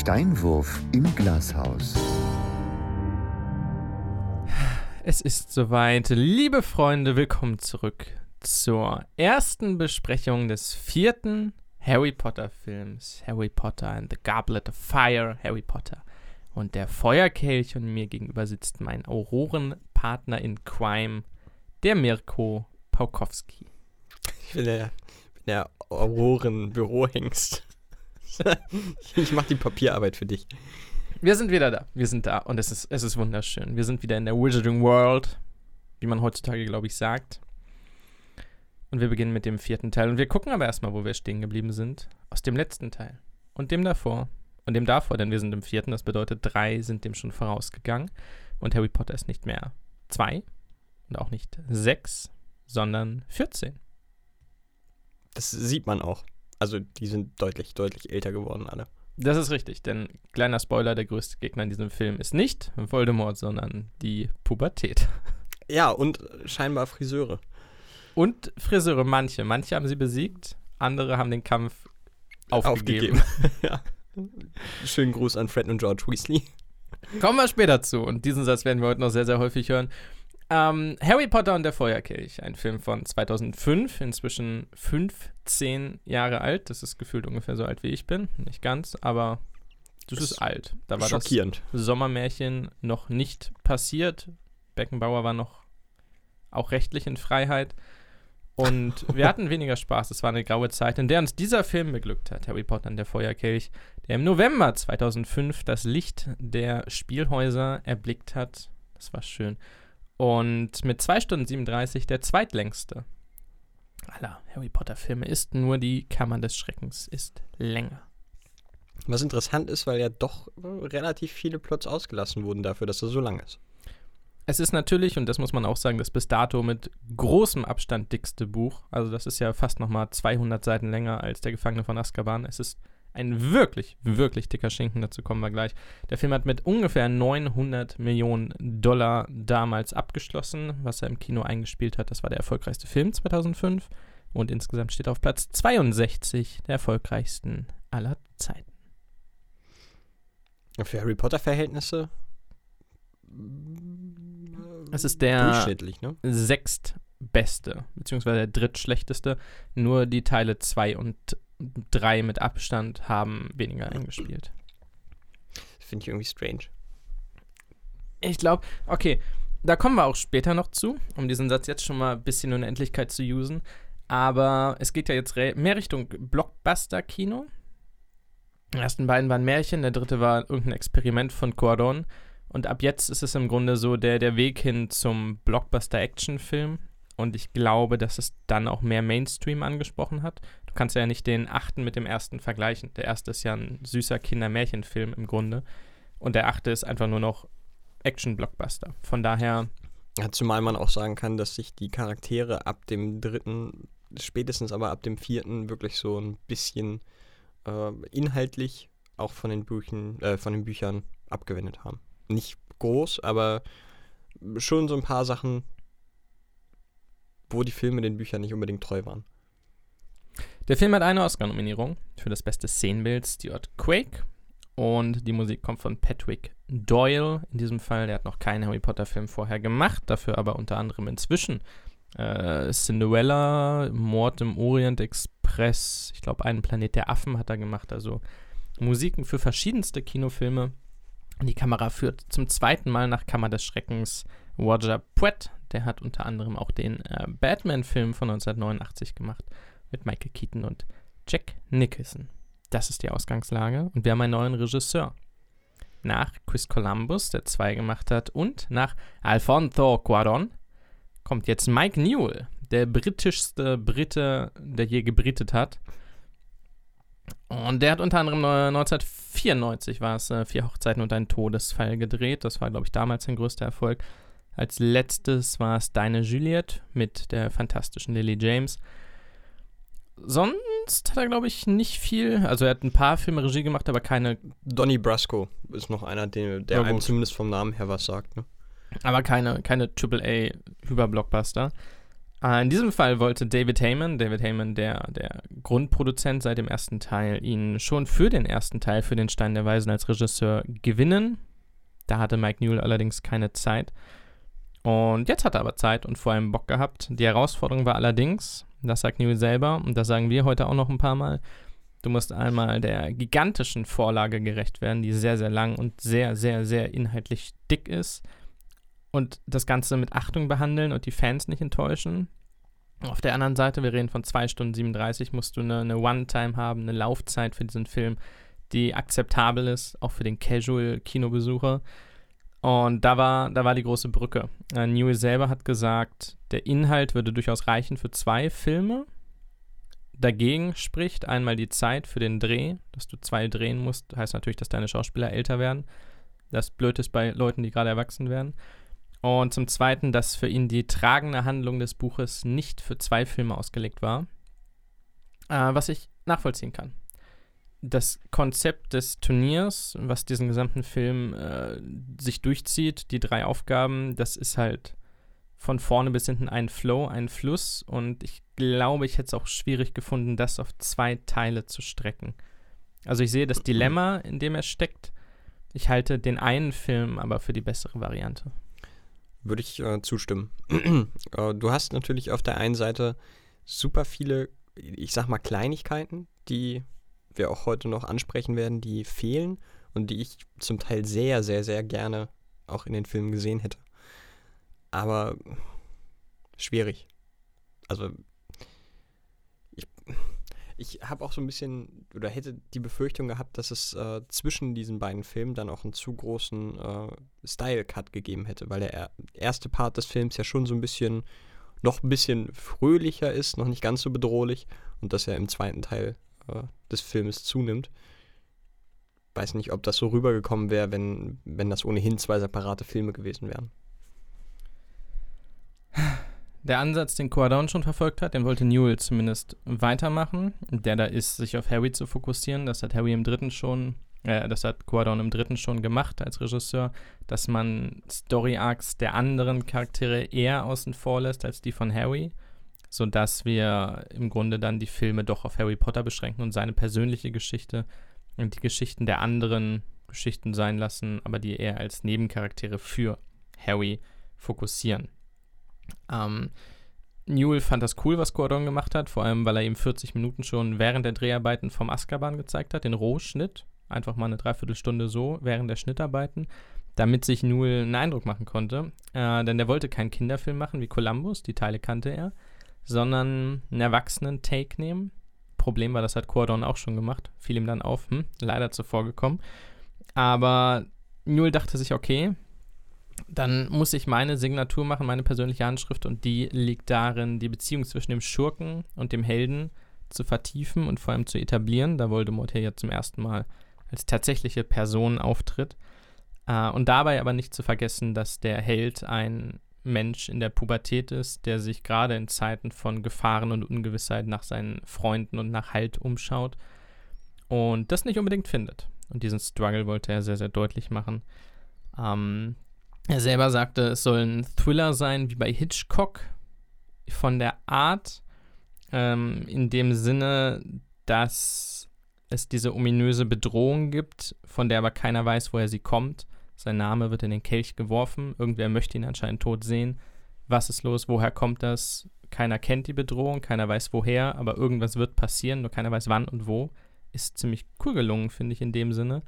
Steinwurf im Glashaus. Es ist soweit. Liebe Freunde, willkommen zurück zur ersten Besprechung des vierten Harry Potter Films. Harry Potter and the Goblet of Fire. Harry Potter und der Feuerkelch. Und mir gegenüber sitzt mein Aurorenpartner in Crime, der Mirko Paukowski. Ich bin der, bin der Auroren-Bürohengst. ich mache die Papierarbeit für dich. Wir sind wieder da. Wir sind da und es ist, es ist wunderschön. Wir sind wieder in der Wizarding World, wie man heutzutage, glaube ich, sagt. Und wir beginnen mit dem vierten Teil. Und wir gucken aber erstmal, wo wir stehen geblieben sind. Aus dem letzten Teil. Und dem davor. Und dem davor, denn wir sind im vierten. Das bedeutet, drei sind dem schon vorausgegangen. Und Harry Potter ist nicht mehr zwei und auch nicht sechs, sondern 14. Das sieht man auch. Also die sind deutlich, deutlich älter geworden alle. Das ist richtig, denn kleiner Spoiler, der größte Gegner in diesem Film ist nicht Voldemort, sondern die Pubertät. Ja, und scheinbar Friseure. Und Friseure, manche. Manche haben sie besiegt, andere haben den Kampf aufgegeben. aufgegeben. ja. Schönen Gruß an Fred und George Weasley. Kommen wir später zu. Und diesen Satz werden wir heute noch sehr, sehr häufig hören. Ähm, Harry Potter und der Feuerkelch, ein Film von 2005, inzwischen 15 Jahre alt. Das ist gefühlt ungefähr so alt wie ich bin. Nicht ganz, aber das, das ist alt. Da war schockierend. das Sommermärchen noch nicht passiert. Beckenbauer war noch auch rechtlich in Freiheit. Und wir hatten weniger Spaß. Es war eine graue Zeit, in der uns dieser Film beglückt hat, Harry Potter und der Feuerkelch, der im November 2005 das Licht der Spielhäuser erblickt hat. Das war schön. Und mit 2 Stunden 37 der zweitlängste aller Harry Potter-Filme ist. Nur die Kammer des Schreckens ist länger. Was interessant ist, weil ja doch relativ viele Plots ausgelassen wurden dafür, dass er so lang ist. Es ist natürlich, und das muss man auch sagen, das bis dato mit großem Abstand dickste Buch. Also das ist ja fast nochmal 200 Seiten länger als Der Gefangene von Azkaban. Es ist ein wirklich, wirklich dicker Schinken, dazu kommen wir gleich. Der Film hat mit ungefähr 900 Millionen Dollar damals abgeschlossen, was er im Kino eingespielt hat. Das war der erfolgreichste Film 2005 und insgesamt steht er auf Platz 62 der erfolgreichsten aller Zeiten. Für Harry Potter-Verhältnisse? Es ist der ne? sechstbeste, beziehungsweise der drittschlechteste. Nur die Teile 2 und drei mit Abstand haben weniger eingespielt. Finde ich irgendwie strange. Ich glaube, okay, da kommen wir auch später noch zu, um diesen Satz jetzt schon mal ein bisschen in Endlichkeit zu usen. Aber es geht ja jetzt mehr Richtung Blockbuster-Kino. Die ersten beiden waren Märchen, der dritte war irgendein Experiment von Cordon. Und ab jetzt ist es im Grunde so der, der Weg hin zum Blockbuster-Action-Film. Und ich glaube, dass es dann auch mehr Mainstream angesprochen hat. Du kannst ja nicht den achten mit dem ersten vergleichen. Der erste ist ja ein süßer Kinder-Märchenfilm im Grunde. Und der achte ist einfach nur noch Action-Blockbuster. Von daher. Ja, zumal man auch sagen kann, dass sich die Charaktere ab dem dritten, spätestens aber ab dem vierten, wirklich so ein bisschen äh, inhaltlich auch von den Büchern, äh, von den Büchern abgewendet haben. Nicht groß, aber schon so ein paar Sachen, wo die Filme den Büchern nicht unbedingt treu waren. Der Film hat eine Oscar-Nominierung für das beste Szenenbild, Stuart Quake. Und die Musik kommt von Patrick Doyle. In diesem Fall, der hat noch keinen Harry Potter-Film vorher gemacht, dafür aber unter anderem inzwischen äh, Cinderella, Mord im Orient Express, ich glaube, einen Planet der Affen hat er gemacht. Also Musiken für verschiedenste Kinofilme. Die Kamera führt zum zweiten Mal nach Kammer des Schreckens Roger Puett. Der hat unter anderem auch den äh, Batman-Film von 1989 gemacht mit Michael Keaton und Jack Nicholson. Das ist die Ausgangslage und wir haben einen neuen Regisseur. Nach Chris Columbus, der zwei gemacht hat, und nach Alfonso Cuaron kommt jetzt Mike Newell, der britischste Brite, der je gebrittet hat. Und der hat unter anderem 1994 war es äh, Vier Hochzeiten und ein Todesfall gedreht. Das war, glaube ich, damals sein größter Erfolg. Als letztes war es Deine Juliet mit der fantastischen Lily James. Sonst hat er, glaube ich, nicht viel. Also er hat ein paar Filme Regie gemacht, aber keine. Donny Brasco ist noch einer, der, der einem zumindest vom Namen her was sagt. Ne? Aber keine, keine AAA-Hyper-Blockbuster. Äh, in diesem Fall wollte David Heyman, David Heyman, der, der Grundproduzent seit dem ersten Teil, ihn schon für den ersten Teil, für den Stein der Weisen als Regisseur gewinnen. Da hatte Mike Newell allerdings keine Zeit. Und jetzt hat er aber Zeit und vor allem Bock gehabt. Die Herausforderung war allerdings, das sagt Newell selber und das sagen wir heute auch noch ein paar Mal, du musst einmal der gigantischen Vorlage gerecht werden, die sehr, sehr lang und sehr, sehr, sehr inhaltlich dick ist und das Ganze mit Achtung behandeln und die Fans nicht enttäuschen. Auf der anderen Seite, wir reden von 2 Stunden 37, musst du eine, eine One-Time haben, eine Laufzeit für diesen Film, die akzeptabel ist, auch für den Casual-Kinobesucher. Und da war, da war die große Brücke. Äh, Newell selber hat gesagt, der Inhalt würde durchaus reichen für zwei Filme. Dagegen spricht einmal die Zeit für den Dreh, dass du zwei drehen musst, heißt natürlich, dass deine Schauspieler älter werden. Das blöd ist bei Leuten, die gerade erwachsen werden. Und zum Zweiten, dass für ihn die tragende Handlung des Buches nicht für zwei Filme ausgelegt war, äh, was ich nachvollziehen kann. Das Konzept des Turniers, was diesen gesamten Film äh, sich durchzieht, die drei Aufgaben, das ist halt von vorne bis hinten ein Flow, ein Fluss. Und ich glaube, ich hätte es auch schwierig gefunden, das auf zwei Teile zu strecken. Also ich sehe das Dilemma, in dem er steckt. Ich halte den einen Film aber für die bessere Variante. Würde ich äh, zustimmen. äh, du hast natürlich auf der einen Seite super viele, ich sag mal, Kleinigkeiten, die wir auch heute noch ansprechen werden, die fehlen und die ich zum Teil sehr, sehr, sehr gerne auch in den Filmen gesehen hätte. Aber schwierig. Also ich habe auch so ein bisschen oder hätte die Befürchtung gehabt, dass es äh, zwischen diesen beiden Filmen dann auch einen zu großen äh, Style-Cut gegeben hätte, weil der erste Part des Films ja schon so ein bisschen noch ein bisschen fröhlicher ist, noch nicht ganz so bedrohlich und dass er im zweiten Teil äh, des Filmes zunimmt. Weiß nicht, ob das so rübergekommen wäre, wenn, wenn das ohnehin zwei separate Filme gewesen wären der Ansatz, den Quadon schon verfolgt hat, den wollte Newell zumindest weitermachen. Der da ist, sich auf Harry zu fokussieren. Das hat Harry im dritten schon, äh, das hat Quadon im dritten schon gemacht als Regisseur, dass man Story-Arcs der anderen Charaktere eher außen vor lässt als die von Harry, sodass wir im Grunde dann die Filme doch auf Harry Potter beschränken und seine persönliche Geschichte und die Geschichten der anderen Geschichten sein lassen, aber die eher als Nebencharaktere für Harry fokussieren. Ähm, Newell fand das cool, was Gordon gemacht hat, vor allem, weil er ihm 40 Minuten schon während der Dreharbeiten vom Azkaban gezeigt hat, den Rohschnitt. Einfach mal eine Dreiviertelstunde so während der Schnittarbeiten, damit sich Newell einen Eindruck machen konnte. Äh, denn der wollte keinen Kinderfilm machen wie Columbus, die Teile kannte er, sondern einen Erwachsenen-Take nehmen. Problem war, das hat Cordon auch schon gemacht. Fiel ihm dann auf, hm, leider zuvor gekommen. Aber Newell dachte sich, okay, dann muss ich meine Signatur machen, meine persönliche Handschrift und die liegt darin, die Beziehung zwischen dem Schurken und dem Helden zu vertiefen und vor allem zu etablieren, da Voldemort hier ja zum ersten Mal als tatsächliche Person auftritt. Äh, und dabei aber nicht zu vergessen, dass der Held ein Mensch in der Pubertät ist, der sich gerade in Zeiten von Gefahren und Ungewissheit nach seinen Freunden und nach Halt umschaut und das nicht unbedingt findet. Und diesen Struggle wollte er sehr, sehr deutlich machen. Ähm, er selber sagte, es soll ein Thriller sein, wie bei Hitchcock, von der Art, ähm, in dem Sinne, dass es diese ominöse Bedrohung gibt, von der aber keiner weiß, woher sie kommt. Sein Name wird in den Kelch geworfen, irgendwer möchte ihn anscheinend tot sehen. Was ist los, woher kommt das? Keiner kennt die Bedrohung, keiner weiß woher, aber irgendwas wird passieren, nur keiner weiß wann und wo. Ist ziemlich cool gelungen, finde ich in dem Sinne.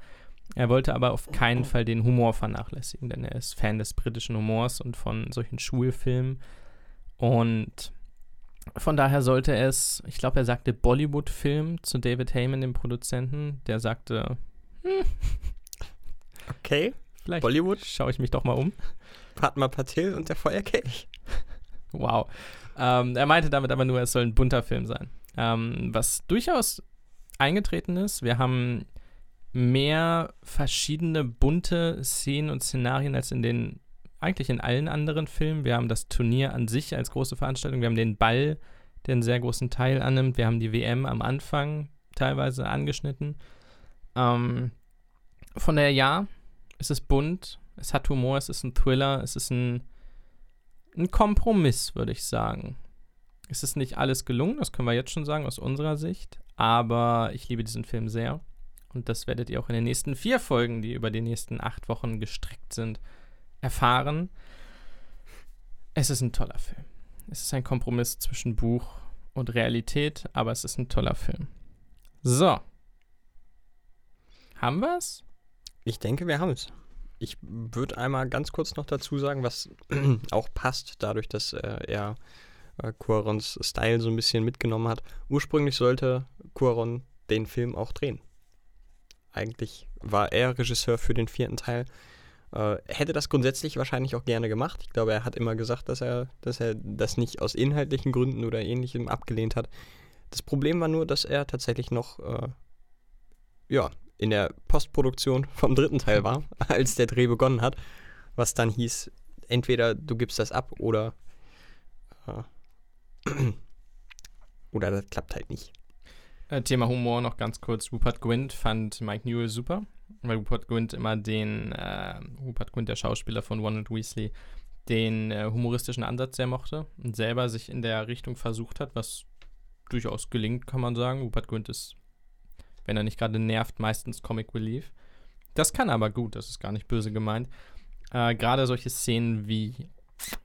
Er wollte aber auf keinen Fall den Humor vernachlässigen, denn er ist Fan des britischen Humors und von solchen Schulfilmen. Und von daher sollte es, ich glaube, er sagte Bollywood-Film zu David Heyman, dem Produzenten. Der sagte, hm, okay, vielleicht Bollywood. Schaue ich mich doch mal um. Padma Patil und der Feuerkelch. Wow. Ähm, er meinte damit aber nur, es soll ein bunter Film sein. Ähm, was durchaus eingetreten ist. Wir haben mehr verschiedene bunte Szenen und Szenarien als in den eigentlich in allen anderen Filmen. Wir haben das Turnier an sich als große Veranstaltung, wir haben den Ball, der einen sehr großen Teil annimmt, wir haben die WM am Anfang teilweise angeschnitten. Ähm, von daher ja, es ist bunt, es hat Humor, es ist ein Thriller, es ist ein, ein Kompromiss, würde ich sagen. Es ist nicht alles gelungen, das können wir jetzt schon sagen aus unserer Sicht, aber ich liebe diesen Film sehr. Und das werdet ihr auch in den nächsten vier Folgen, die über die nächsten acht Wochen gestreckt sind, erfahren. Es ist ein toller Film. Es ist ein Kompromiss zwischen Buch und Realität, aber es ist ein toller Film. So. Haben wir es? Ich denke, wir haben es. Ich würde einmal ganz kurz noch dazu sagen, was auch passt, dadurch, dass äh, er äh, Cuarons Style so ein bisschen mitgenommen hat. Ursprünglich sollte Cuaron den Film auch drehen. Eigentlich war er Regisseur für den vierten Teil. Äh, hätte das grundsätzlich wahrscheinlich auch gerne gemacht. Ich glaube, er hat immer gesagt, dass er, dass er das nicht aus inhaltlichen Gründen oder ähnlichem abgelehnt hat. Das Problem war nur, dass er tatsächlich noch äh, ja, in der Postproduktion vom dritten Teil war, als der Dreh begonnen hat. Was dann hieß, entweder du gibst das ab oder äh, oder das klappt halt nicht. Äh, Thema Humor noch ganz kurz. Rupert Gwint fand Mike Newell super, weil Rupert Gwint immer den, äh, Rupert Gwint, der Schauspieler von Ronald Weasley, den äh, humoristischen Ansatz sehr mochte und selber sich in der Richtung versucht hat, was durchaus gelingt, kann man sagen. Rupert Gwint ist, wenn er nicht gerade nervt, meistens Comic Relief. Das kann aber gut, das ist gar nicht böse gemeint. Äh, gerade solche Szenen wie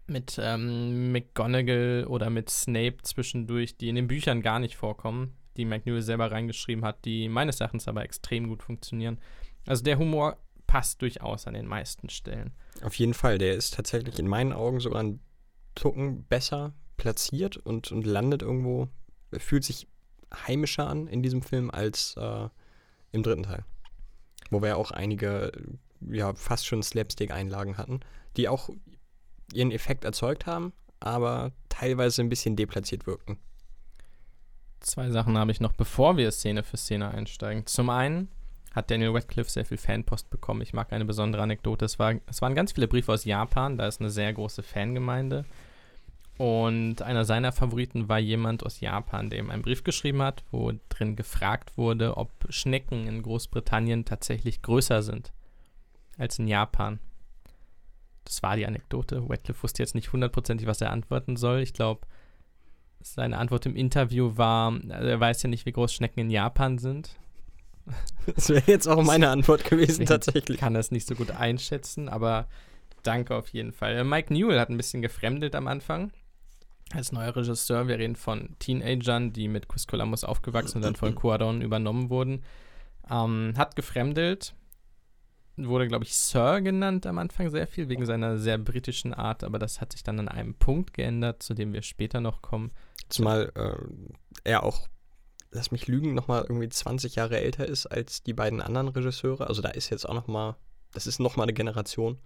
mit ähm, McGonagall oder mit Snape zwischendurch, die in den Büchern gar nicht vorkommen, die McNeil selber reingeschrieben hat, die meines Erachtens aber extrem gut funktionieren. Also der Humor passt durchaus an den meisten Stellen. Auf jeden Fall, der ist tatsächlich in meinen Augen sogar ein Tucken besser platziert und, und landet irgendwo, fühlt sich heimischer an in diesem Film als äh, im dritten Teil. Wo wir ja auch einige, ja, fast schon Slapstick-Einlagen hatten, die auch ihren Effekt erzeugt haben, aber teilweise ein bisschen deplatziert wirkten. Zwei Sachen habe ich noch, bevor wir Szene für Szene einsteigen. Zum einen hat Daniel Radcliffe sehr viel Fanpost bekommen. Ich mag eine besondere Anekdote. Es, war, es waren ganz viele Briefe aus Japan, da ist eine sehr große Fangemeinde. Und einer seiner Favoriten war jemand aus Japan, der ihm einen Brief geschrieben hat, wo drin gefragt wurde, ob Schnecken in Großbritannien tatsächlich größer sind als in Japan. Das war die Anekdote. Radcliffe wusste jetzt nicht hundertprozentig, was er antworten soll. Ich glaube, seine Antwort im Interview war, also er weiß ja nicht, wie groß Schnecken in Japan sind. Das wäre jetzt auch meine Antwort gewesen, tatsächlich. Ich kann das nicht so gut einschätzen, aber danke auf jeden Fall. Mike Newell hat ein bisschen gefremdet am Anfang. Als neuer Regisseur, wir reden von Teenagern, die mit Chris Columbus aufgewachsen und dann von Cuadon übernommen wurden. Ähm, hat gefremdelt, wurde, glaube ich, Sir genannt am Anfang sehr viel, wegen seiner sehr britischen Art, aber das hat sich dann an einem Punkt geändert, zu dem wir später noch kommen. Zumal äh, er auch, lass mich lügen, nochmal irgendwie 20 Jahre älter ist als die beiden anderen Regisseure. Also da ist jetzt auch nochmal, das ist nochmal eine Generation.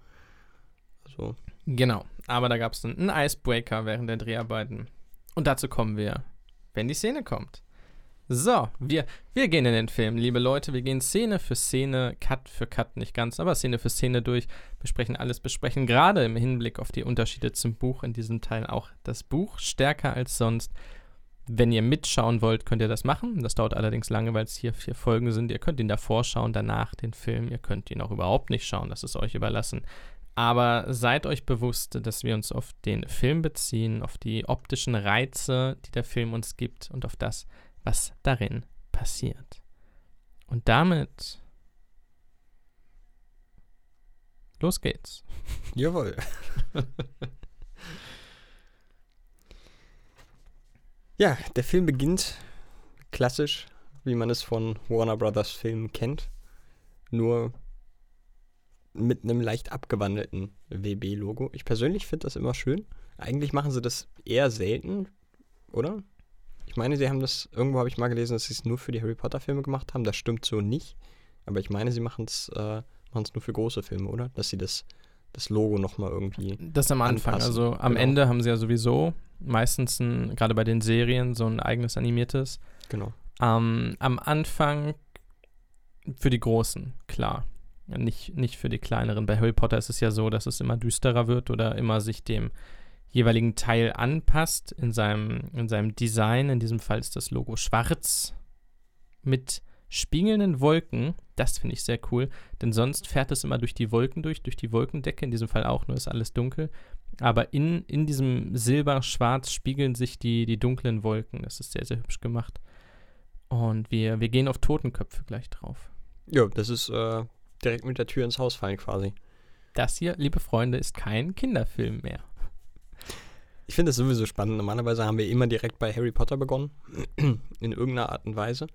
Also. Genau, aber da gab es einen Icebreaker während der Dreharbeiten. Und dazu kommen wir, wenn die Szene kommt. So, wir, wir gehen in den Film, liebe Leute. Wir gehen Szene für Szene, Cut für Cut, nicht ganz, aber Szene für Szene durch, besprechen alles, besprechen gerade im Hinblick auf die Unterschiede zum Buch in diesem Teil auch das Buch stärker als sonst. Wenn ihr mitschauen wollt, könnt ihr das machen. Das dauert allerdings lange, weil es hier vier Folgen sind. Ihr könnt ihn davor schauen, danach den Film. Ihr könnt ihn auch überhaupt nicht schauen, das ist euch überlassen. Aber seid euch bewusst, dass wir uns auf den Film beziehen, auf die optischen Reize, die der Film uns gibt und auf das, was darin passiert. Und damit los geht's. Jawohl. ja, der Film beginnt klassisch, wie man es von Warner Brothers Filmen kennt, nur mit einem leicht abgewandelten WB-Logo. Ich persönlich finde das immer schön. Eigentlich machen sie das eher selten, oder? Ich meine, sie haben das, irgendwo habe ich mal gelesen, dass sie es nur für die Harry Potter-Filme gemacht haben. Das stimmt so nicht. Aber ich meine, sie machen es äh, nur für große Filme, oder? Dass sie das, das Logo nochmal irgendwie. Das am Anfang. Anpassen. Also am genau. Ende haben sie ja sowieso meistens, gerade bei den Serien, so ein eigenes animiertes. Genau. Ähm, am Anfang für die Großen, klar. Nicht, nicht für die kleineren. Bei Harry Potter ist es ja so, dass es immer düsterer wird oder immer sich dem jeweiligen Teil anpasst in seinem, in seinem Design. In diesem Fall ist das Logo schwarz mit spiegelnden Wolken. Das finde ich sehr cool, denn sonst fährt es immer durch die Wolken durch, durch die Wolkendecke. In diesem Fall auch, nur ist alles dunkel. Aber in, in diesem Silber-Schwarz spiegeln sich die, die dunklen Wolken. Das ist sehr, sehr hübsch gemacht. Und wir, wir gehen auf Totenköpfe gleich drauf. Ja, das ist äh, direkt mit der Tür ins Haus fallen quasi. Das hier, liebe Freunde, ist kein Kinderfilm mehr. Ich finde das sowieso spannend. Normalerweise haben wir immer direkt bei Harry Potter begonnen. In irgendeiner Art und Weise.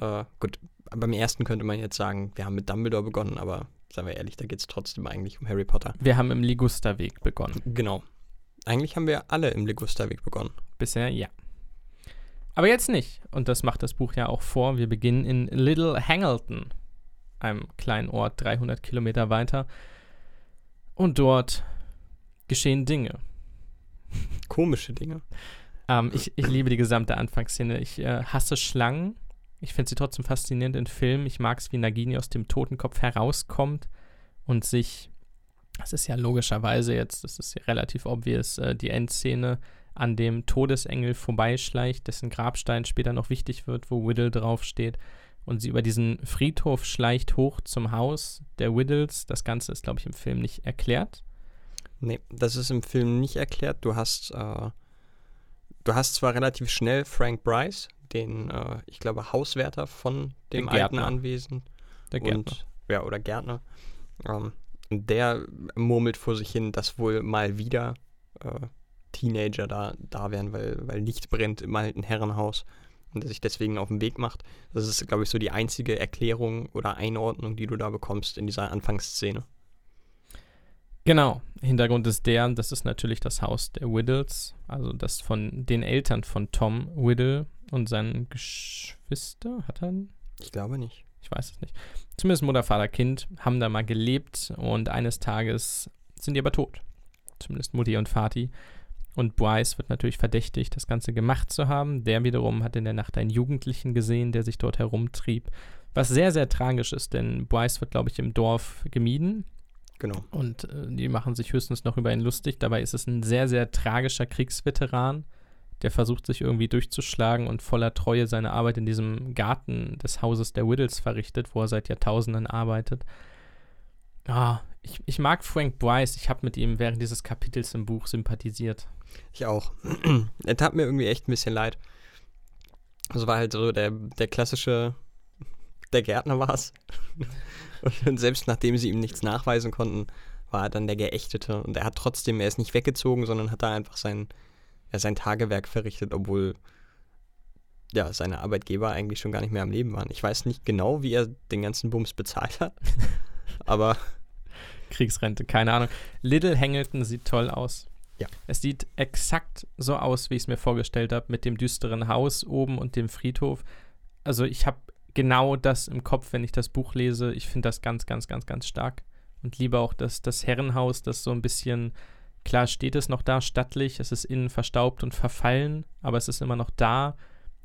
Äh, gut, beim ersten könnte man jetzt sagen, wir haben mit Dumbledore begonnen, aber seien wir ehrlich, da geht es trotzdem eigentlich um Harry Potter. Wir haben im Ligusterweg begonnen. Genau. Eigentlich haben wir alle im Ligusterweg begonnen. Bisher ja. Aber jetzt nicht. Und das macht das Buch ja auch vor. Wir beginnen in Little Hangleton, einem kleinen Ort 300 Kilometer weiter. Und dort geschehen Dinge. Komische Dinge. Ähm, ich, ich liebe die gesamte Anfangsszene. Ich äh, hasse Schlangen. Ich finde sie trotzdem faszinierend in Filmen. Ich mag es, wie Nagini aus dem Totenkopf herauskommt und sich, das ist ja logischerweise jetzt, das ist ja relativ obvious, äh, die Endszene an dem Todesengel vorbeischleicht, dessen Grabstein später noch wichtig wird, wo Whittle draufsteht. Und sie über diesen Friedhof schleicht hoch zum Haus der Whittles. Das Ganze ist, glaube ich, im Film nicht erklärt. Nee, das ist im Film nicht erklärt. Du hast, äh, du hast zwar relativ schnell Frank Bryce, den, äh, ich glaube, Hauswärter von dem alten. Anwesen. Der Gärtner. Und, ja, oder Gärtner. Ähm, und der murmelt vor sich hin, dass wohl mal wieder äh, Teenager da, da wären, weil, weil Licht brennt im alten Herrenhaus und der sich deswegen auf den Weg macht. Das ist, glaube ich, so die einzige Erklärung oder Einordnung, die du da bekommst in dieser Anfangsszene. Genau. Hintergrund ist der, das ist natürlich das Haus der Whittles, also das von den Eltern von Tom Whittle und seinen Geschwister. Hat er einen? Ich glaube nicht. Ich weiß es nicht. Zumindest Mutter, Vater, Kind haben da mal gelebt und eines Tages sind die aber tot. Zumindest Mutti und Vati. Und Bryce wird natürlich verdächtigt, das Ganze gemacht zu haben. Der wiederum hat in der Nacht einen Jugendlichen gesehen, der sich dort herumtrieb. Was sehr, sehr tragisch ist, denn Bryce wird, glaube ich, im Dorf gemieden. Genau. Und äh, die machen sich höchstens noch über ihn lustig. Dabei ist es ein sehr, sehr tragischer Kriegsveteran, der versucht, sich irgendwie durchzuschlagen und voller Treue seine Arbeit in diesem Garten des Hauses der Whittles verrichtet, wo er seit Jahrtausenden arbeitet. Ah, ich, ich mag Frank Bryce. Ich habe mit ihm während dieses Kapitels im Buch sympathisiert. Ich auch. er tat mir irgendwie echt ein bisschen leid. Also war halt so der, der klassische, der Gärtner war es. Und selbst nachdem sie ihm nichts nachweisen konnten, war er dann der Geächtete. Und er hat trotzdem, er ist nicht weggezogen, sondern hat da einfach sein, ja, sein Tagewerk verrichtet, obwohl ja, seine Arbeitgeber eigentlich schon gar nicht mehr am Leben waren. Ich weiß nicht genau, wie er den ganzen Bums bezahlt hat, aber Kriegsrente, keine Ahnung. Little Hangleton sieht toll aus. Ja. Es sieht exakt so aus, wie ich es mir vorgestellt habe, mit dem düsteren Haus oben und dem Friedhof. Also ich habe genau das im Kopf, wenn ich das Buch lese. Ich finde das ganz, ganz, ganz, ganz stark. Und liebe auch das, das Herrenhaus, das so ein bisschen, klar steht es noch da, stattlich, es ist innen verstaubt und verfallen, aber es ist immer noch da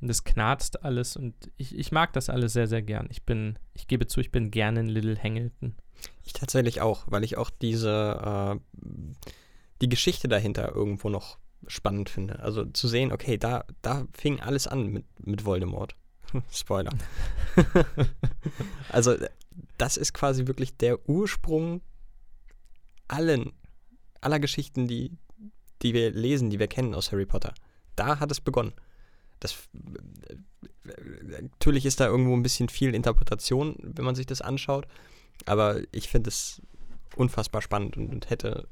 und es knarzt alles und ich, ich mag das alles sehr, sehr gern. Ich bin, ich gebe zu, ich bin gerne in Little Hangleton. Ich tatsächlich auch, weil ich auch diese, äh, die Geschichte dahinter irgendwo noch spannend finde. Also zu sehen, okay, da, da fing alles an mit, mit Voldemort. Spoiler. also das ist quasi wirklich der Ursprung allen, aller Geschichten, die, die wir lesen, die wir kennen aus Harry Potter. Da hat es begonnen. Das, natürlich ist da irgendwo ein bisschen viel Interpretation, wenn man sich das anschaut, aber ich finde es unfassbar spannend und, und hätte,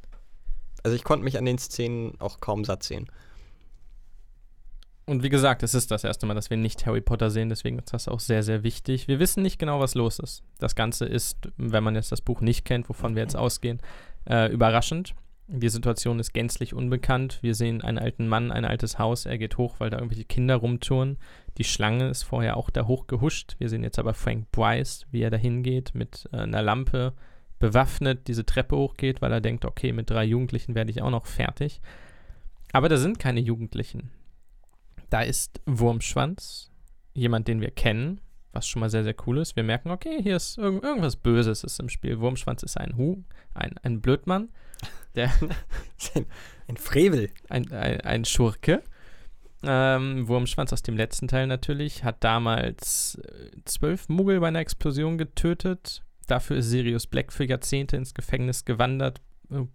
also ich konnte mich an den Szenen auch kaum satt sehen. Und wie gesagt, es ist das erste Mal, dass wir nicht Harry Potter sehen, deswegen ist das auch sehr, sehr wichtig. Wir wissen nicht genau, was los ist. Das Ganze ist, wenn man jetzt das Buch nicht kennt, wovon wir jetzt ausgehen, äh, überraschend. Die Situation ist gänzlich unbekannt. Wir sehen einen alten Mann, ein altes Haus. Er geht hoch, weil da irgendwelche Kinder rumtouren. Die Schlange ist vorher auch da hochgehuscht. Wir sehen jetzt aber Frank Bryce, wie er da hingeht, mit äh, einer Lampe bewaffnet diese Treppe hochgeht, weil er denkt, okay, mit drei Jugendlichen werde ich auch noch fertig. Aber da sind keine Jugendlichen. Da ist Wurmschwanz, jemand, den wir kennen, was schon mal sehr, sehr cool ist. Wir merken, okay, hier ist irg irgendwas Böses ist im Spiel. Wurmschwanz ist ein Hu, ein, ein Blödmann, der ein, ein Frevel. ein, ein, ein Schurke. Ähm, Wurmschwanz aus dem letzten Teil natürlich hat damals äh, zwölf Muggel bei einer Explosion getötet. Dafür ist Sirius Black für Jahrzehnte ins Gefängnis gewandert,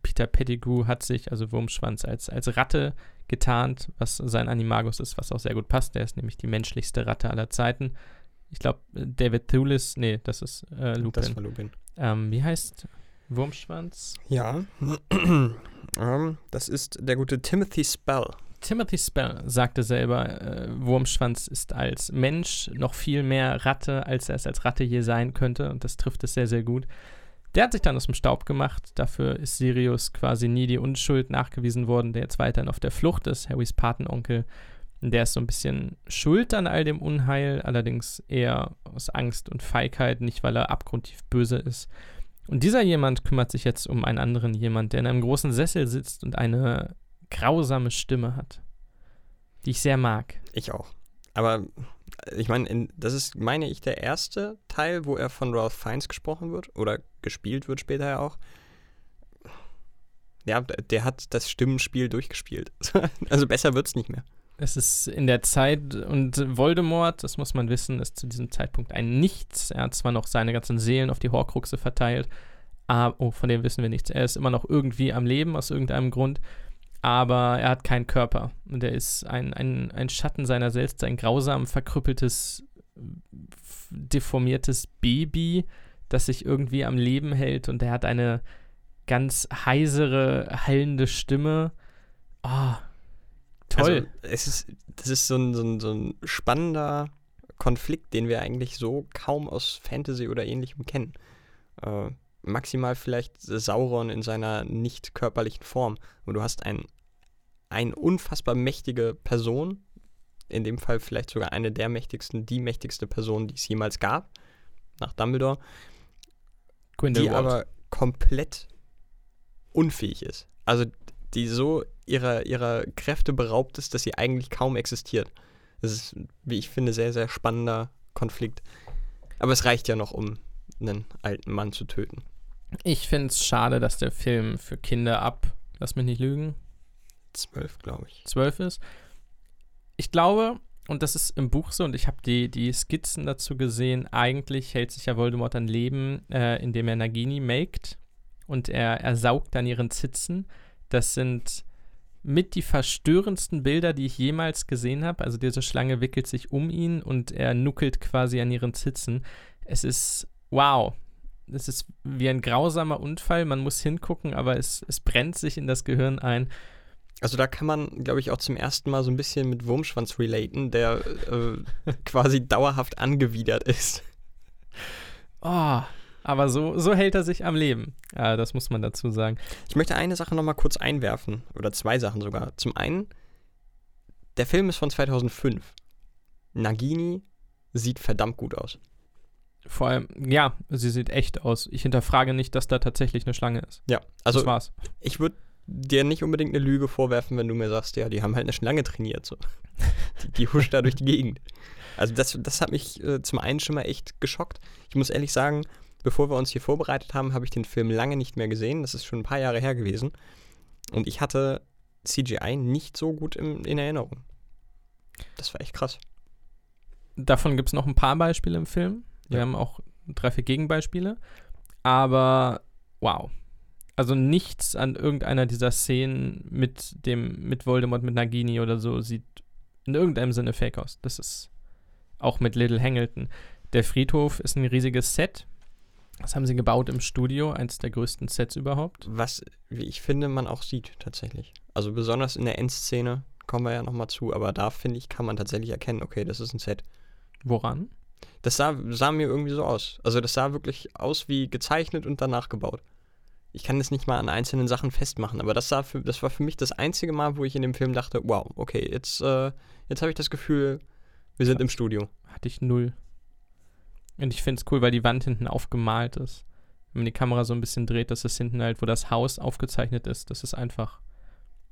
Peter Pettigrew hat sich, also Wurmschwanz, als, als Ratte getarnt, was sein Animagus ist, was auch sehr gut passt. Der ist nämlich die menschlichste Ratte aller Zeiten. Ich glaube, David Thulis, nee, das ist äh, Lupin. Das war Lupin. Ähm, wie heißt Wurmschwanz? Ja, ähm, das ist der gute Timothy Spell. Timothy Spell sagte selber, äh, Wurmschwanz ist als Mensch noch viel mehr Ratte, als er es als Ratte je sein könnte. Und das trifft es sehr, sehr gut. Der hat sich dann aus dem Staub gemacht. Dafür ist Sirius quasi nie die Unschuld nachgewiesen worden, der jetzt weiterhin auf der Flucht ist. Harrys Patenonkel. Der ist so ein bisschen schuld an all dem Unheil, allerdings eher aus Angst und Feigheit, nicht weil er abgrundtief böse ist. Und dieser jemand kümmert sich jetzt um einen anderen jemand, der in einem großen Sessel sitzt und eine grausame Stimme hat, die ich sehr mag. Ich auch. Aber ich meine, das ist, meine ich, der erste Teil, wo er von Ralph Fiennes gesprochen wird oder gespielt wird später ja auch. Ja, der hat das Stimmenspiel durchgespielt. also besser wird es nicht mehr. Es ist in der Zeit und Voldemort, das muss man wissen, ist zu diesem Zeitpunkt ein Nichts. Er hat zwar noch seine ganzen Seelen auf die Horcruxe verteilt, aber, oh, von dem wissen wir nichts. Er ist immer noch irgendwie am Leben aus irgendeinem Grund aber er hat keinen Körper. Und er ist ein, ein, ein Schatten seiner selbst, ein grausam verkrüppeltes, deformiertes Baby, das sich irgendwie am Leben hält und er hat eine ganz heisere, hallende Stimme. Oh, toll. Also, es ist, das ist so ein, so, ein, so ein spannender Konflikt, den wir eigentlich so kaum aus Fantasy oder ähnlichem kennen. Äh, maximal vielleicht Sauron in seiner nicht körperlichen Form. Und du hast ein eine unfassbar mächtige Person, in dem Fall vielleicht sogar eine der mächtigsten, die mächtigste Person, die es jemals gab, nach Dumbledore, Grindelwald. die aber komplett unfähig ist. Also die so ihrer, ihrer Kräfte beraubt ist, dass sie eigentlich kaum existiert. Das ist, wie ich finde, sehr, sehr spannender Konflikt. Aber es reicht ja noch, um einen alten Mann zu töten. Ich finde es schade, dass der Film für Kinder ab, lass mich nicht lügen, zwölf, glaube ich. Zwölf ist. Ich glaube, und das ist im Buch so, und ich habe die, die Skizzen dazu gesehen, eigentlich hält sich ja Voldemort an Leben, äh, indem er Nagini maked und er, er saugt an ihren Zitzen. Das sind mit die verstörendsten Bilder, die ich jemals gesehen habe. Also diese Schlange wickelt sich um ihn und er nuckelt quasi an ihren Zitzen. Es ist wow. Es ist wie ein grausamer Unfall. Man muss hingucken, aber es, es brennt sich in das Gehirn ein. Also da kann man, glaube ich, auch zum ersten Mal so ein bisschen mit Wurmschwanz relaten, der äh, quasi dauerhaft angewidert ist. Oh, aber so, so hält er sich am Leben. Ja, das muss man dazu sagen. Ich möchte eine Sache nochmal kurz einwerfen, oder zwei Sachen sogar. Zum einen, der Film ist von 2005. Nagini sieht verdammt gut aus. Vor allem, ja, sie sieht echt aus. Ich hinterfrage nicht, dass da tatsächlich eine Schlange ist. Ja, also das war's. ich würde dir nicht unbedingt eine Lüge vorwerfen, wenn du mir sagst, ja, die haben halt eine Schlange trainiert. So. Die, die huscht da durch die Gegend. Also das, das hat mich äh, zum einen schon mal echt geschockt. Ich muss ehrlich sagen, bevor wir uns hier vorbereitet haben, habe ich den Film lange nicht mehr gesehen. Das ist schon ein paar Jahre her gewesen. Und ich hatte CGI nicht so gut im, in Erinnerung. Das war echt krass. Davon gibt es noch ein paar Beispiele im Film. Wir ja. haben auch drei, vier Gegenbeispiele. Aber wow, also nichts an irgendeiner dieser Szenen mit dem, mit Voldemort, mit Nagini oder so sieht in irgendeinem Sinne fake aus. Das ist auch mit Little Hangleton. Der Friedhof ist ein riesiges Set. Das haben sie gebaut im Studio, eins der größten Sets überhaupt. Was, wie ich finde, man auch sieht tatsächlich. Also besonders in der Endszene kommen wir ja nochmal zu, aber da finde ich, kann man tatsächlich erkennen, okay, das ist ein Set. Woran? Das sah, sah mir irgendwie so aus. Also das sah wirklich aus wie gezeichnet und danach gebaut ich kann das nicht mal an einzelnen Sachen festmachen, aber das, für, das war für mich das einzige Mal, wo ich in dem Film dachte, wow, okay, jetzt, äh, jetzt habe ich das Gefühl, wir sind im Studio. Hatte ich null. Und ich finde es cool, weil die Wand hinten aufgemalt ist. Wenn man die Kamera so ein bisschen dreht, dass es hinten halt, wo das Haus aufgezeichnet ist, das ist einfach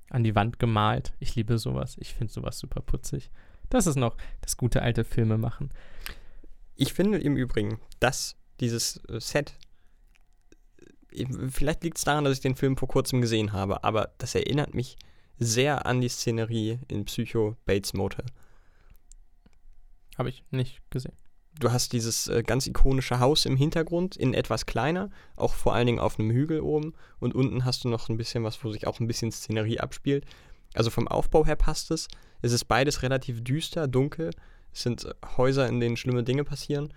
an die Wand gemalt. Ich liebe sowas. Ich finde sowas super putzig. Das ist noch das gute alte Filme machen. Ich finde im Übrigen, dass dieses äh, Set vielleicht liegt es daran, dass ich den Film vor kurzem gesehen habe, aber das erinnert mich sehr an die Szenerie in Psycho Bates Motel. Habe ich nicht gesehen. du hast dieses äh, ganz ikonische Haus im Hintergrund, in etwas kleiner, auch vor allen Dingen auf einem Hügel oben. Und unten hast du noch ein bisschen was, wo sich auch ein bisschen Szenerie abspielt. Also vom Aufbau her passt es. Es ist beides relativ düster, dunkel. Es sind äh, Häuser, in denen schlimme Dinge passieren.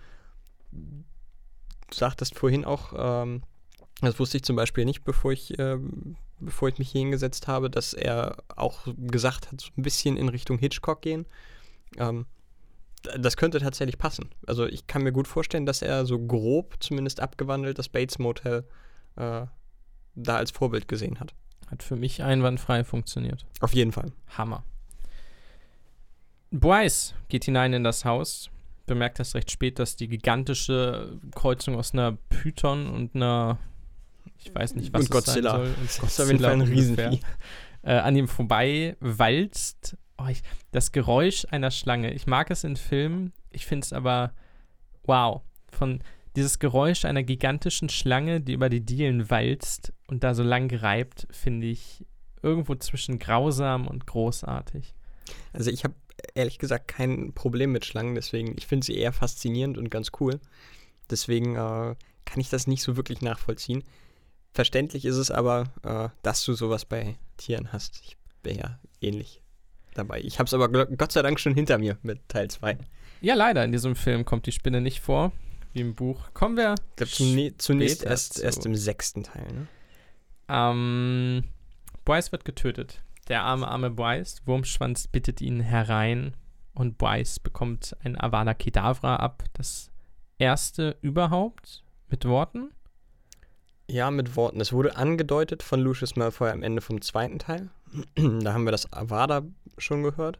Du sagtest vorhin auch, ähm, das wusste ich zum Beispiel nicht, bevor ich, äh, bevor ich mich hier hingesetzt habe, dass er auch gesagt hat, so ein bisschen in Richtung Hitchcock gehen. Ähm, das könnte tatsächlich passen. Also ich kann mir gut vorstellen, dass er so grob zumindest abgewandelt das Bates Motel äh, da als Vorbild gesehen hat. Hat für mich einwandfrei funktioniert. Auf jeden Fall. Hammer. Bryce geht hinein in das Haus, bemerkt erst recht spät, dass die gigantische Kreuzung aus einer Python und einer, ich weiß nicht, was und Godzilla. sein soll, und Das ist auf jeden Fall ein Riesenvieh. äh, an ihm vorbei walzt. Oh, ich, das Geräusch einer Schlange. Ich mag es in Filmen, ich finde es aber wow. Von dieses Geräusch einer gigantischen Schlange, die über die Dielen walzt und da so lang reibt, finde ich irgendwo zwischen grausam und großartig. Also ich habe ehrlich gesagt kein Problem mit Schlangen, deswegen, ich finde sie eher faszinierend und ganz cool. Deswegen äh, kann ich das nicht so wirklich nachvollziehen. Verständlich ist es aber, äh, dass du sowas bei Tieren hast. Ich wäre ja ähnlich dabei. Ich habe es aber Gott sei Dank schon hinter mir mit Teil 2. Ja, leider, in diesem Film kommt die Spinne nicht vor, wie im Buch. Kommen wir zune zunächst erst, erst im sechsten Teil. Ne? Ähm, Bryce wird getötet. Der arme, arme Bryce. Wurmschwanz bittet ihn herein und Bryce bekommt ein Avada Kedavra ab. Das erste überhaupt mit Worten. Ja, mit Worten. Es wurde angedeutet von Lucius Malfoy am Ende vom zweiten Teil. da haben wir das Avada schon gehört,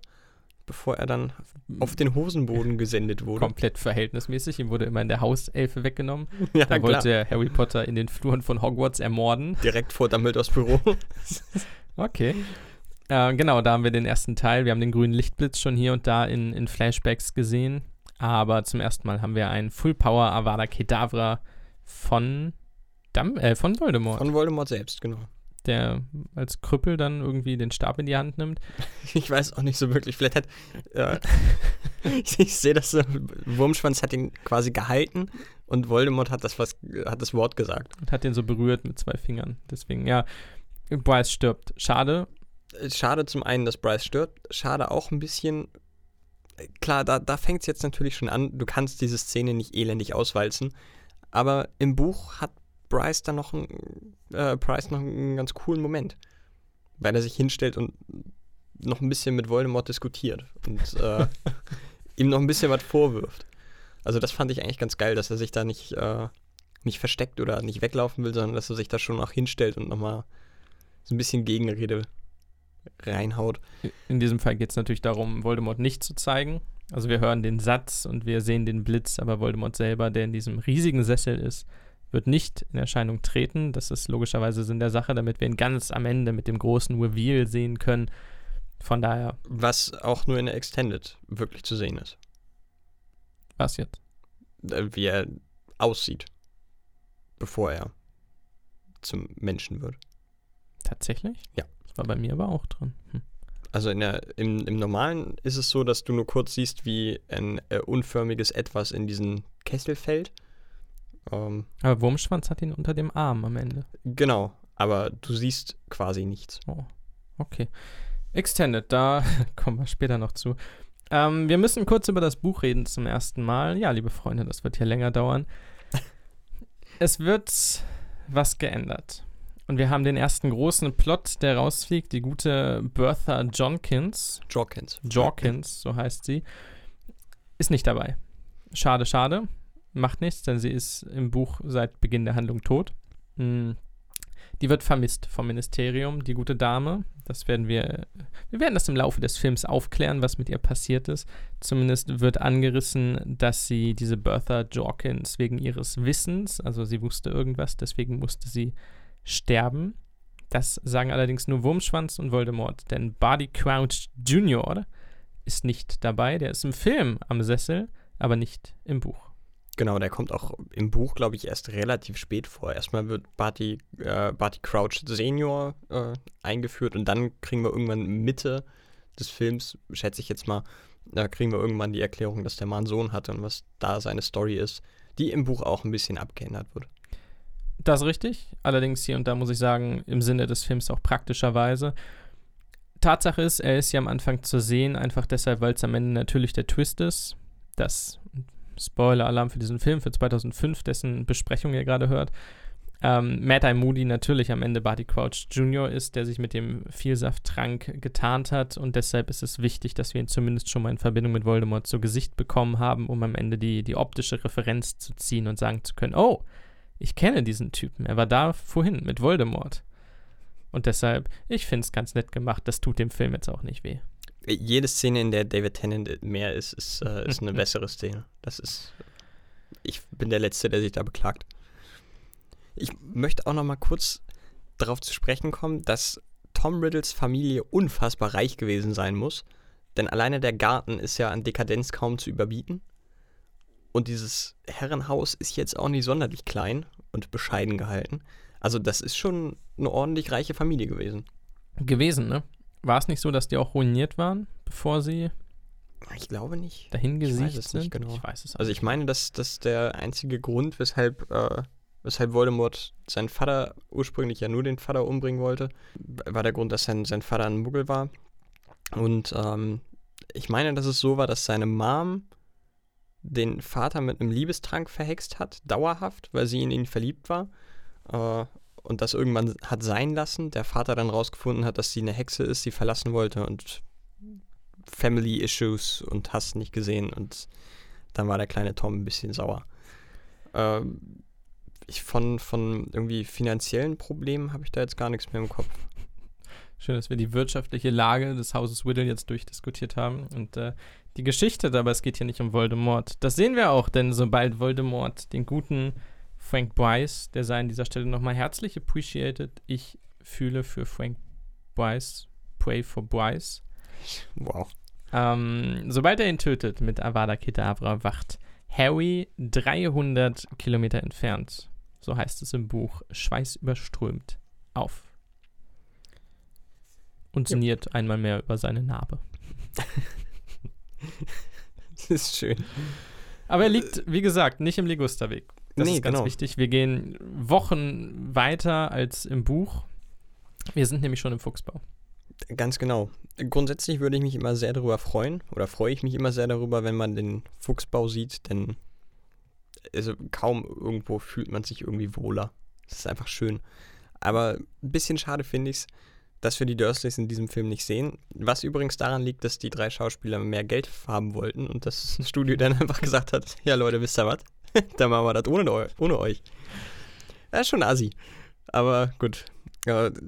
bevor er dann auf den Hosenboden gesendet wurde. Komplett verhältnismäßig. Ihm wurde immer in der Hauselfe weggenommen. ja, Da wollte Harry Potter in den Fluren von Hogwarts ermorden. Direkt vor Dumbledores Büro. Okay. Äh, genau, da haben wir den ersten Teil. Wir haben den grünen Lichtblitz schon hier und da in, in Flashbacks gesehen. Aber zum ersten Mal haben wir ein Full Power Avada Kedavra von, Dum äh, von Voldemort, Von Voldemort selbst, genau. der als Krüppel dann irgendwie den Stab in die Hand nimmt. Ich weiß auch nicht so wirklich. Vielleicht hat. Äh, ich ich sehe das so. Wurmschwanz hat ihn quasi gehalten und Voldemort hat das, was, hat das Wort gesagt. und hat den so berührt mit zwei Fingern. Deswegen, ja, Bryce stirbt. Schade. Äh, Schade zum einen, dass Bryce stirbt. Schade auch ein bisschen. äh, Klar, da, da fängt es jetzt natürlich schon an. Du kannst diese Szene nicht elendig auswalzen. Aber im Buch hat Bryce dann noch ein, äh, Price noch einen ganz coolen Moment. Weil er sich hinstellt und noch ein bisschen mit Voldemort diskutiert und äh, ihm noch ein bisschen was vorwirft. Also das fand ich eigentlich ganz geil, dass er sich da nicht, äh, nicht versteckt oder nicht weglaufen will, sondern dass er sich da schon auch hinstellt und nochmal so ein bisschen Gegenrede reinhaut. In diesem Fall geht es natürlich darum, Voldemort nicht zu zeigen. Also wir hören den Satz und wir sehen den Blitz, aber Voldemort selber, der in diesem riesigen Sessel ist, wird nicht in Erscheinung treten. Das ist logischerweise Sinn der Sache, damit wir ihn ganz am Ende mit dem großen Reveal sehen können. Von daher, Was auch nur in der Extended wirklich zu sehen ist. was jetzt? Äh, Wie er aussieht, bevor er zum Menschen wird. Tatsächlich? Ja. Das war bei mir aber auch drin. Hm. Also in der, im, im Normalen ist es so, dass du nur kurz siehst, wie ein äh, unförmiges Etwas in diesen Kessel fällt. Ähm, Aber Wurmschwanz hat ihn unter dem Arm am Ende. genau, aber du siehst quasi nichts. Oh, okay. Extended, da kommen wir später noch zu. Ähm, wir müssen kurz über das Buch reden zum ersten Mal. Ja, liebe Freunde, das wird hier länger dauern. es wird was geändert. Und wir haben den ersten großen Plot, der rausfliegt. Die gute Bertha Jonkins, Jorkins. Jorkins, so heißt sie, ist nicht dabei. Schade, schade. Macht nichts, denn sie ist im Buch seit Beginn der Handlung tot. Hm. Die wird vermisst vom Ministerium, die gute Dame. Das werden wir, wir werden das im Laufe des Films aufklären, was mit ihr passiert ist. Zumindest wird angerissen, dass sie diese Bertha Jorkins wegen ihres Wissens, also sie wusste irgendwas, deswegen musste sie sterben. Das sagen allerdings nur Wurmschwanz und Voldemort, denn Barty Crouch Jr. ist nicht dabei. Der ist im Film am Sessel, aber nicht im Buch. Genau, der kommt auch im Buch, glaube ich, erst relativ spät vor. Erstmal wird Barty, äh, Barty Crouch Senior äh, eingeführt und dann kriegen wir irgendwann Mitte des Films, schätze ich jetzt mal, da kriegen wir irgendwann die Erklärung, dass der Mann Sohn hatte und was da seine Story ist, die im Buch auch ein bisschen abgeändert wird. Das ist richtig. Allerdings hier und da muss ich sagen, im Sinne des Films auch praktischerweise. Tatsache ist, er ist ja am Anfang zu sehen, einfach deshalb, weil es am Ende natürlich der Twist ist. Das Spoiler-Alarm für diesen Film, für 2005, dessen Besprechung ihr gerade hört. Ähm, Mad Eye Moody natürlich am Ende Barty Crouch Jr. ist, der sich mit dem Vielsafttrank getarnt hat und deshalb ist es wichtig, dass wir ihn zumindest schon mal in Verbindung mit Voldemort zu Gesicht bekommen haben, um am Ende die, die optische Referenz zu ziehen und sagen zu können, oh, ich kenne diesen Typen, er war da vorhin mit Voldemort. Und deshalb, ich finde es ganz nett gemacht, das tut dem Film jetzt auch nicht weh. Jede Szene, in der David Tennant mehr ist, ist, äh, ist eine bessere Szene. Das ist, ich bin der Letzte, der sich da beklagt. Ich möchte auch noch mal kurz darauf zu sprechen kommen, dass Tom Riddles Familie unfassbar reich gewesen sein muss. Denn alleine der Garten ist ja an Dekadenz kaum zu überbieten. Und dieses Herrenhaus ist jetzt auch nicht sonderlich klein und bescheiden gehalten. Also das ist schon eine ordentlich reiche Familie gewesen. Gewesen, ne? War es nicht so, dass die auch ruiniert waren, bevor sie Ich glaube nicht. dahin Ich weiß gesiegt es sind? nicht genau. Ich weiß es auch Also ich meine, dass das der einzige Grund, weshalb, äh, weshalb Voldemort seinen Vater ursprünglich ja nur den Vater umbringen wollte, war der Grund, dass sein, sein Vater ein Muggel war. Und ähm, ich meine, dass es so war, dass seine Mom den Vater mit einem Liebestrank verhext hat, dauerhaft, weil sie in ihn verliebt war. Äh, und das irgendwann hat sein lassen. Der Vater dann rausgefunden hat, dass sie eine Hexe ist, sie verlassen wollte und Family Issues und hast nicht gesehen. Und dann war der kleine Tom ein bisschen sauer. Ähm, ich von, von irgendwie finanziellen Problemen habe ich da jetzt gar nichts mehr im Kopf. Schön, dass wir die wirtschaftliche Lage des Hauses Whittle jetzt durchdiskutiert haben und äh, die Geschichte, aber es geht hier nicht um Voldemort. Das sehen wir auch, denn sobald Voldemort den guten Frank Bryce, der sei an dieser Stelle nochmal herzlich appreciated, ich fühle für Frank Bryce, pray for Bryce. Wow. Ähm, sobald er ihn tötet mit Avada Kedavra, wacht Harry 300 Kilometer entfernt, so heißt es im Buch, schweißüberströmt auf. Und Ja. sinniert einmal mehr über seine Narbe. Das ist schön. Aber er liegt, wie gesagt, nicht im Ligusterweg. Das Nee, ist ganz genau. wichtig. Wir gehen Wochen weiter als im Buch. Wir sind nämlich schon im Fuchsbau. Ganz genau. Grundsätzlich würde ich mich immer sehr darüber freuen oder freue ich mich immer sehr darüber, wenn man den Fuchsbau sieht, denn also kaum irgendwo fühlt man sich irgendwie wohler. Das ist einfach schön. Aber ein bisschen schade finde ich es, dass wir die Dursleys in diesem Film nicht sehen. Was übrigens daran liegt, dass die drei Schauspieler mehr Geld haben wollten und das Studio dann einfach gesagt hat: Ja, Leute, wisst ihr was? dann machen wir das ohne, ohne euch. Das ist schon assi. Aber gut.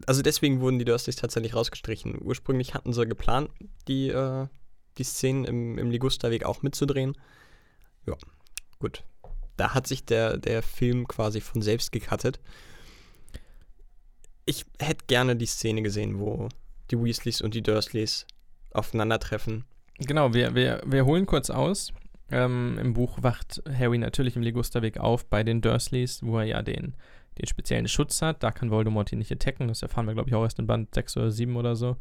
Also deswegen wurden die Dursleys tatsächlich rausgestrichen. Ursprünglich hatten sie geplant, die, äh, die Szenen im, im Ligusterweg auch mitzudrehen. Ja, gut. Da hat sich der, der Film quasi von selbst gecuttet. Ich hätte gerne die Szene gesehen, wo die Weasleys und die Dursleys aufeinandertreffen. Genau, wir, wir, wir holen kurz aus. Ähm, Im Buch wacht Harry natürlich im Ligusterweg auf bei den Dursleys, wo er ja den, den speziellen Schutz hat. Da kann Voldemort ihn nicht attacken. Das erfahren wir, glaube ich, auch erst in Band 6 oder 7 oder so.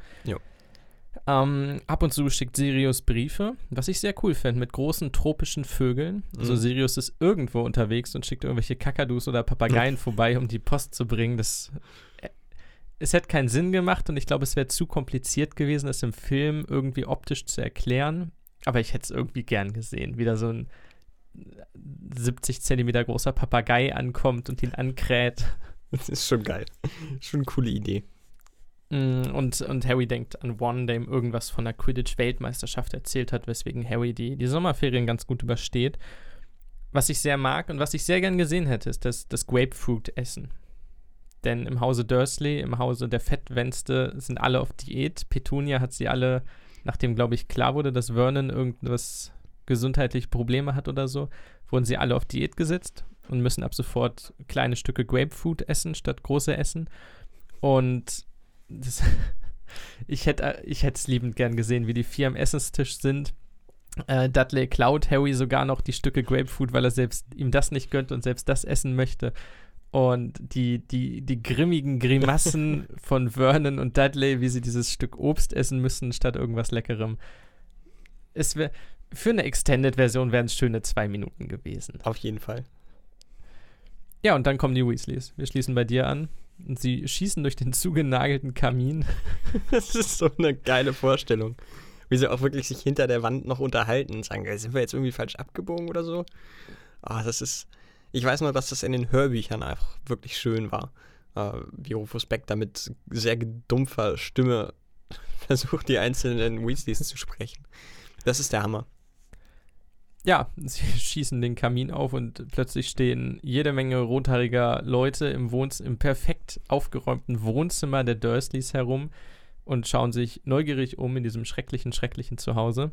Ähm, ab und zu schickt Sirius Briefe, was ich sehr cool finde, mit großen tropischen Vögeln. Also Mhm. Sirius ist irgendwo unterwegs und schickt irgendwelche Kakadus oder Papageien vorbei, um die Post zu bringen. Das, äh, es hätte keinen Sinn gemacht und ich glaube, es wäre zu kompliziert gewesen, das im Film irgendwie optisch zu erklären. Aber ich hätte es irgendwie gern gesehen. Wieder so ein 70 Zentimeter großer Papagei ankommt und ihn ankräht. Das ist schon geil. Schon eine coole Idee. Mm, Und, und Harry denkt an One, der ihm irgendwas von der Quidditch-Weltmeisterschaft erzählt hat, weswegen Harry die, die Sommerferien ganz gut übersteht. Was ich sehr mag und was ich sehr gern gesehen hätte, ist das, das Grapefruit-Essen. Denn im Hause Dursley, im Hause der Fettwänste, sind alle auf Diät. Petunia hat sie alle, nachdem, glaube ich, klar wurde, dass Vernon irgendwas gesundheitliche Probleme hat oder so, wurden sie alle auf Diät gesetzt und müssen ab sofort kleine Stücke Grapefruit essen statt große essen. Und das, ich hätte ich es liebend gern gesehen, wie die vier am Essenstisch sind. Äh, Dudley klaut Harry sogar noch die Stücke Grapefruit, weil er selbst ihm das nicht gönnt und selbst das essen möchte. Und die, die, die grimmigen Grimassen von Vernon und Dudley, wie sie dieses Stück Obst essen müssen, statt irgendwas Leckerem. Es wäre für eine Extended-Version wären es schöne zwei Minuten gewesen. Auf jeden Fall. Ja, und dann kommen die Weasleys. Wir schließen bei dir an. Und sie schießen durch den zugenagelten Kamin. Das ist so eine geile Vorstellung. Wie sie auch wirklich sich hinter der Wand noch unterhalten und sagen, sind wir jetzt irgendwie falsch abgebogen oder so? Ah, das ist. Ich weiß noch, dass das in den Hörbüchern einfach wirklich schön war. Äh, wie Rufus Beck da mit sehr dumpfer Stimme versucht, die einzelnen Weasleys zu sprechen. Das ist der Hammer. Ja, sie schießen den Kamin auf und plötzlich stehen jede Menge rothaariger Leute im, Wohns im perfekt aufgeräumten Wohnzimmer der Dursleys herum und schauen sich neugierig um in diesem schrecklichen, schrecklichen Zuhause.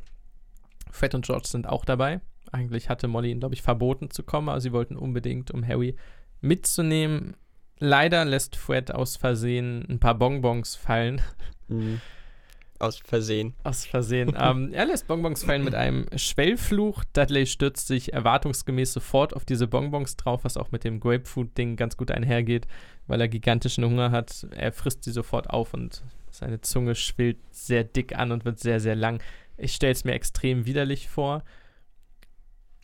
Fred und George sind auch dabei. Eigentlich hatte Molly ihnen, glaube ich, verboten zu kommen, aber sie wollten unbedingt, um Harry mitzunehmen. Leider lässt Fred aus Versehen ein paar Bonbons fallen. Mhm. Aus Versehen. Aus Versehen. ähm, er lässt Bonbons fallen mit einem Schwellfluch. Dudley stürzt sich erwartungsgemäß sofort auf diese Bonbons drauf, was auch mit dem Grapefruit-Ding ganz gut einhergeht, weil er gigantischen Hunger hat. Er frisst sie sofort auf und seine Zunge schwillt sehr dick an und wird sehr, sehr lang. Ich stelle es mir extrem widerlich vor.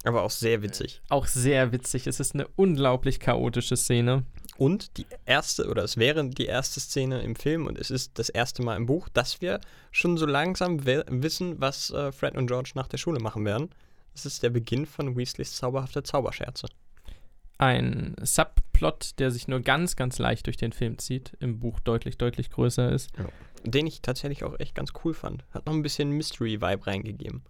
Aber auch sehr witzig. Auch sehr witzig. Es ist eine unglaublich chaotische Szene. Und die erste, oder es wäre die erste Szene im Film und es ist das erste Mal im Buch, dass wir schon so langsam wissen, was äh, Fred und George nach der Schule machen werden. Es ist der Beginn von Weasleys zauberhafte Zauberscherze. Ein Subplot, der sich nur ganz, ganz leicht durch den Film zieht, im Buch deutlich, deutlich größer ist. Ja. Den ich tatsächlich auch echt ganz cool fand. Hat noch ein bisschen Mystery-Vibe reingegeben.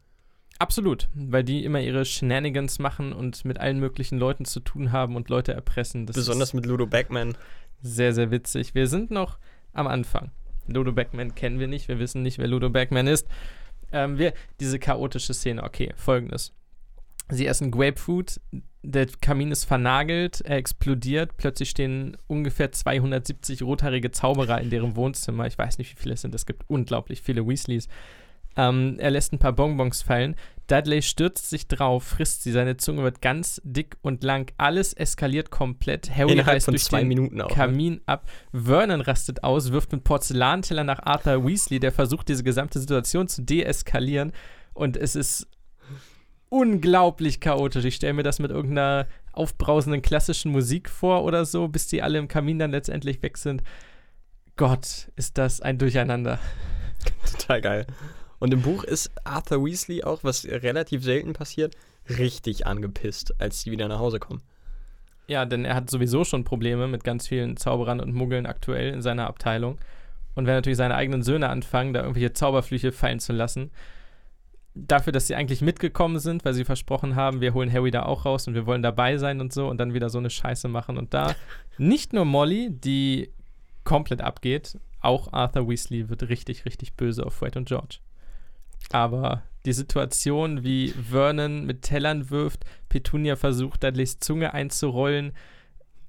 Absolut, weil die immer ihre Shenanigans machen und mit allen möglichen Leuten zu tun haben und Leute erpressen. Das Besonders mit Ludo Backman. Sehr, sehr witzig. Wir sind noch am Anfang. Ludo Backman kennen wir nicht, wir wissen nicht, wer Ludo Backman ist. Ähm, wir, diese chaotische Szene, okay, folgendes. Sie essen Grapefruit, der Kamin ist vernagelt, er explodiert, plötzlich stehen ungefähr 270 rothaarige Zauberer in deren Wohnzimmer. Ich weiß nicht, wie viele es sind, es gibt unglaublich viele Weasleys. Ähm, er lässt ein paar Bonbons fallen. Dudley stürzt sich drauf, frisst sie. Seine Zunge wird ganz dick und lang. Alles eskaliert komplett. Harry Innerhalb reißt durch den Minuten auch, ne? Kamin ne? ab. Vernon rastet aus, wirft mit Porzellanteller nach Arthur Weasley, der versucht, diese gesamte Situation zu deeskalieren. Und es ist unglaublich chaotisch. Ich stelle mir das mit irgendeiner aufbrausenden klassischen Musik vor oder so, bis die alle im Kamin dann letztendlich weg sind. Gott, ist das ein Durcheinander. Total geil. Und im Buch ist Arthur Weasley auch, was relativ selten passiert, richtig angepisst, als sie wieder nach Hause kommen. Ja, denn er hat sowieso schon Probleme mit ganz vielen Zauberern und Muggeln aktuell in seiner Abteilung. Und wenn natürlich seine eigenen Söhne anfangen, da irgendwelche Zauberflüche fallen zu lassen, dafür, dass sie eigentlich mitgekommen sind, weil sie versprochen haben, wir holen Harry da auch raus und wir wollen dabei sein und so und dann wieder so eine Scheiße machen. Und da nicht nur Molly, die komplett abgeht, auch Arthur Weasley wird richtig, richtig böse auf Fred und George. Aber die Situation, wie Vernon mit Tellern wirft, Petunia versucht, Dudleys Zunge einzurollen,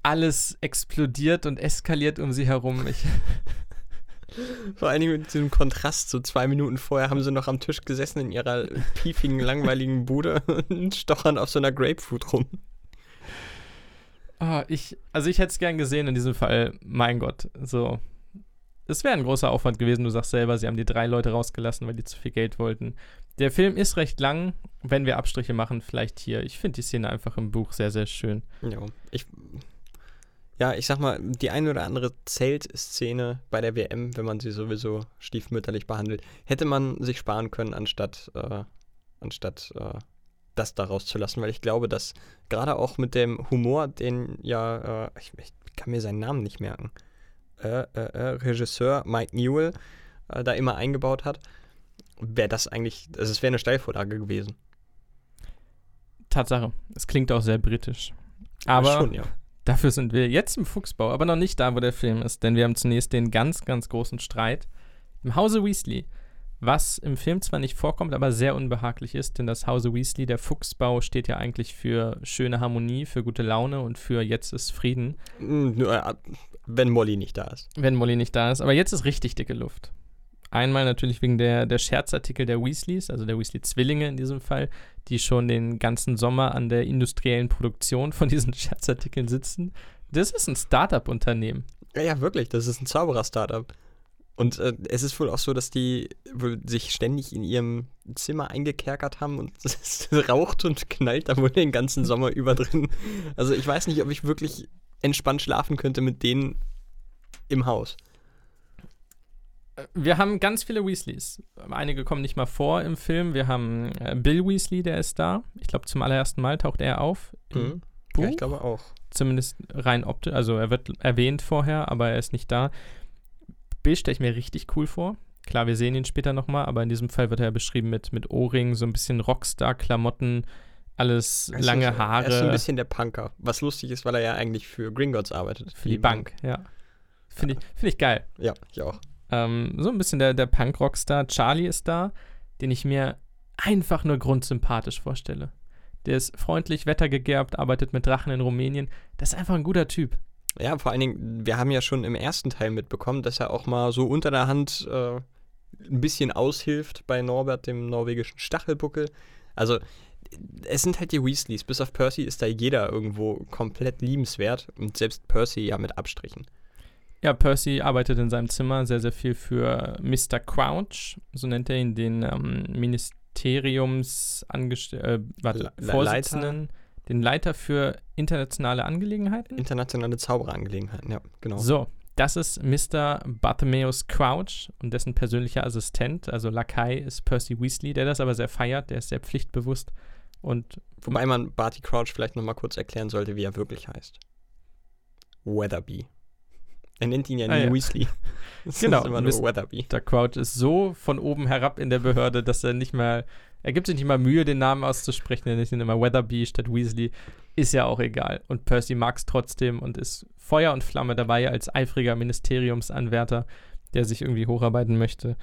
alles explodiert und eskaliert um sie herum. Ich Vor allen Dingen mit diesem Kontrast, so zwei Minuten vorher haben sie noch am Tisch gesessen in ihrer piefigen, langweiligen Bude und stochern auf so einer Grapefruit rum. Oh, ich, also ich hätte es gern gesehen in diesem Fall, mein Gott, so es wäre ein großer Aufwand gewesen. Du sagst selber, sie haben die drei Leute rausgelassen, weil die zu viel Geld wollten. Der Film ist recht lang. Wenn wir Abstriche machen, vielleicht hier. Ich finde die Szene einfach im Buch sehr, sehr schön. Ja, ich, ja, ich sag mal, die eine oder andere Zeltszene bei der WM, wenn man sie sowieso stiefmütterlich behandelt, hätte man sich sparen können, anstatt, äh, anstatt äh, das daraus zu lassen, weil ich glaube, dass gerade auch mit dem Humor, den ja, äh, ich, ich kann mir seinen Namen nicht merken, äh, äh, äh, Regisseur Mike Newell äh, da immer eingebaut hat, wäre das eigentlich, also es wäre eine Steilvorlage gewesen. Tatsache. Es klingt auch sehr britisch. Aber schon, ja. dafür sind wir jetzt im Fuchsbau, aber noch nicht da, wo der Film ist, denn wir haben zunächst den ganz, ganz großen Streit im Hause Weasley was im Film zwar nicht vorkommt, aber sehr unbehaglich ist, denn das Hause Weasley, der Fuchsbau, steht ja eigentlich für schöne Harmonie, für gute Laune und für jetzt ist Frieden. Wenn Molly nicht da ist. Wenn Molly nicht da ist, aber jetzt ist richtig dicke Luft. Einmal natürlich wegen der, der Scherzartikel der Weasleys, also der Weasley-Zwillinge in diesem Fall, die schon den ganzen Sommer an der industriellen Produktion von diesen Scherzartikeln sitzen, Das ist ein Startup-Unternehmen. Ja, ja, wirklich, das ist ein Zauberer-Startup. Und äh, es ist wohl auch so, dass die sich ständig in ihrem Zimmer eingekerkert haben und es raucht und knallt da wohl den ganzen Sommer über drin. Also ich weiß nicht, ob ich wirklich entspannt schlafen könnte mit denen im Haus. Wir haben ganz viele Weasleys. Einige kommen nicht mal vor im Film. Wir haben äh, Bill Weasley, der ist da. Ich glaube, zum allerersten Mal taucht er auf. Im Mhm. Buch. Ja, ich glaube auch. Zumindest rein optisch. Also er wird erwähnt vorher, aber er ist nicht da. Bill stelle ich mir richtig cool vor. Klar, wir sehen ihn später nochmal, aber in diesem Fall wird er beschrieben mit, mit Ohrringen, so ein bisschen Rockstar-Klamotten, alles ist lange so, Er ist so ein Haare bisschen der Punker. Was lustig ist, weil er ja eigentlich für Gringotts arbeitet. für die Bank. Ja. Finde ich, find ich geil. Ja, ich auch. Ähm, so ein bisschen der, der Punk-Rockstar. Charlie ist da, den ich mir einfach nur grundsympathisch vorstelle. Der ist freundlich, wettergegerbt, arbeitet mit Drachen in Rumänien. Das ist einfach ein guter Typ. Ja, vor allen Dingen, wir haben ja schon im ersten Teil mitbekommen, dass er auch mal so unter der Hand äh, ein bisschen aushilft bei Norbert, dem norwegischen Stachelbuckel. Also, es sind halt die Weasleys. Bis auf Percy ist da jeder irgendwo komplett liebenswert und selbst Percy ja mit Abstrichen. Ja, Percy arbeitet in seinem Zimmer sehr, sehr viel für Mr. Crouch, so nennt er ihn, den ähm, Ministeriumsangestellten, äh, Le- den Leiter für internationale Angelegenheiten. Internationale Zaubererangelegenheiten, ja, genau. So, das ist Mr. Bartholomeus Crouch und dessen persönlicher Assistent, also Lakai, ist Percy Weasley, der das aber sehr feiert, der ist sehr pflichtbewusst und Wobei man Barty Crouch vielleicht nochmal kurz erklären sollte, wie er wirklich heißt. Weatherby. Er nennt ihn ja nie Ah, ja. Weasley. Das Genau, ist immer nur Weatherby. der Crouch ist so von oben herab in der Behörde, dass er nicht mal, er gibt sich nicht mal Mühe, den Namen auszusprechen, er nennt ihn immer Weatherby statt Weasley, ist ja auch egal. Und Percy mag es trotzdem und ist Feuer und Flamme dabei als eifriger Ministeriumsanwärter, der sich irgendwie hocharbeiten möchte.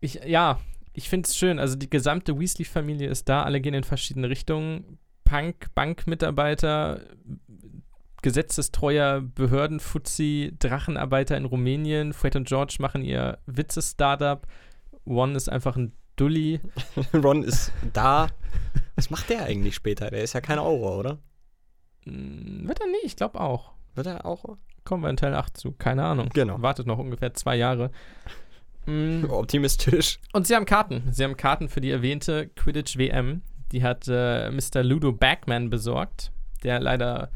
Ich, ja, ich finde es schön. Also die gesamte Weasley-Familie ist da, alle gehen in verschiedene Richtungen. Punk, Bankmitarbeiter, gesetzestreuer Behördenfuzzi, Drachenarbeiter in Rumänien. Fred und George machen ihr Witze-Startup. One ist einfach ein Dulli. Ron ist da. Was macht der eigentlich später? Der ist ja kein Auror, oder? Hm, wird er nicht? Ich glaube auch. Wird er Auror? Kommen wir in Teil 8 zu. Keine Ahnung. Genau. Wartet noch ungefähr zwei Jahre. Mm, Optimistisch. Und sie haben Karten. Sie haben Karten für die erwähnte Quidditch WM. Die hat äh, Mr. Ludo Backman besorgt. Der leider.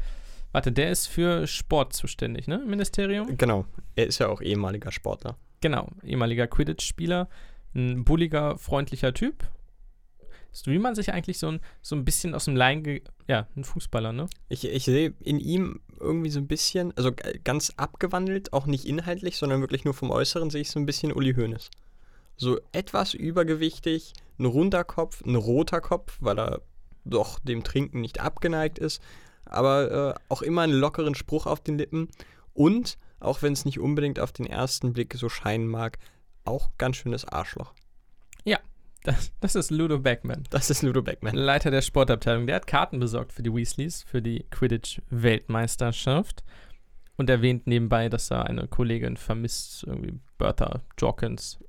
Warte, der ist für Sport zuständig, ne? Im Ministerium? Genau. Er ist ja auch ehemaliger Sportler. Genau, ehemaliger Quidditch-Spieler. Ein bulliger, freundlicher Typ. So wie man sich eigentlich so ein, so ein bisschen aus dem ge- Ja, ein Fußballer, ne? Ich, ich sehe in ihm irgendwie so ein bisschen, also ganz abgewandelt, auch nicht inhaltlich, sondern wirklich nur vom Äußeren sehe ich so ein bisschen Uli Hoeneß. So etwas übergewichtig, ein runder Kopf, ein roter Kopf, weil er doch dem Trinken nicht abgeneigt ist, aber äh, auch immer einen lockeren Spruch auf den Lippen und, auch wenn es nicht unbedingt auf den ersten Blick so scheinen mag, auch ganz schönes Arschloch. Das, das ist Ludo Backman. Das ist Ludo Beckman. Leiter der Sportabteilung. Der hat Karten besorgt für die Weasleys, für die Quidditch-Weltmeisterschaft. Und erwähnt nebenbei, dass er eine Kollegin vermisst, irgendwie Bertha Jorkins.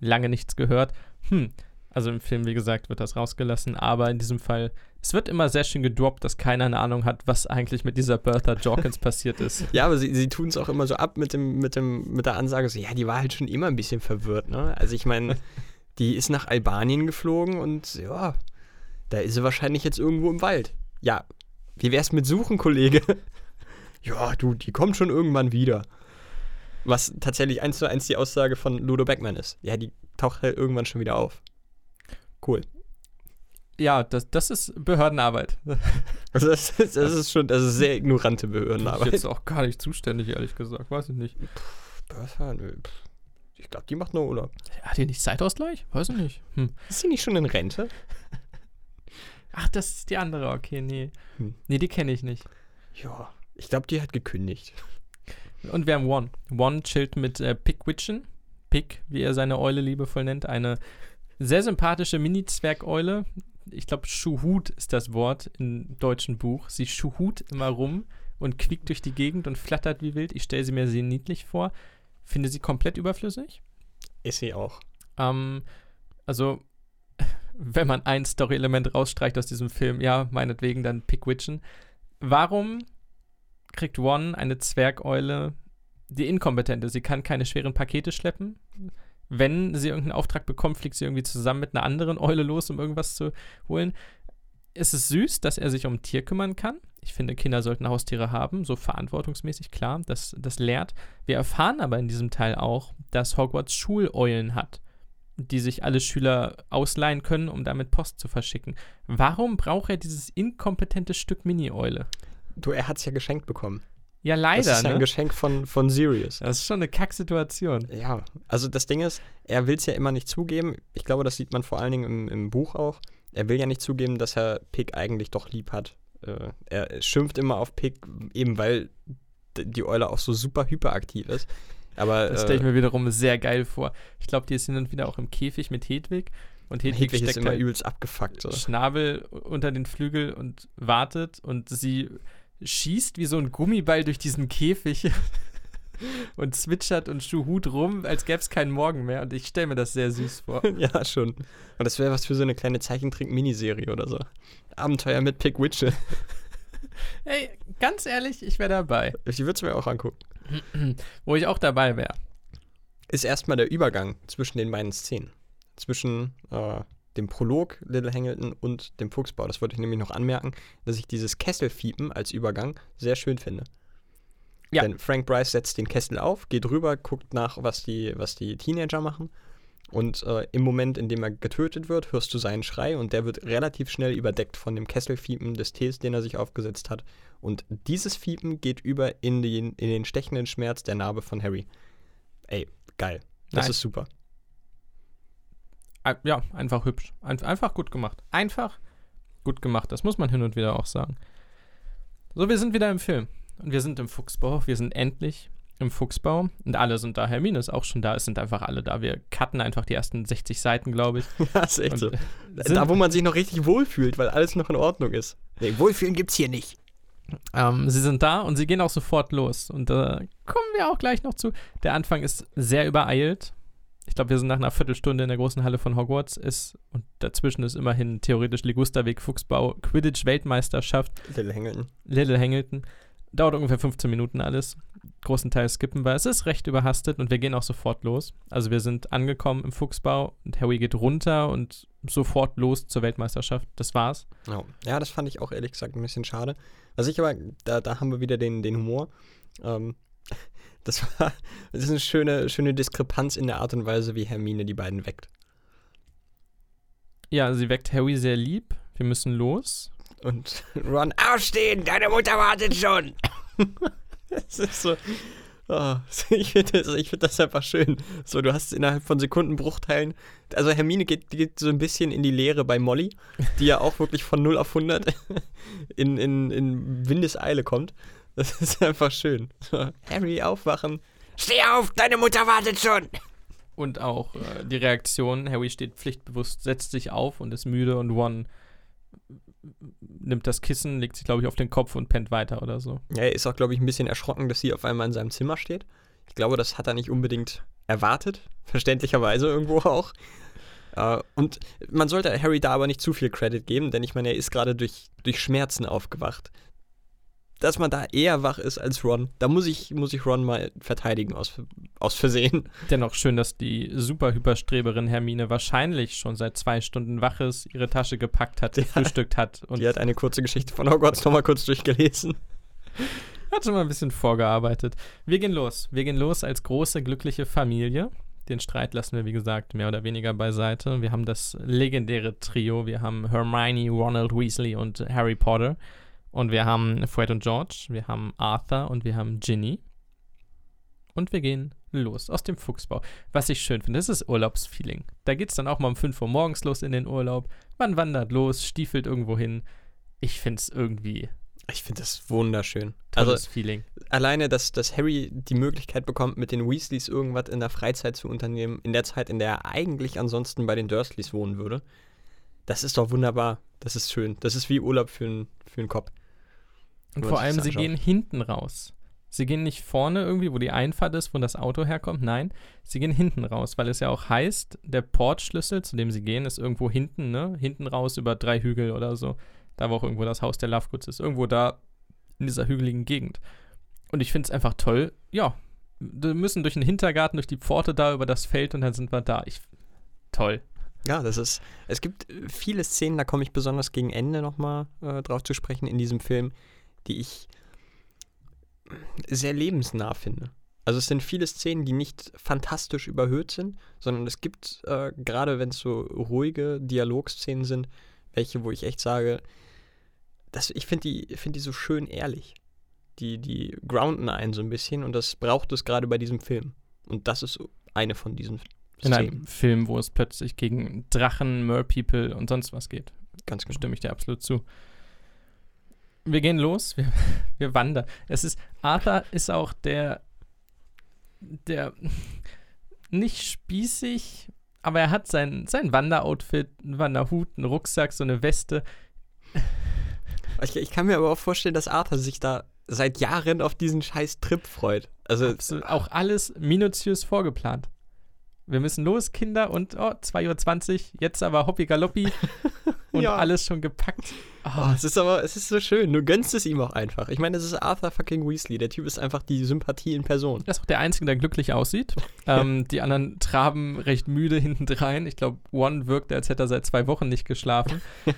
Lange nichts gehört. Hm. Also im Film, wie gesagt, wird das rausgelassen, aber in diesem Fall, es wird immer sehr schön gedroppt, dass keiner eine Ahnung hat, was eigentlich mit dieser Bertha Jorkins passiert ist. Ja, aber sie, sie tun es auch immer so ab mit, dem, mit, dem, mit der Ansage, so, ja, die war halt schon immer ein bisschen verwirrt, ne? Also ich meine, die ist nach Albanien geflogen und ja, da ist sie wahrscheinlich jetzt irgendwo im Wald. Ja, wie wär's mit Suchen, Kollege? ja, du, die kommt schon irgendwann wieder. Was tatsächlich eins zu eins die Aussage von Ludo Beckmann ist. Ja, die taucht halt irgendwann schon wieder auf. Cool. Ja, das, das ist Behördenarbeit. Also das, ist- das ist schon, das ist sehr ignorante Bin ich Behördenarbeit. jetzt auch gar nicht zuständig, ehrlich gesagt. Weiß ich nicht. Bertha, nö, pff. Ich glaube, die macht nur Urlaub. Hat die nicht Zeitausgleich? Weiß ich nicht. Hm. Ist sie nicht schon in Rente? Ach, das ist die andere. Okay, nee. Hm. Nee, die kenne ich nicht. Ja, ich glaube, die hat gekündigt. Und wir haben One. One chillt mit äh, Pickwitchen. Pick, wie er seine Eule liebevoll nennt. Eine sehr sympathische Mini-Zwergeule. Ich glaube, Schuhut ist das Wort im deutschen Buch. Sie schuhut immer rum und quiekt durch die Gegend und flattert wie wild. Ich stelle sie mir sehr niedlich vor. Finde sie komplett überflüssig. Ist sie auch. Ähm, also, wenn man ein Story-Element rausstreicht aus diesem Film, ja, meinetwegen dann Pickwitchen. Warum kriegt One eine Zwergeule, die inkompetent ist. Sie kann keine schweren Pakete schleppen. Wenn sie irgendeinen Auftrag bekommt, fliegt sie irgendwie zusammen mit einer anderen Eule los, um irgendwas zu holen. Es ist süß, dass er sich um ein Tier kümmern kann. Ich finde, Kinder sollten Haustiere haben, so verantwortungsmäßig, klar, das, das lehrt. Wir erfahren aber in diesem Teil auch, dass Hogwarts Schuleulen hat, die sich alle Schüler ausleihen können, um damit Post zu verschicken. Warum braucht er dieses inkompetente Stück Mini-Eule? Du, er hat es ja geschenkt bekommen. Ja, leider, das ist ja ne? ein Geschenk von, von Sirius. Das ist schon eine Kacksituation. Ja, also das Ding ist, er will es ja immer nicht zugeben. Ich glaube, das sieht man vor allen Dingen im, im Buch auch. Er will ja nicht zugeben, dass er Pick eigentlich doch lieb hat. Äh, er schimpft immer auf Pick, eben weil die Eule auch so super hyperaktiv ist. Aber Das äh, stelle ich mir wiederum sehr geil vor. Ich glaube, die ist hin und wieder auch im Käfig mit Hedwig. Und Hedwig, Hedwig ist steckt immer halt übelst abgefuckt. So. Schnabel unter den Flügel und wartet. Und sie schießt wie so ein Gummiball durch diesen Käfig und zwitschert und schuhut rum, als gäbe es keinen Morgen mehr. Und ich stelle mir das sehr süß vor. ja, schon. Und das wäre was für so eine kleine Zeichentrick-Miniserie oder so. Abenteuer mit Pick Witchell. Hey, ganz ehrlich, ich wäre dabei. Ich würde es mir auch angucken. Wo ich auch dabei wäre. Ist erstmal der Übergang zwischen den beiden Szenen. Zwischen äh, dem Prolog Little Hangleton und dem Fuchsbau. Das wollte ich nämlich noch anmerken, dass ich dieses Kesselfiepen als Übergang sehr schön finde. Ja. Denn Frank Bryce setzt den Kessel auf, geht rüber, guckt nach, was die, was die Teenager machen. Und äh, im Moment, in dem er getötet wird, hörst du seinen Schrei und der wird relativ schnell überdeckt von dem Kesselfiepen des Tees, den er sich aufgesetzt hat. Und dieses Fiepen geht über in den, in den stechenden Schmerz der Narbe von Harry. Ey, geil. Das Nice. ist super. Ja, einfach hübsch. Ein, einfach gut gemacht. Einfach gut gemacht. Das muss man hin und wieder auch sagen. So, wir sind wieder im Film. Und wir sind im Fuchsbau. Wir sind endlich im Fuchsbau. Und alle sind da. Hermine ist auch schon da. Es sind einfach alle da. Wir cutten einfach die ersten 60 Seiten, glaube ich. Ja, ist echt Und, so. äh, Da, wo man sich noch richtig wohlfühlt, weil alles noch in Ordnung ist. Nee, Wohlfühlen gibt's hier nicht. Ähm, sie sind da und sie gehen auch sofort los. Und da kommen wir auch gleich noch zu. Der Anfang ist sehr übereilt. Ich glaube, wir sind nach einer Viertelstunde in der großen Halle von Hogwarts. Ist, und dazwischen ist immerhin theoretisch Ligusterweg, Fuchsbau, Quidditch-Weltmeisterschaft, Little Hangleton. Little Hangleton. Dauert ungefähr 15 Minuten alles. Großen Teil skippen wir. Es ist recht überhastet und wir gehen auch sofort los. Also wir sind angekommen im Fuchsbau und Harry geht runter und sofort los zur Weltmeisterschaft. Das war's. Ja. ja, das fand ich auch ehrlich gesagt ein bisschen schade. Was ich aber, da, da haben wir wieder den, den Humor. Ähm, das war, das ist eine schöne, schöne Diskrepanz in der Art und Weise, wie Hermine die beiden weckt. Ja, sie weckt Harry sehr lieb. Wir müssen los. Und Ron, aufstehen, deine Mutter wartet schon. Es ist so. Oh, ich finde das, ich find das einfach schön. So, du hast innerhalb von Sekundenbruchteilen. Also, Hermine geht, geht so ein bisschen in die Leere bei Molly, die ja auch wirklich von 0 auf 100 in, in, in Windeseile kommt. Das ist einfach schön. So, Harry, aufwachen. Steh auf, deine Mutter wartet schon. Und auch äh, die Reaktion, Harry steht pflichtbewusst, setzt sich auf und ist müde und Ron nimmt das Kissen, legt sich, glaube ich, auf den Kopf und pennt weiter oder so. Ja, er ist auch, glaube ich, ein bisschen erschrocken, dass sie auf einmal in seinem Zimmer steht. Ich glaube, das hat er nicht unbedingt erwartet. Verständlicherweise irgendwo auch. Äh, und man sollte Harry da aber nicht zu viel Credit geben, denn ich meine, er ist gerade durch, durch Schmerzen aufgewacht. Dass man da eher wach ist als Ron, da muss ich, muss ich Ron mal verteidigen aus, aus Versehen. Dennoch schön, dass die super Hyperstreberin Hermine wahrscheinlich schon seit zwei Stunden wach ist, ihre Tasche gepackt hat, Ja. gefrühstückt hat und Die hat eine kurze Geschichte von Hogwarts nochmal kurz durchgelesen. hat schon mal ein bisschen vorgearbeitet. Wir gehen los. Wir gehen los als große, glückliche Familie. Den Streit lassen wir, wie gesagt, mehr oder weniger beiseite. Wir haben das legendäre Trio. Wir haben Hermione, Ronald Weasley und Harry Potter. Und wir haben Fred und George. Wir haben Arthur und wir haben Ginny. Und wir gehen los aus dem Fuchsbau. Was ich schön finde, das ist Urlaubsfeeling. Da geht es dann auch mal um 5 Uhr morgens los in den Urlaub. Man wandert los, stiefelt irgendwo hin. Ich finde es irgendwie Ich finde das wunderschön. tolles Also Feeling. alleine, dass, dass Harry die Möglichkeit bekommt, mit den Weasleys irgendwas in der Freizeit zu unternehmen, in der Zeit, in der er eigentlich ansonsten bei den Dursleys wohnen würde, das ist doch wunderbar. Das ist schön. Das ist wie Urlaub für einen für Kopf. Und vor allem, sie gehen hinten raus. Sie gehen nicht vorne irgendwie, wo die Einfahrt ist, wo das Auto herkommt. Nein, sie gehen hinten raus, weil es ja auch heißt, der Portschlüssel, zu dem sie gehen, ist irgendwo hinten, ne? Hinten raus über drei Hügel oder so. Da, wo auch irgendwo das Haus der Lovegoods ist. Irgendwo da in dieser hügeligen Gegend. Und ich finde es einfach toll, ja, wir müssen durch den Hintergarten, durch die Pforte da über das Feld und dann sind wir da. Ich, toll. Ja, das ist. Es gibt äh, viele Szenen, da komme ich besonders gegen Ende nochmal äh, drauf zu sprechen in diesem Film, die ich sehr lebensnah finde. Also es sind viele Szenen, die nicht fantastisch überhöht sind, sondern es gibt, äh, gerade wenn es so ruhige Dialogszenen sind, welche, wo ich echt sage, das, ich finde die, find die so schön ehrlich. Die, die grounden einen so ein bisschen und das braucht es gerade bei diesem Film. Und das ist eine von diesen In einem Film, wo es plötzlich gegen Drachen, Merpeople und sonst was geht. Ganz genau. Stimme ich dir absolut zu. Wir gehen los, wir, wir wandern. Es ist, Arthur ist auch der, der nicht spießig, aber er hat sein, sein Wanderoutfit, einen Wanderhut, einen Rucksack, so eine Weste. Ich, ich kann mir aber auch vorstellen, dass Arthur sich da seit Jahren auf diesen scheiß Trip freut. Also Absolut, auch alles minutiös vorgeplant. Wir müssen los, Kinder, und oh, 2.20 Uhr, jetzt aber Hoppi Galoppi und Ja. alles schon gepackt. Oh, Oh, es ist aber, es ist so schön. Du gönnst es ihm auch einfach. Ich meine, es ist Arthur fucking Weasley. Der Typ ist einfach die Sympathie in Person. er ist auch der Einzige, der glücklich aussieht. ähm, die anderen traben recht müde hintendrein. Ich glaube, One wirkt, als hätte er seit zwei Wochen nicht geschlafen.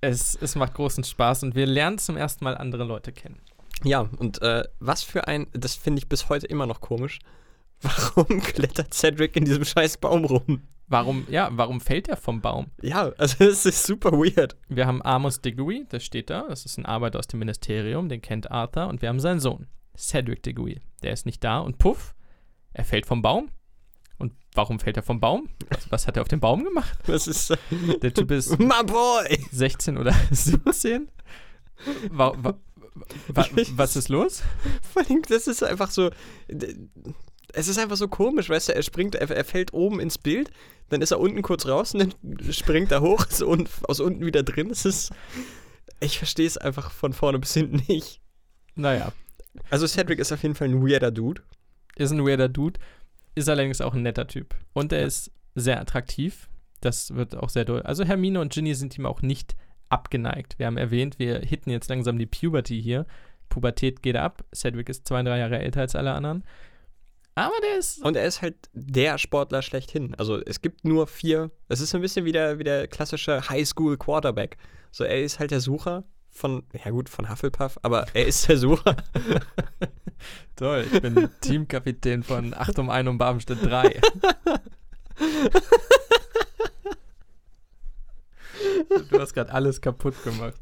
es, es macht großen Spaß und wir lernen zum ersten Mal andere Leute kennen. Ja, und äh, was für ein, das finde ich bis heute immer noch komisch. Warum klettert Cedric in diesem scheiß Baum rum? Warum, ja, warum fällt er vom Baum? Ja, also es ist super weird. Wir haben Amos Diggory, der steht da. Das ist ein Arbeiter aus dem Ministerium, den kennt Arthur. Und wir haben seinen Sohn, Cedric Diggory. Der ist nicht da. Und puff, er fällt vom Baum. Und warum fällt er vom Baum? Was, was hat er auf dem Baum gemacht? Das ist Der Typ ist My boy! 16 oder 17. Wa wa wa was ist los? Vor allem, das ist einfach so. Es ist einfach so komisch, weißt du, er springt, er, er fällt oben ins Bild, dann ist er unten kurz raus und dann springt er hoch, ist un, aus unten wieder drin. Es ist. Ich verstehe es einfach von vorne bis hinten nicht. Naja, Also Cedric ist auf jeden Fall ein weirder Dude. ist ein weirder Dude, ist allerdings auch ein netter Typ. Und er Ja. ist sehr attraktiv. Das wird auch sehr doll. Also Hermine und Ginny sind ihm auch nicht abgeneigt. Wir haben erwähnt, wir hitten jetzt langsam die Puberty hier. Pubertät geht ab. Cedric ist zwei, drei Jahre älter als alle anderen. Aber der ist. Und er ist halt der Sportler schlechthin. Also es gibt nur vier. Es ist so ein bisschen wie der, wie der klassische Highschool-Quarterback. So, er ist halt der Sucher von, ja gut, von Hufflepuff, aber er ist der Sucher. Toll, ich bin Teamkapitän von 8 um 1 um Barmstedt 3. Du hast gerade alles kaputt gemacht.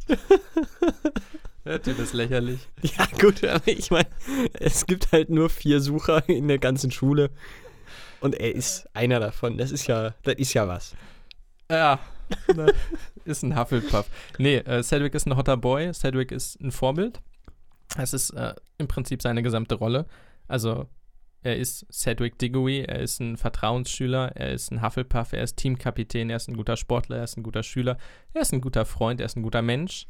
Der Typ ist lächerlich. Ja, gut, aber ich meine, es gibt halt nur vier Sucher in der ganzen Schule. Und er ist einer davon. Das ist ja, das ist ja was. Ja, ne, ist ein Hufflepuff. Nee, äh, Cedric ist ein hotter Boy. Cedric ist ein Vorbild. Es ist äh, im Prinzip seine gesamte Rolle. Also, er ist Cedric Diggory, er ist ein Vertrauensschüler, er ist ein Hufflepuff, er ist Teamkapitän, er ist ein guter Sportler, er ist ein guter Schüler, er ist ein guter Freund, er ist ein guter Mensch.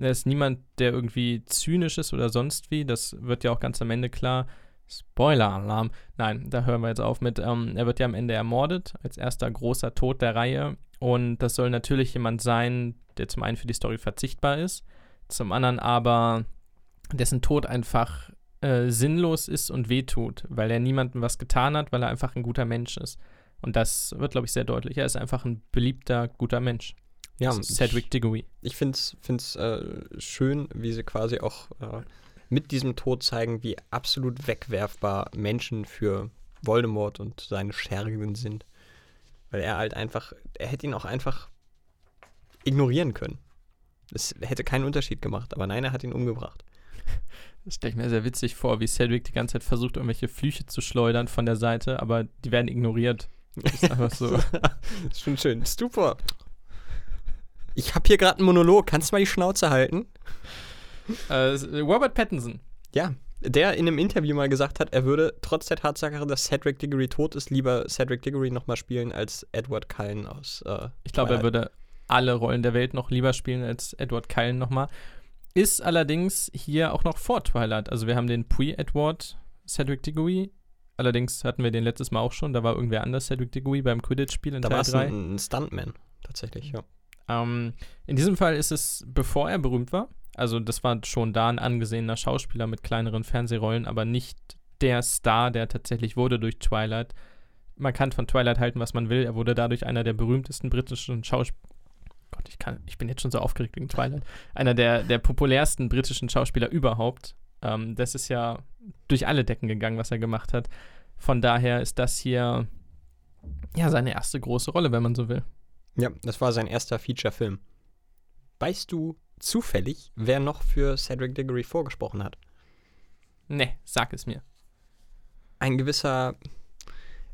Er ist niemand, der irgendwie zynisch ist oder sonst wie. Das wird ja auch ganz am Ende klar. Spoiler-Alarm. Nein, da hören wir jetzt auf mit. Ähm, er wird ja am Ende ermordet, als erster großer Tod der Reihe. Und das soll natürlich jemand sein, der zum einen für die Story verzichtbar ist, zum anderen aber dessen Tod einfach äh, sinnlos ist und wehtut, weil er niemandem was getan hat, weil er einfach ein guter Mensch ist. Und das wird, glaube ich, sehr deutlich. Er ist einfach ein beliebter, guter Mensch. Ja, Das ist Cedric Diggory. Ich finde es äh, schön, wie sie quasi auch äh, mit diesem Tod zeigen, wie absolut wegwerfbar Menschen für Voldemort und seine Schergen sind. Weil er halt einfach, er hätte ihn auch einfach ignorieren können. Es hätte keinen Unterschied gemacht, aber nein, er hat ihn umgebracht. Das stelle ich mir sehr witzig vor, wie Cedric die ganze Zeit versucht, irgendwelche Flüche zu schleudern von der Seite, aber die werden ignoriert. Das ist einfach so. ist schon schön. Stupor. Ich habe hier gerade einen Monolog. Kannst du mal die Schnauze halten? äh, Robert Pattinson. Ja, der in einem Interview mal gesagt hat, er würde trotz der Tatsache, dass Cedric Diggory tot ist, lieber Cedric Diggory nochmal spielen als Edward Cullen aus. Äh, Ich glaube, er würde alle Rollen der Welt noch lieber spielen als Edward Cullen nochmal. Ist allerdings hier auch noch vor Twilight. Also wir haben den Pre-Edward Cedric Diggory. Allerdings hatten wir den letztes Mal auch schon. Da war irgendwer anders Cedric Diggory beim Quidditch-Spiel in Da Teil war es 3. ein, ein Stuntman, tatsächlich, ja. Ähm, in diesem Fall ist es, bevor er berühmt war. Also das war schon da ein angesehener Schauspieler mit kleineren Fernsehrollen, aber nicht der Star, der tatsächlich wurde durch Twilight. Man kann von Twilight halten, was man will. Er wurde dadurch einer der berühmtesten britischen Schauspieler. Gott, ich, kann, ich bin jetzt schon so aufgeregt wegen Twilight. Einer der, der populärsten britischen Schauspieler überhaupt. Ähm, das ist ja durch alle Decken gegangen, was er gemacht hat. Von daher ist das hier ja seine erste große Rolle, wenn man so will. Ja, das war sein erster Feature-Film. Weißt du zufällig, wer noch für Cedric Diggory vorgesprochen hat? Ne, sag es mir. Ein gewisser,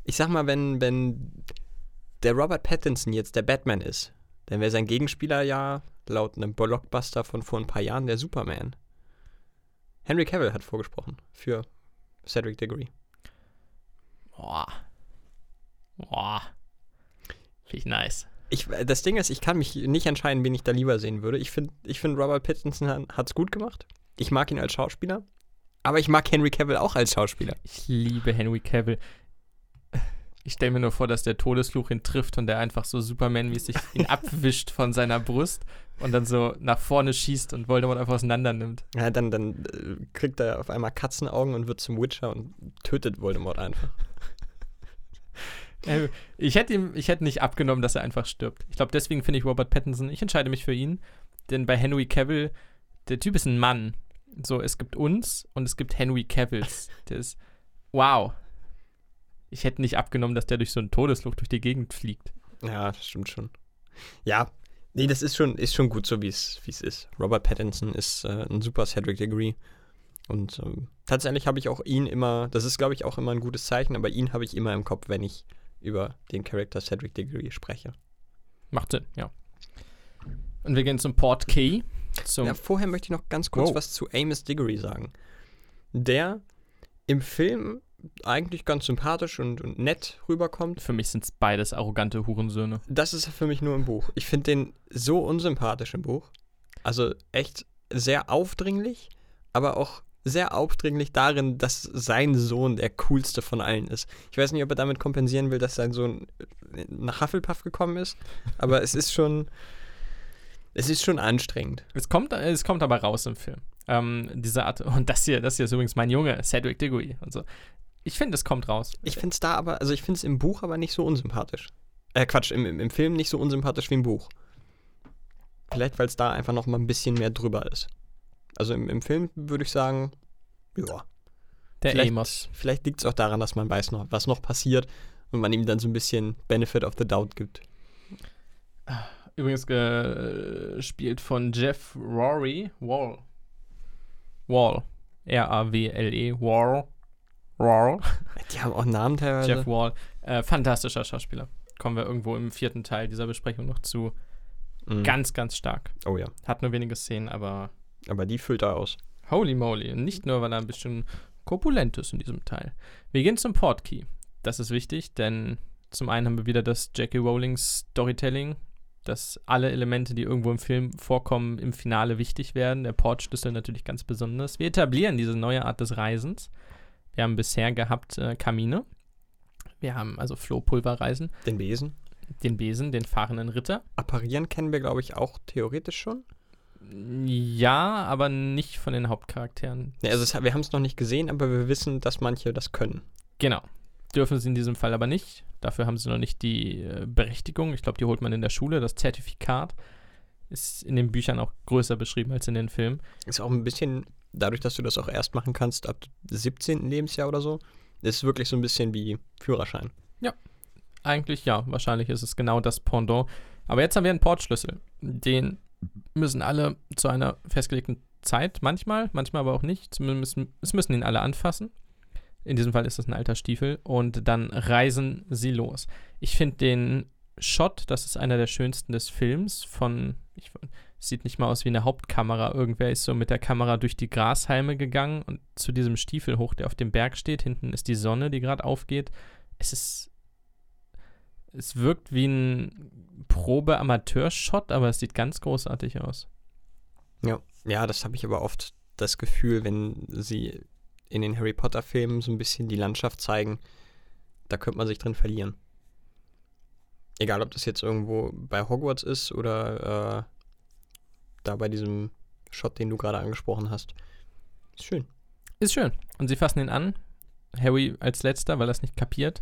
ich sag mal, wenn, wenn der Robert Pattinson jetzt der Batman ist, dann wäre sein Gegenspieler ja laut einem Blockbuster von vor ein paar Jahren der Superman. Henry Cavill hat vorgesprochen für Cedric Diggory. Boah. Boah. Finde ich nice. Ich, das Ding ist, ich kann mich nicht entscheiden, wen ich da lieber sehen würde. Ich finde, ich find, Robert Pattinson hat es gut gemacht. Ich mag ihn als Schauspieler. Aber ich mag Henry Cavill auch als Schauspieler. Ich liebe Henry Cavill. Ich stelle mir nur vor, dass der Todesfluch ihn trifft und der einfach so Superman-mäßig ihn abwischt von seiner Brust und dann so nach vorne schießt und Voldemort einfach auseinander nimmt. Ja, dann, dann äh, kriegt er auf einmal Katzenaugen und wird zum Witcher und tötet Voldemort einfach. Äh, ich hätte ihm, ich hätte nicht abgenommen, dass er einfach stirbt. Ich glaube, deswegen finde ich Robert Pattinson, ich entscheide mich für ihn, denn bei Henry Cavill, der Typ ist ein Mann. So, es gibt uns und es gibt Henry Cavills. Der ist, wow. Ich hätte nicht abgenommen, dass der durch so einen Todesfluch durch die Gegend fliegt. Ja, das stimmt schon. Ja, nee, das ist schon, ist schon gut so, wie es ist. Robert Pattinson ist äh, ein super Cedric Degree. Und ähm, tatsächlich habe ich auch ihn immer, das ist glaube ich auch immer ein gutes Zeichen, aber ihn habe ich immer im Kopf, wenn ich über den Charakter Cedric Diggory spreche. Macht Sinn, ja. Und wir gehen zum Port Key. Zum ja, vorher möchte ich noch ganz kurz wow. was zu Amos Diggory sagen. Der im Film eigentlich ganz sympathisch und, und nett rüberkommt. Für mich sind es beides arrogante Hurensöhne. Das ist für mich nur im Buch. Ich finde den so unsympathisch im Buch. Also echt sehr aufdringlich, aber auch sehr aufdringlich darin, dass sein Sohn der coolste von allen ist. Ich weiß nicht, ob er damit kompensieren will, dass sein Sohn nach Hufflepuff gekommen ist, aber es ist schon, es ist schon anstrengend. Es kommt, es kommt aber raus im Film. Ähm, diese Art, und das hier, das hier ist übrigens mein Junge, Cedric Diggory und so. Ich finde, es kommt raus. Ich finde es da aber, also ich finde es im Buch aber nicht so unsympathisch. Äh, Quatsch, im, im Film nicht so unsympathisch wie im Buch. Vielleicht, weil es da einfach noch mal ein bisschen mehr drüber ist. Also im, im Film würde ich sagen, ja. Der vielleicht, Amos. Vielleicht liegt es auch daran, dass man weiß noch, was noch passiert und man ihm dann so ein bisschen Benefit of the Doubt gibt. Übrigens gespielt von Jeff Rory Wall. Wall. R-A-W-L-E. Wall. Wall. Die haben auch Namen teilweise. Jeff Wall. Äh, fantastischer Schauspieler. Kommen wir irgendwo im vierten Teil dieser Besprechung noch zu. Mhm. Ganz, ganz stark. Oh ja. Hat nur wenige Szenen, aber aber die füllt er aus. Holy moly. Nicht nur, weil er ein bisschen korpulent ist in diesem Teil. Wir gehen zum Portkey. Das ist wichtig, denn zum einen haben wir wieder das Jackie Rowlings Storytelling, dass alle Elemente, die irgendwo im Film vorkommen, im Finale wichtig werden. Der Portschlüssel natürlich ganz besonders. Wir etablieren diese neue Art des Reisens. Wir haben bisher gehabt äh, Kamine. Wir haben also Flohpulverreisen. Den Besen. Den Besen, den fahrenden Ritter. Apparieren kennen wir, glaube ich, auch theoretisch schon. Ja, aber nicht von den Hauptcharakteren. Ja, also es, wir haben es noch nicht gesehen, aber wir wissen, dass manche das können. Genau. Dürfen sie in diesem Fall aber nicht. Dafür haben sie noch nicht die äh, Berechtigung. Ich glaube, die holt man in der Schule. Das Zertifikat ist in den Büchern auch größer beschrieben als in den Filmen. Ist auch ein bisschen, dadurch, dass du das auch erst machen kannst ab 17. Lebensjahr oder so, ist wirklich so ein bisschen wie Führerschein. Ja, eigentlich ja. Wahrscheinlich ist es genau das Pendant. Aber jetzt haben wir einen Portschlüssel. Den müssen alle zu einer festgelegten Zeit, manchmal, manchmal aber auch nicht. Es müssen ihn alle anfassen. In diesem Fall ist das ein alter Stiefel. Und dann reisen sie los. Ich finde den Shot, das ist einer der schönsten des Films, von, ich, sieht nicht mal aus wie eine Hauptkamera. Irgendwer ist so mit der Kamera durch die Grashalme gegangen und zu diesem Stiefel hoch, der auf dem Berg steht. Hinten ist die Sonne, die gerade aufgeht. Es ist es wirkt wie ein Probe-Amateur-Shot, aber es sieht ganz großartig aus. Ja, ja, das habe ich aber oft das Gefühl, wenn sie in den Harry Potter-Filmen so ein bisschen die Landschaft zeigen, da könnte man sich drin verlieren. Egal, ob das jetzt irgendwo bei Hogwarts ist oder äh, da bei diesem Shot, den du gerade angesprochen hast. Ist schön. Ist schön. Und sie fassen ihn an. Harry als letzter, weil er es nicht kapiert.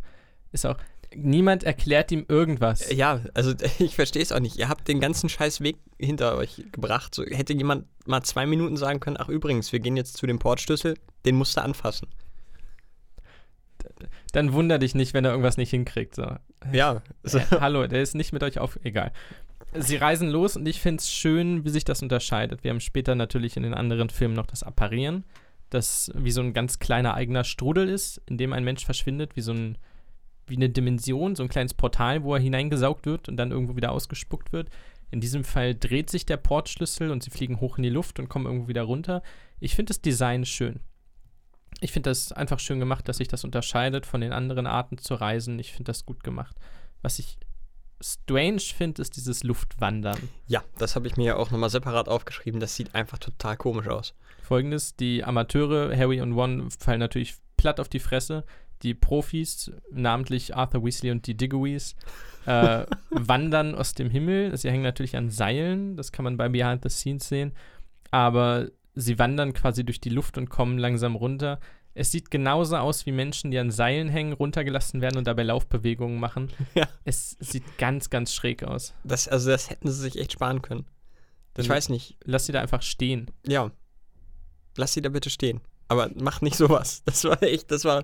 Ist auch. Niemand erklärt ihm irgendwas. Ja, also ich verstehe es auch nicht. Ihr habt den ganzen scheiß Weg hinter euch gebracht. So, hätte jemand mal zwei Minuten sagen können, ach übrigens, wir gehen jetzt zu dem Portschlüssel, den musst du anfassen. Dann wunder dich nicht, wenn er irgendwas nicht hinkriegt. So. Ja. So. Äh, hallo, der ist nicht mit euch auf. Egal. Sie reisen los und ich finde es schön, wie sich das unterscheidet. Wir haben später natürlich in den anderen Filmen noch das Apparieren, das wie so ein ganz kleiner eigener Strudel ist, in dem ein Mensch verschwindet, wie so ein wie eine Dimension, so ein kleines Portal, wo er hineingesaugt wird und dann irgendwo wieder ausgespuckt wird. In diesem Fall dreht sich der Portschlüssel und sie fliegen hoch in die Luft und kommen irgendwo wieder runter. Ich finde das Design schön. Ich finde das einfach schön gemacht, dass sich das unterscheidet von den anderen Arten zu reisen. Ich finde das gut gemacht. Was ich strange finde, ist dieses Luftwandern. Ja, das habe ich mir ja auch nochmal separat aufgeschrieben. Das sieht einfach total komisch aus. Folgendes: Die Amateure, Harry und Ron, fallen natürlich platt auf die Fresse. Die Profis, namentlich Arthur Weasley und die Diggories, äh, wandern aus dem Himmel. Sie hängen natürlich an Seilen, das kann man bei Behind the Scenes sehen. Aber sie wandern quasi durch die Luft und kommen langsam runter. Es sieht genauso aus wie Menschen, die an Seilen hängen, runtergelassen werden und dabei Laufbewegungen machen. Ja. Es sieht ganz, ganz schräg aus. Das, also das hätten sie sich echt sparen können. Ich Dann weiß nicht. Lass sie da einfach stehen. Ja. Lass sie da bitte stehen. Aber mach nicht sowas. Das war echt, das war.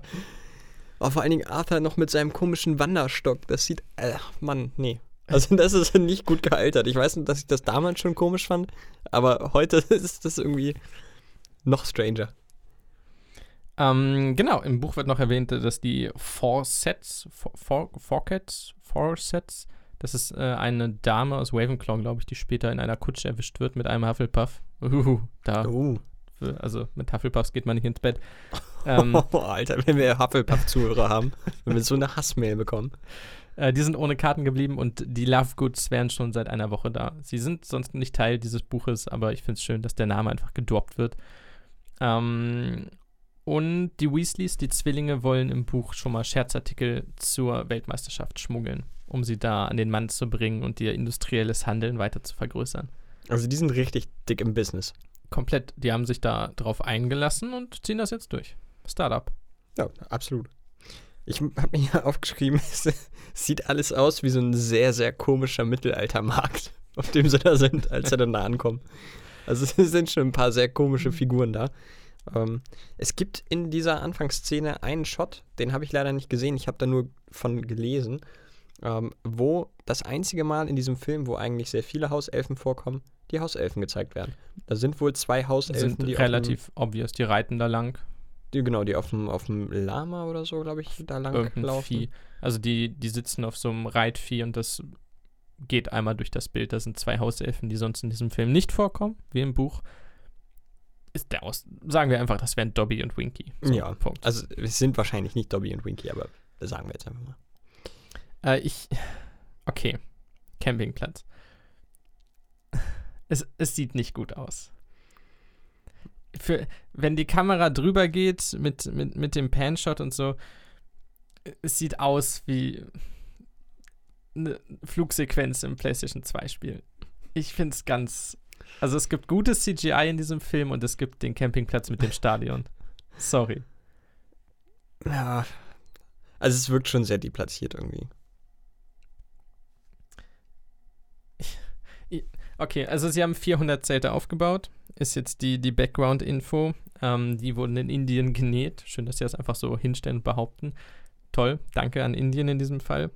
Oh, vor allen Dingen Arthur noch mit seinem komischen Wanderstock. Das sieht. Äh, Mann, nee. Also das ist nicht gut gealtert. Ich weiß nicht, dass ich das damals schon komisch fand, aber heute ist das irgendwie noch stranger. Ähm, genau, im Buch wird noch erwähnt, dass die Forsets, For- For- Forcets, Forsets, das ist äh, eine Dame aus Ravenclaw, glaube ich, die später in einer Kutsche erwischt wird mit einem Hufflepuff. Uhuhu, da, Oh. Also mit Hufflepuffs geht man nicht ins Bett. Ähm, Alter, wenn wir Hufflepuff-Zuhörer haben, wenn wir so eine Hassmail bekommen. Äh, die sind ohne Karten geblieben und die Lovegoods wären schon seit einer Woche da. Sie sind sonst nicht Teil dieses Buches, aber ich finde es schön, dass der Name einfach gedroppt wird. Ähm, und die Weasleys, die Zwillinge, wollen im Buch schon mal Scherzartikel zur Weltmeisterschaft schmuggeln, um sie da an den Mann zu bringen und ihr industrielles Handeln weiter zu vergrößern. Also die sind richtig dick im Business. Komplett, die haben sich da drauf eingelassen und ziehen das jetzt durch. Startup. Ja, absolut. Ich habe mir hier aufgeschrieben, es sieht alles aus wie so ein sehr, sehr komischer Mittelaltermarkt, auf dem sie da sind, als sie dann da ankommen. Also es sind schon ein paar sehr komische Figuren da. Ähm, es gibt in dieser Anfangsszene einen Shot, den habe ich leider nicht gesehen, ich habe da nur von gelesen, ähm, wo das einzige Mal in diesem Film, wo eigentlich sehr viele Hauselfen vorkommen, die Hauselfen gezeigt werden. Da sind wohl zwei Hauselfen, Sind die relativ obvious, die reiten da lang. dem, die, genau, die auf dem, auf dem Lama oder so, glaube ich, da lang irgendein laufen. Vieh. Also die, die sitzen auf so einem Reitvieh und das geht einmal durch das Bild. Das sind zwei Hauselfen, die sonst in diesem Film nicht vorkommen, wie im Buch. Ist der aus, sagen wir einfach, das wären Dobby und Winky. So, Ja, Punkt. Also es sind wahrscheinlich nicht Dobby und Winky, aber sagen wir jetzt einfach mal. Äh, ich. Okay. Campingplatz. Es, es sieht nicht gut aus. Für, wenn die Kamera drüber geht mit, mit, mit dem Panshot und so, es sieht aus wie eine Flugsequenz im PlayStation 2 Spiel. Ich finde es ganz. Also es gibt gutes CGI in diesem Film und es gibt den Campingplatz mit dem Stadion. Sorry. Ja. Also es wirkt schon sehr deplatziert irgendwie. Okay, also sie haben 400 Zelte aufgebaut. Ist jetzt die, die Background-Info. Ähm, die wurden in Indien genäht. Schön, dass sie das einfach so hinstellen und behaupten. Toll, danke an Indien in diesem Fall.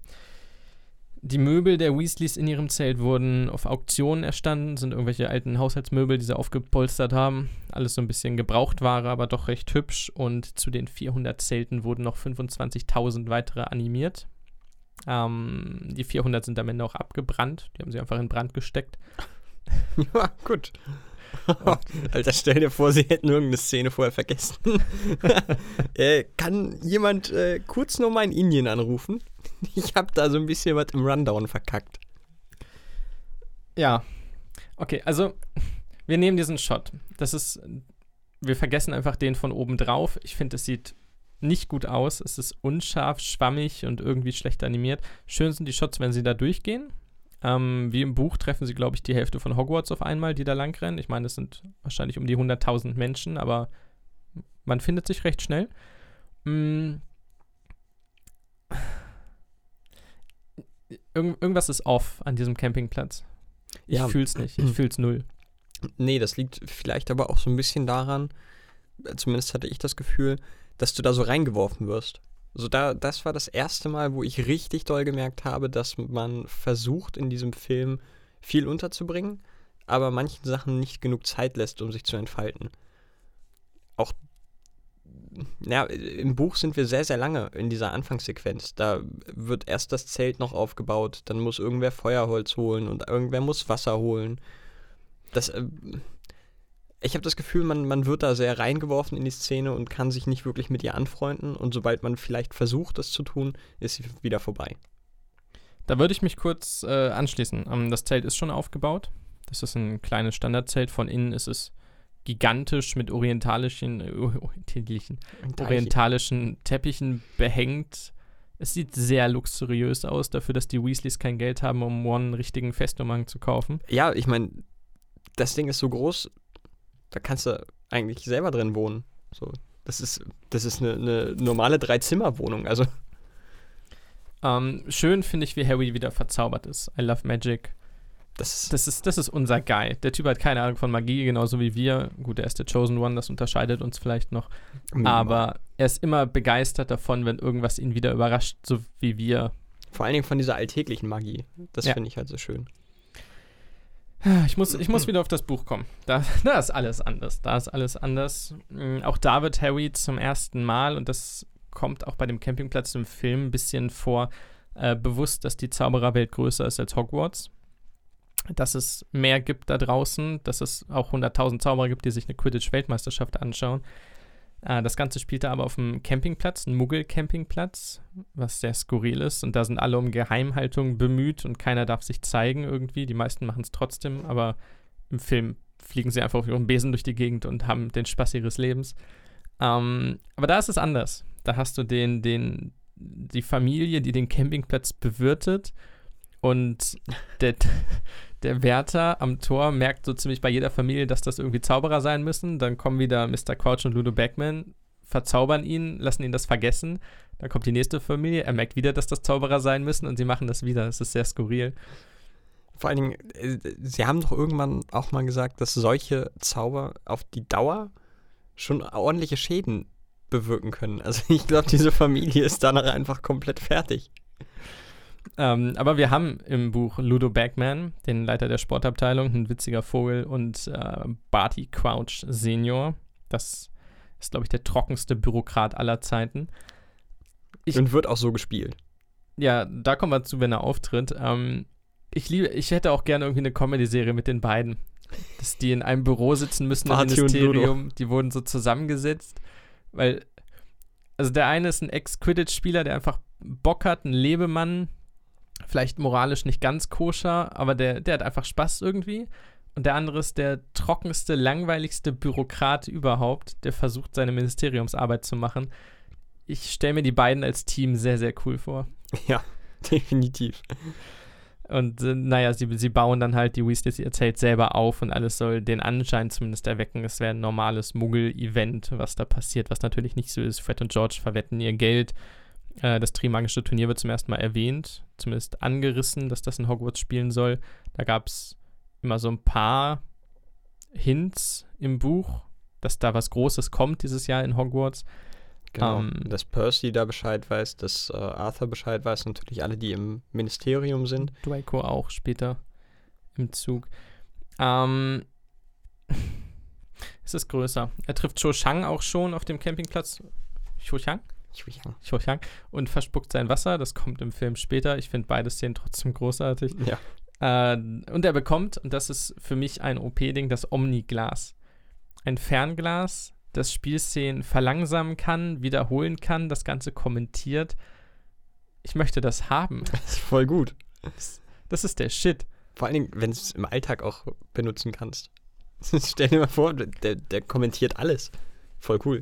Die Möbel der Weasleys in ihrem Zelt wurden auf Auktionen erstanden, sind irgendwelche alten Haushaltsmöbel, die sie aufgepolstert haben. Alles so ein bisschen Gebrauchtware, aber doch recht hübsch. Und zu den 400 Zelten wurden noch 25.000 weitere animiert. Ähm, die 400 sind am Ende auch abgebrannt. Die haben sie einfach in Brand gesteckt. Ja, gut. Alter, stell dir vor, sie hätten irgendeine Szene vorher vergessen. äh, kann jemand äh, kurz nochmal in Indien anrufen? Ich habe da so ein bisschen was im Rundown verkackt. Ja. Okay, also wir nehmen diesen Shot. Das ist, wir vergessen einfach den von oben drauf. Ich finde, es sieht nicht gut aus. Es ist unscharf, schwammig und irgendwie schlecht animiert. Schön sind die Shots, wenn sie da durchgehen. Ähm, wie im Buch treffen sie, glaube ich, die Hälfte von Hogwarts auf einmal, die da langrennen. Ich meine, es sind wahrscheinlich um die 100.000 Menschen, aber man findet sich recht schnell. Mm. Irgend, irgendwas ist off an diesem Campingplatz. Ich Ja. fühl's nicht. Ich fühl's null. Nee, das liegt vielleicht aber auch so ein bisschen daran, äh, zumindest hatte ich das Gefühl, dass du da so reingeworfen wirst. So da, das war das erste Mal, wo ich richtig doll gemerkt habe, dass man versucht, in diesem Film viel unterzubringen, aber manchen Sachen nicht genug Zeit lässt, um sich zu entfalten. Auch, ja, im Buch sind wir sehr, sehr lange in dieser Anfangssequenz. Da wird erst das Zelt noch aufgebaut, dann muss irgendwer Feuerholz holen und irgendwer muss Wasser holen. Das, äh, ich habe das Gefühl, man, man wird da sehr reingeworfen in die Szene und kann sich nicht wirklich mit ihr anfreunden. Und sobald man vielleicht versucht, das zu tun, ist sie wieder vorbei. Da würde ich mich kurz äh, anschließen. Ähm, das Zelt ist schon aufgebaut. Das ist ein kleines Standardzelt. Von innen ist es gigantisch mit orientalischen, äh, orientalischen, orientalischen Teppichen behängt. Es sieht sehr luxuriös aus, dafür, dass die Weasleys kein Geld haben, um One einen richtigen Festumhang zu kaufen. Ja, ich meine, das Ding ist so groß, da kannst du eigentlich selber drin wohnen. So, das ist, das ist eine, eine normale Drei-Zimmer-Wohnung. Also, Ähm, schön finde ich, wie Harry wieder verzaubert ist. I love Magic. das ist. Das ist, das ist unser Guy. Der Typ hat keine Ahnung von Magie, genauso wie wir. Gut, er ist der Chosen One, das unterscheidet uns vielleicht noch. Aber er ist immer begeistert davon, wenn irgendwas ihn wieder überrascht, so wie wir. Vor allen Dingen von dieser alltäglichen Magie. Das Ja. finde ich halt so schön. Ich muss, ich muss wieder auf das Buch kommen. Da, da ist alles anders. Da ist alles anders. Mm, Auch da wird Harry zum ersten Mal, und das kommt auch bei dem Campingplatz im Film ein bisschen vor, äh, bewusst, dass die Zaubererwelt größer ist als Hogwarts. Dass es mehr gibt da draußen, dass es auch 100.000 Zauberer gibt, die sich eine Quidditch-Weltmeisterschaft anschauen. Äh, das Ganze spielt da aber auf einem Campingplatz, einem Muggel-Campingplatz, was sehr skurril ist. Und da sind alle um Geheimhaltung bemüht und keiner darf sich zeigen irgendwie. Die meisten machen es trotzdem, aber im Film fliegen sie einfach auf ihrem Besen durch die Gegend und haben den Spaß ihres Lebens. Ähm, aber da ist es anders. Da hast du den, den, die Familie, die den Campingplatz bewirtet und der, der Wärter am Tor merkt so ziemlich bei jeder Familie, dass das irgendwie Zauberer sein müssen. Dann kommen wieder Mr. Crouch und Ludo Backman, verzaubern ihn, lassen ihn das vergessen. Dann kommt die nächste Familie, er merkt wieder, dass das Zauberer sein müssen und sie machen das wieder. Es ist sehr skurril. Vor allen Dingen, äh, sie haben doch irgendwann auch mal gesagt, dass solche Zauber auf die Dauer schon ordentliche Schäden bewirken können. Also ich glaube, diese Familie ist danach einfach komplett fertig. Ähm, aber wir haben im Buch Ludo Bagman, den Leiter der Sportabteilung, ein witziger Vogel, und äh, Barty Crouch Senior. Das ist, glaube ich, der trockenste Bürokrat aller Zeiten. Ich- Und wird auch so gespielt. Ja, da kommen wir zu, wenn er auftritt. Ähm, ich liebe, ich hätte auch gerne irgendwie eine Comedy-Serie mit den beiden. Dass die in einem Büro sitzen müssen im Ministerium. Die wurden so zusammengesetzt. Weil, also der eine ist ein Ex-Quidditch-Spieler, der einfach Bock hat, ein Lebemann, vielleicht moralisch nicht ganz koscher, aber der, der hat einfach Spaß irgendwie. Und der andere ist der trockenste, langweiligste Bürokrat überhaupt, der versucht, seine Ministeriumsarbeit zu machen. Ich stelle mir die beiden als Team sehr, sehr cool vor. Ja, definitiv. Und äh, naja, sie, sie bauen dann halt die Weasleys ihr Zelt selber auf und alles soll den Anschein zumindest erwecken, es wäre ein normales Muggel-Event, was da passiert, was natürlich nicht so ist. Fred und George verwetten ihr Geld. Äh, das Trimagische Turnier wird zum ersten Mal erwähnt, zumindest angerissen, dass das in Hogwarts spielen soll. Da gab es immer so ein paar Hints im Buch, dass da was Großes kommt dieses Jahr in Hogwarts. Genau. Ähm, dass Percy da Bescheid weiß, dass äh, Arthur Bescheid weiß, natürlich alle, die im Ministerium sind. Draco auch später im Zug. Ähm, es ist größer. Er trifft Cho Chang auch schon auf dem Campingplatz. Cho Chang? Cho Chang. Und verspuckt sein Wasser. Das kommt im Film später. Ich finde beide Szenen trotzdem großartig. Ja. Äh, und er bekommt, und das ist für mich ein OP-Ding, das Omni-Glas. Ein Fernglas, das Spielszenen verlangsamen kann, wiederholen kann, das Ganze kommentiert. Ich möchte das haben. Das ist voll gut. Das ist der Shit. Vor allen Dingen, wenn du es im Alltag auch benutzen kannst. Stell dir mal vor, der, der kommentiert alles. Voll cool.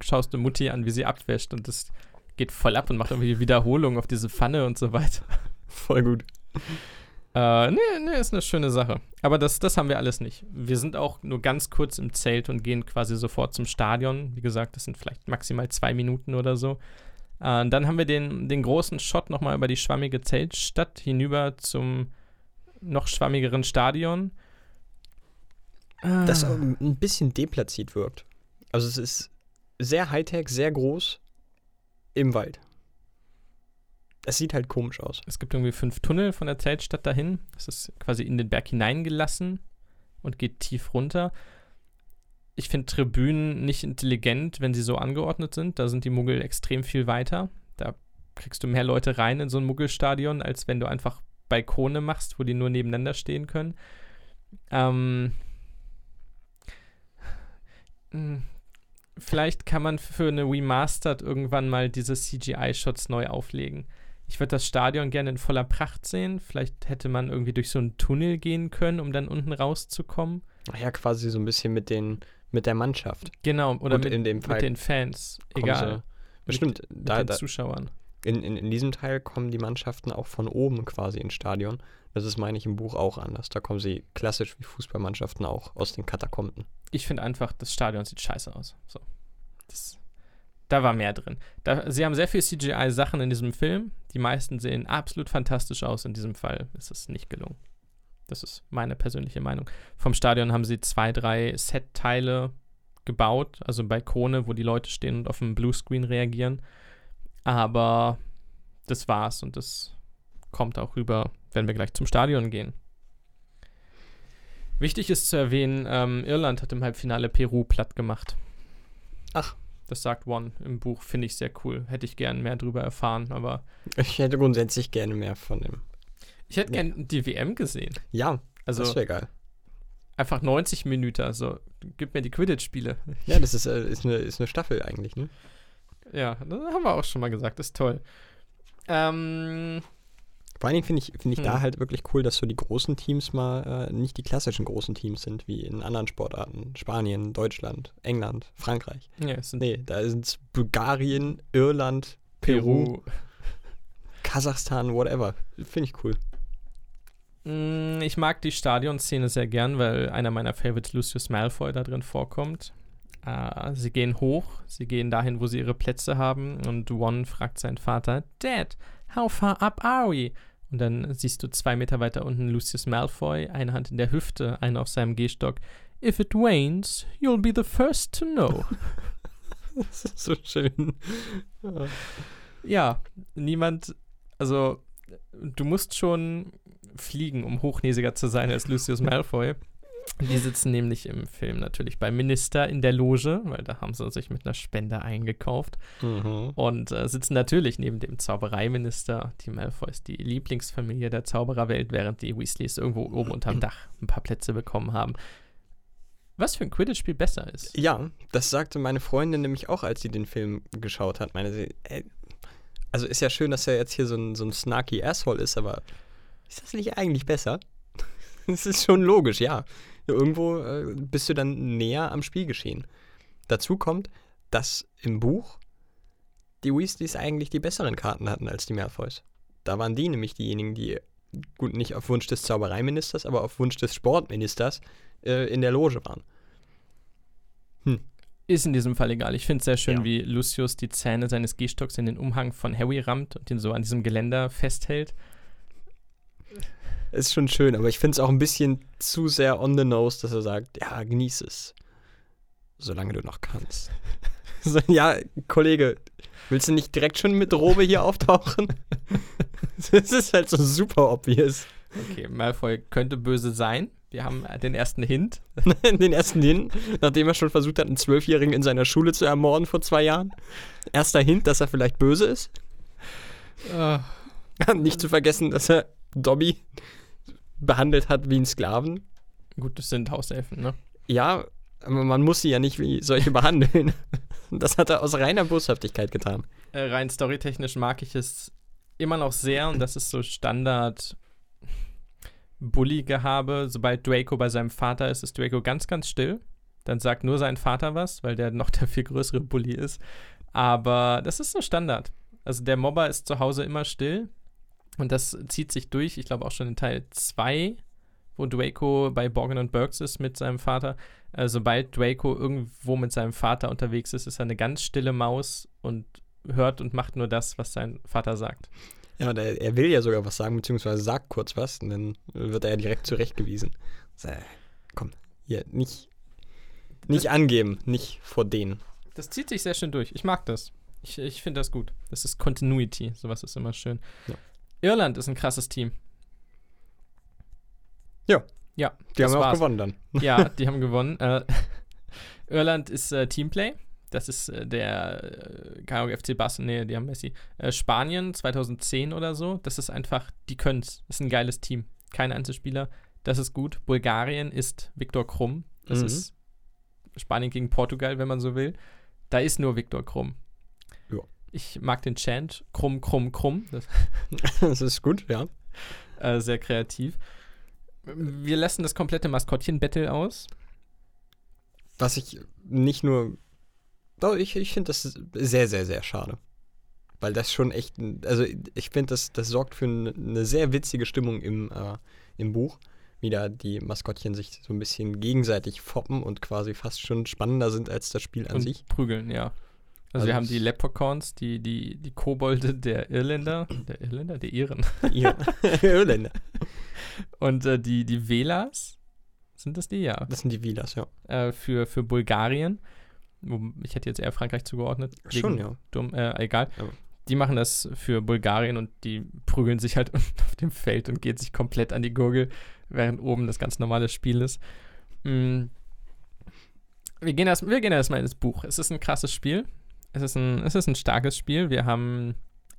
Schaust du Mutti an, wie sie abwäscht und das geht voll ab und macht irgendwie Wiederholungen auf diese Pfanne und so weiter. Voll gut. Äh, nee, nee, ist eine schöne Sache. Aber das, das haben wir alles nicht. Wir sind auch nur ganz kurz im Zelt und gehen quasi sofort zum Stadion. Wie gesagt, das sind vielleicht maximal zwei Minuten oder so. Äh, dann haben wir den, den großen Shot nochmal über die schwammige Zeltstadt hinüber zum noch schwammigeren Stadion. Das Ah. auch ein bisschen deplatziert wirkt. Also es ist sehr Hightech, sehr groß im Wald. Es sieht halt komisch aus. Es gibt irgendwie fünf Tunnel von der Zeltstadt dahin. Das ist quasi in den Berg hineingelassen und geht tief runter. Ich finde Tribünen nicht intelligent, wenn sie so angeordnet sind. Da sind die Muggel extrem viel weiter. Da kriegst du mehr Leute rein in so ein Muggelstadion, als wenn du einfach Balkone machst, wo die nur nebeneinander stehen können. Ähm, mh, vielleicht kann man für eine Remastered irgendwann mal diese CGI-Shots neu auflegen. Ich würde das Stadion gerne in voller Pracht sehen. Vielleicht hätte man irgendwie durch so einen Tunnel gehen können, um dann unten rauszukommen. Ach ja, quasi so ein bisschen mit den mit der Mannschaft. Genau, oder mit, mit den Fans. Egal. sie- Stimmt, Mit da, den da, Zuschauern. in, in, in diesem Teil kommen die Mannschaften auch von oben quasi ins Stadion. Das ist, meine ich, im Buch auch anders. Da kommen sie klassisch wie Fußballmannschaften auch aus den Katakomben. Ich finde einfach, das Stadion sieht scheiße aus. So. Das, da war mehr drin. Da, sie haben sehr viel CGI-Sachen in diesem Film. Die meisten sehen absolut fantastisch aus. In diesem Fall ist es nicht gelungen. Das ist meine persönliche Meinung. Vom Stadion haben sie zwei, drei Set-Teile gebaut, also Balkone, wo die Leute stehen und auf dem Bluescreen reagieren. Aber das war's und das kommt auch rüber, wenn wir gleich zum Stadion gehen. Wichtig ist zu erwähnen, ähm, Irland hat im Halbfinale Peru platt gemacht. Ach. Das sagt One im Buch, finde ich sehr cool. Hätte ich gern mehr drüber erfahren, aber Ich hätte grundsätzlich gerne mehr von dem. ich hätte Ja. gern die WM gesehen. Ja, Also das wäre geil. einfach 90 Minuten, also gib mir die Quidditch-Spiele. Ja, das ist, äh, ist, eine, ist eine Staffel eigentlich, ne? Ja, das haben wir auch schon mal gesagt, das ist toll. Ähm, Vor allen Dingen finde ich, find ich Hm. da halt wirklich cool, dass so die großen Teams mal äh, nicht die klassischen großen Teams sind, wie in anderen Sportarten. Spanien, Deutschland, England, Frankreich. ja, Nee, da sind es Bulgarien, Irland, Peru, Kasachstan, whatever. Finde ich cool. Mm, Ich mag die Stadionszene sehr gern, weil einer meiner Favorites, Lucius Malfoy, da drin vorkommt. Äh, sie gehen hoch, sie gehen dahin, wo sie ihre Plätze haben und One fragt seinen Vater, Dad, how far up are we? Und dann siehst du zwei Meter weiter unten Lucius Malfoy, eine Hand in der Hüfte, eine auf seinem Gehstock. If it wanes, you'll be the first to know. Das ist so schön. Ja. ja, niemand, also du musst schon fliegen, um hochnäsiger zu sein als Lucius Malfoy. Die sitzen nämlich im Film natürlich beim Minister in der Loge, weil da haben sie sich mit einer Spende eingekauft Mhm. und äh, sitzen natürlich neben dem Zaubereiminister. Die Malfoys, die Lieblingsfamilie der Zaubererwelt, während die Weasleys irgendwo oben unterm Dach ein paar Plätze bekommen haben. Was für ein Quidditch-Spiel besser ist. Ja, das sagte meine Freundin nämlich auch, als sie den Film geschaut hat. Meine sie, ey, also ist ja schön, dass er jetzt hier so ein, so ein snarky Asshole ist, aber ist das nicht eigentlich besser? Das ist schon logisch, ja. Irgendwo äh, bist du dann näher am Spielgeschehen. Dazu kommt, dass im Buch die Weasleys eigentlich die besseren Karten hatten als die Malfoys. Da waren die nämlich diejenigen, die, gut, nicht auf Wunsch des Zaubereiministers, aber auf Wunsch des Sportministers äh, in der Loge waren. Ist in diesem Fall egal. Ich finde es sehr schön, Ja. wie Lucius die Zähne seines Gehstocks in den Umhang von Harry rammt und ihn so an diesem Geländer festhält. Ist schon schön, aber ich finde es auch ein bisschen zu sehr on the nose, dass er sagt, ja, genieß es. Solange du noch kannst. so, ja, Kollege, willst du nicht direkt schon mit Robe hier auftauchen? das ist halt so super obvious. Okay, Malfoy könnte böse sein. Wir haben äh, den ersten Hint. Den ersten Hin, nachdem er schon versucht hat, einen Zwölfjährigen in seiner Schule zu ermorden vor zwei Jahren. Erster Hint, dass er vielleicht böse ist. Nicht zu vergessen, dass er Dobby behandelt hat wie einen Sklaven. Gut, das sind Hauselfen, ne? Ja, aber man muss sie ja nicht wie solche behandeln. Das hat er aus reiner Boshaftigkeit getan. Äh, rein storytechnisch mag ich es immer noch sehr und das ist so Standard Bully-Gehabe. Sobald Draco bei seinem Vater ist, ist Draco ganz, ganz still. Dann sagt nur sein Vater was, weil der noch der viel größere Bully ist. Aber das ist so Standard. Also der Mobber ist zu Hause immer still Und das zieht sich durch, ich glaube auch schon in Teil 2, wo Draco bei Borgen und Burks ist mit seinem Vater. Äh, sobald Draco irgendwo mit seinem Vater unterwegs ist, ist er eine ganz stille Maus und hört und macht nur das, was sein Vater sagt. Ja, und er, er will ja sogar was sagen, beziehungsweise sagt kurz was und dann wird er ja direkt zurechtgewiesen. So, komm, hier, nicht, nicht angeben, nicht vor denen. Das zieht sich sehr schön durch. Ich mag das. Ich, ich finde das gut. Das ist Continuity. Sowas ist immer schön. Ja. Irland ist ein krasses Team. Ja. Ja. Die haben auch war's. gewonnen dann. Ja, die haben gewonnen. Äh, Irland ist äh, Teamplay. Das ist äh, der, äh, keine FC Barcelona, nee, die haben Messi. Äh, Spanien 2010 oder so. Das ist einfach, die können's. Das ist ein geiles Team. Kein Einzelspieler. Das ist gut. Bulgarien ist Viktor Krumm. Das Mhm. ist Spanien gegen Portugal, wenn man so will. Da ist nur Viktor Krumm. Ich mag den Chant. Krumm, krumm, krumm. Das das ist gut, ja. äh, sehr kreativ. Wir lassen das komplette Maskottchen-Battle aus. Was ich nicht nur. Doch, ich, ich finde das sehr, sehr, sehr schade. Weil das schon echt. Also, ich finde, das, das sorgt für eine, sehr witzige Stimmung im, äh, im Buch. Wie da die Maskottchen sich so ein bisschen gegenseitig foppen und quasi fast schon spannender sind als das Spiel an und sich. prügeln, ja. Also, Also wir haben es- die Leprechauns, die, die, die Kobolde der Irländer, der Irländer, der Iren. Ihr Irländer. Und äh, die, die Velas, sind das die? Ja. Das sind die Vilas, ja. Äh, für, für Bulgarien. Ich hätte jetzt eher Frankreich zugeordnet. Schon, ja. Dumm, äh, egal. Aber- Die machen das für Bulgarien und die prügeln sich halt auf dem Feld und gehen sich komplett an die Gurgel, während oben das ganz normale Spiel ist. Mm. Wir gehen erst, wir gehen erstmal ins Buch. Es ist ein krasses Spiel. Es ist ein, es ist ein starkes Spiel. Wir haben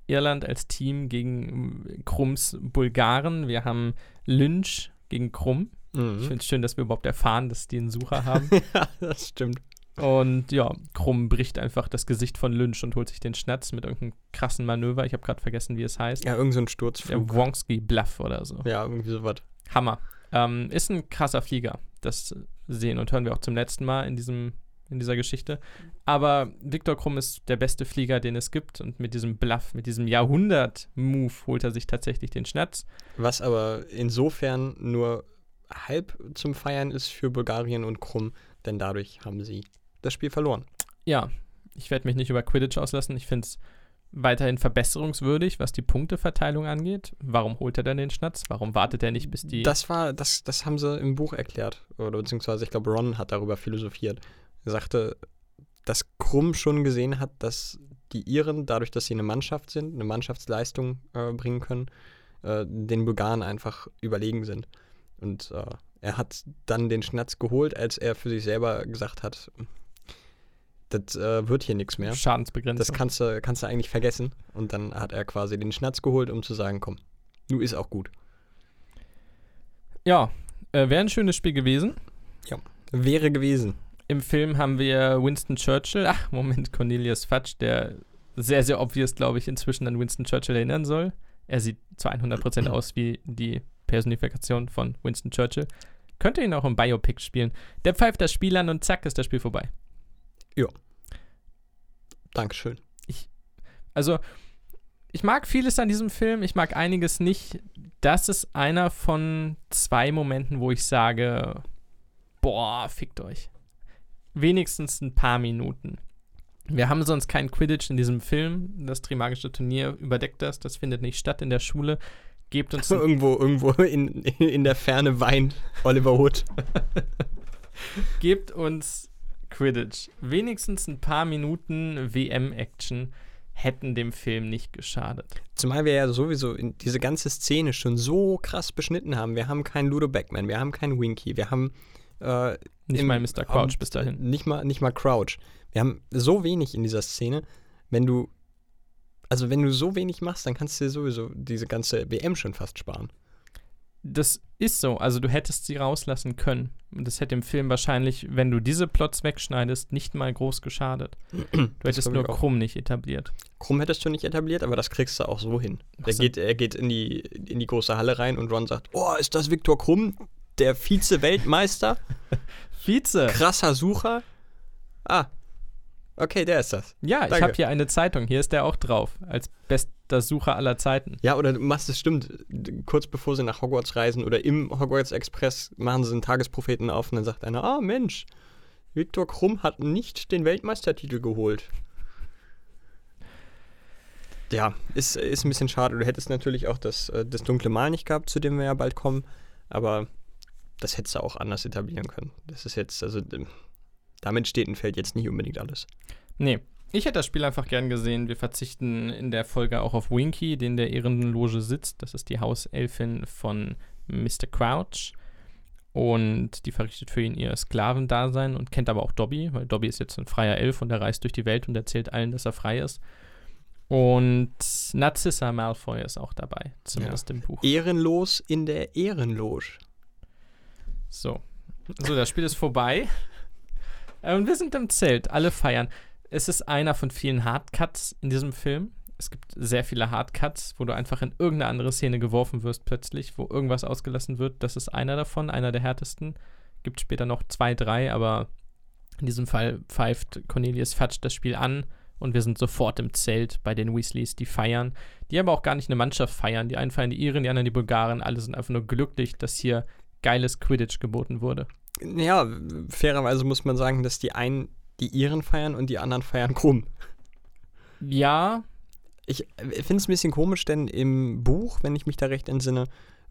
Irland als Team gegen mm, Krumms Bulgaren. Wir haben Lynch gegen Krumm. Ich Mhm. finde es schön, dass wir überhaupt erfahren, dass die einen Sucher haben. ja, das stimmt. Und ja, Krumm bricht einfach das Gesicht von Lynch und holt sich den Schnatz mit irgendeinem krassen Manöver. Ich habe gerade vergessen, wie es heißt. Ja, irgend so ein Der Sturzflug. Wonski Bluff oder so. Ja, irgendwie sowas. Hammer. Ähm, ist ein krasser Flieger. Das sehen und hören wir auch zum letzten Mal in, diesem, in dieser Geschichte. Aber Viktor Krumm ist der beste Flieger, den es gibt. Und mit diesem Bluff, mit diesem Jahrhundert-Move holt er sich tatsächlich den Schnatz. Was aber insofern nur halb zum Feiern ist für Bulgarien und Krumm, denn dadurch haben sie das Spiel verloren. Ja, ich werde mich nicht über Quidditch auslassen. Ich finde es weiterhin verbesserungswürdig, was die Punkteverteilung angeht. Warum holt er denn den Schnatz? Warum wartet er nicht, bis die. Das war, das, das haben sie im Buch erklärt. Oder beziehungsweise ich glaube, Ron hat darüber philosophiert. Er sagte, dass Krumm schon gesehen hat, dass die Iren, dadurch, dass sie eine Mannschaft sind, eine Mannschaftsleistung äh, bringen können, äh, den Bulgaren einfach überlegen sind. Und äh, er hat dann den Schnatz geholt, als er für sich selber gesagt hat, das äh, wird hier nichts mehr. Schadensbegrenzung. Das kannst du, kannst du eigentlich vergessen. Und dann hat er quasi den Schnatz geholt, um zu sagen, komm, nu ist auch gut. ja, äh, wäre ein schönes Spiel gewesen. Wäre gewesen. Im Film haben wir Winston Churchill, ach, Moment, Cornelius Fudge, der sehr, sehr obvious, glaube ich, inzwischen an Winston Churchill erinnern soll. Er sieht zu 100% aus wie die Personifikation von Winston Churchill. Könnte ihn auch im Biopic spielen. Der pfeift das Spiel an und zack, ist das Spiel vorbei. Dankeschön. Also, ich mag vieles an diesem Film, ich mag einiges nicht. Das ist einer von zwei Momenten, wo ich sage, boah, fickt euch. Wenigstens ein paar Minuten. Wir haben sonst kein Quidditch in diesem Film. Das Trimagische Turnier überdeckt das. Das findet nicht statt in der Schule. Gebt uns irgendwo, irgendwo in, in der Ferne weint Oliver Wood. Gebt uns Quidditch. Wenigstens ein paar Minuten WM-Action hätten dem Film nicht geschadet. Zumal wir ja sowieso in diese ganze Szene schon so krass beschnitten haben. Wir haben keinen Ludo Backman, wir haben keinen Winky, wir haben äh, Nicht Im- mal Mr. Crouch bis dahin. Nicht mal, nicht mal Crouch. Wir haben so wenig in dieser Szene. Wenn du, also wenn du so wenig machst, dann kannst du dir sowieso diese ganze WM schon fast sparen. Das ist so. Also du hättest sie rauslassen können. Und das hätte im Film wahrscheinlich, wenn du diese Plots wegschneidest, nicht mal groß geschadet. Du hättest nur. Krumm nicht etabliert. Krumm hättest du nicht etabliert, aber das kriegst du auch so hin. So. geht, er geht in die, in die große Halle rein und Ron sagt, oh, ist das Viktor Krumm, der Vize-Weltmeister? Vize! Krasser Sucher. Ah, Okay, der ist das. Ja, ich Danke. habe hier eine Zeitung. Hier ist der auch drauf. Als bester Sucher aller Zeiten. Ja, oder du machst es stimmt. Kurz bevor sie nach Hogwarts reisen oder im Hogwarts Express machen sie einen Tagespropheten auf und dann sagt einer, ah Mensch, Viktor Krumm hat nicht den Weltmeistertitel geholt. Ja, ist, ist ein bisschen schade. Du hättest natürlich auch das, äh, das dunkle Mal nicht gehabt, zu dem wir ja bald kommen. Aber das hättest du auch anders etablieren können. Das ist jetzt, also ähm, damit steht und fällt jetzt nicht unbedingt alles. Nee. Ich hätte das Spiel einfach gern gesehen. Wir verzichten in der Folge auch auf Winky, der in der Ehrenloge sitzt. Das ist die Hauselfin von Mr. Crouch. Und die verrichtet für ihn ihr Sklavendasein und kennt aber auch Dobby, weil Dobby ist jetzt ein freier Elf und er reist durch die Welt und erzählt allen, dass er frei ist. Und Narcissa Malfoy ist auch dabei, zumindest im Buch. Ehrenlos in der Ehrenloge. So. So, das Spiel ist vorbei. Und wir sind im Zelt, alle feiern. Es ist einer von vielen Hardcuts in diesem Film. Es gibt sehr viele Hardcuts, wo du einfach in irgendeine andere Szene geworfen wirst plötzlich, wo irgendwas ausgelassen wird. Das ist einer davon, einer der härtesten. Gibt später noch zwei, drei, aber in diesem Fall pfeift Cornelius Fatsch das Spiel an und wir sind sofort im Zelt bei den Weasleys, die feiern. Die aber auch gar nicht eine Mannschaft feiern. Die einen feiern die Iren, die anderen die Bulgaren. Alle sind einfach nur glücklich, dass hier geiles Quidditch geboten wurde. Ja, fairerweise muss man sagen, dass die einen die Iren feiern und die anderen feiern Krumm. Ja, Ich finde es ein bisschen komisch, denn im Buch, wenn ich mich da recht entsinne,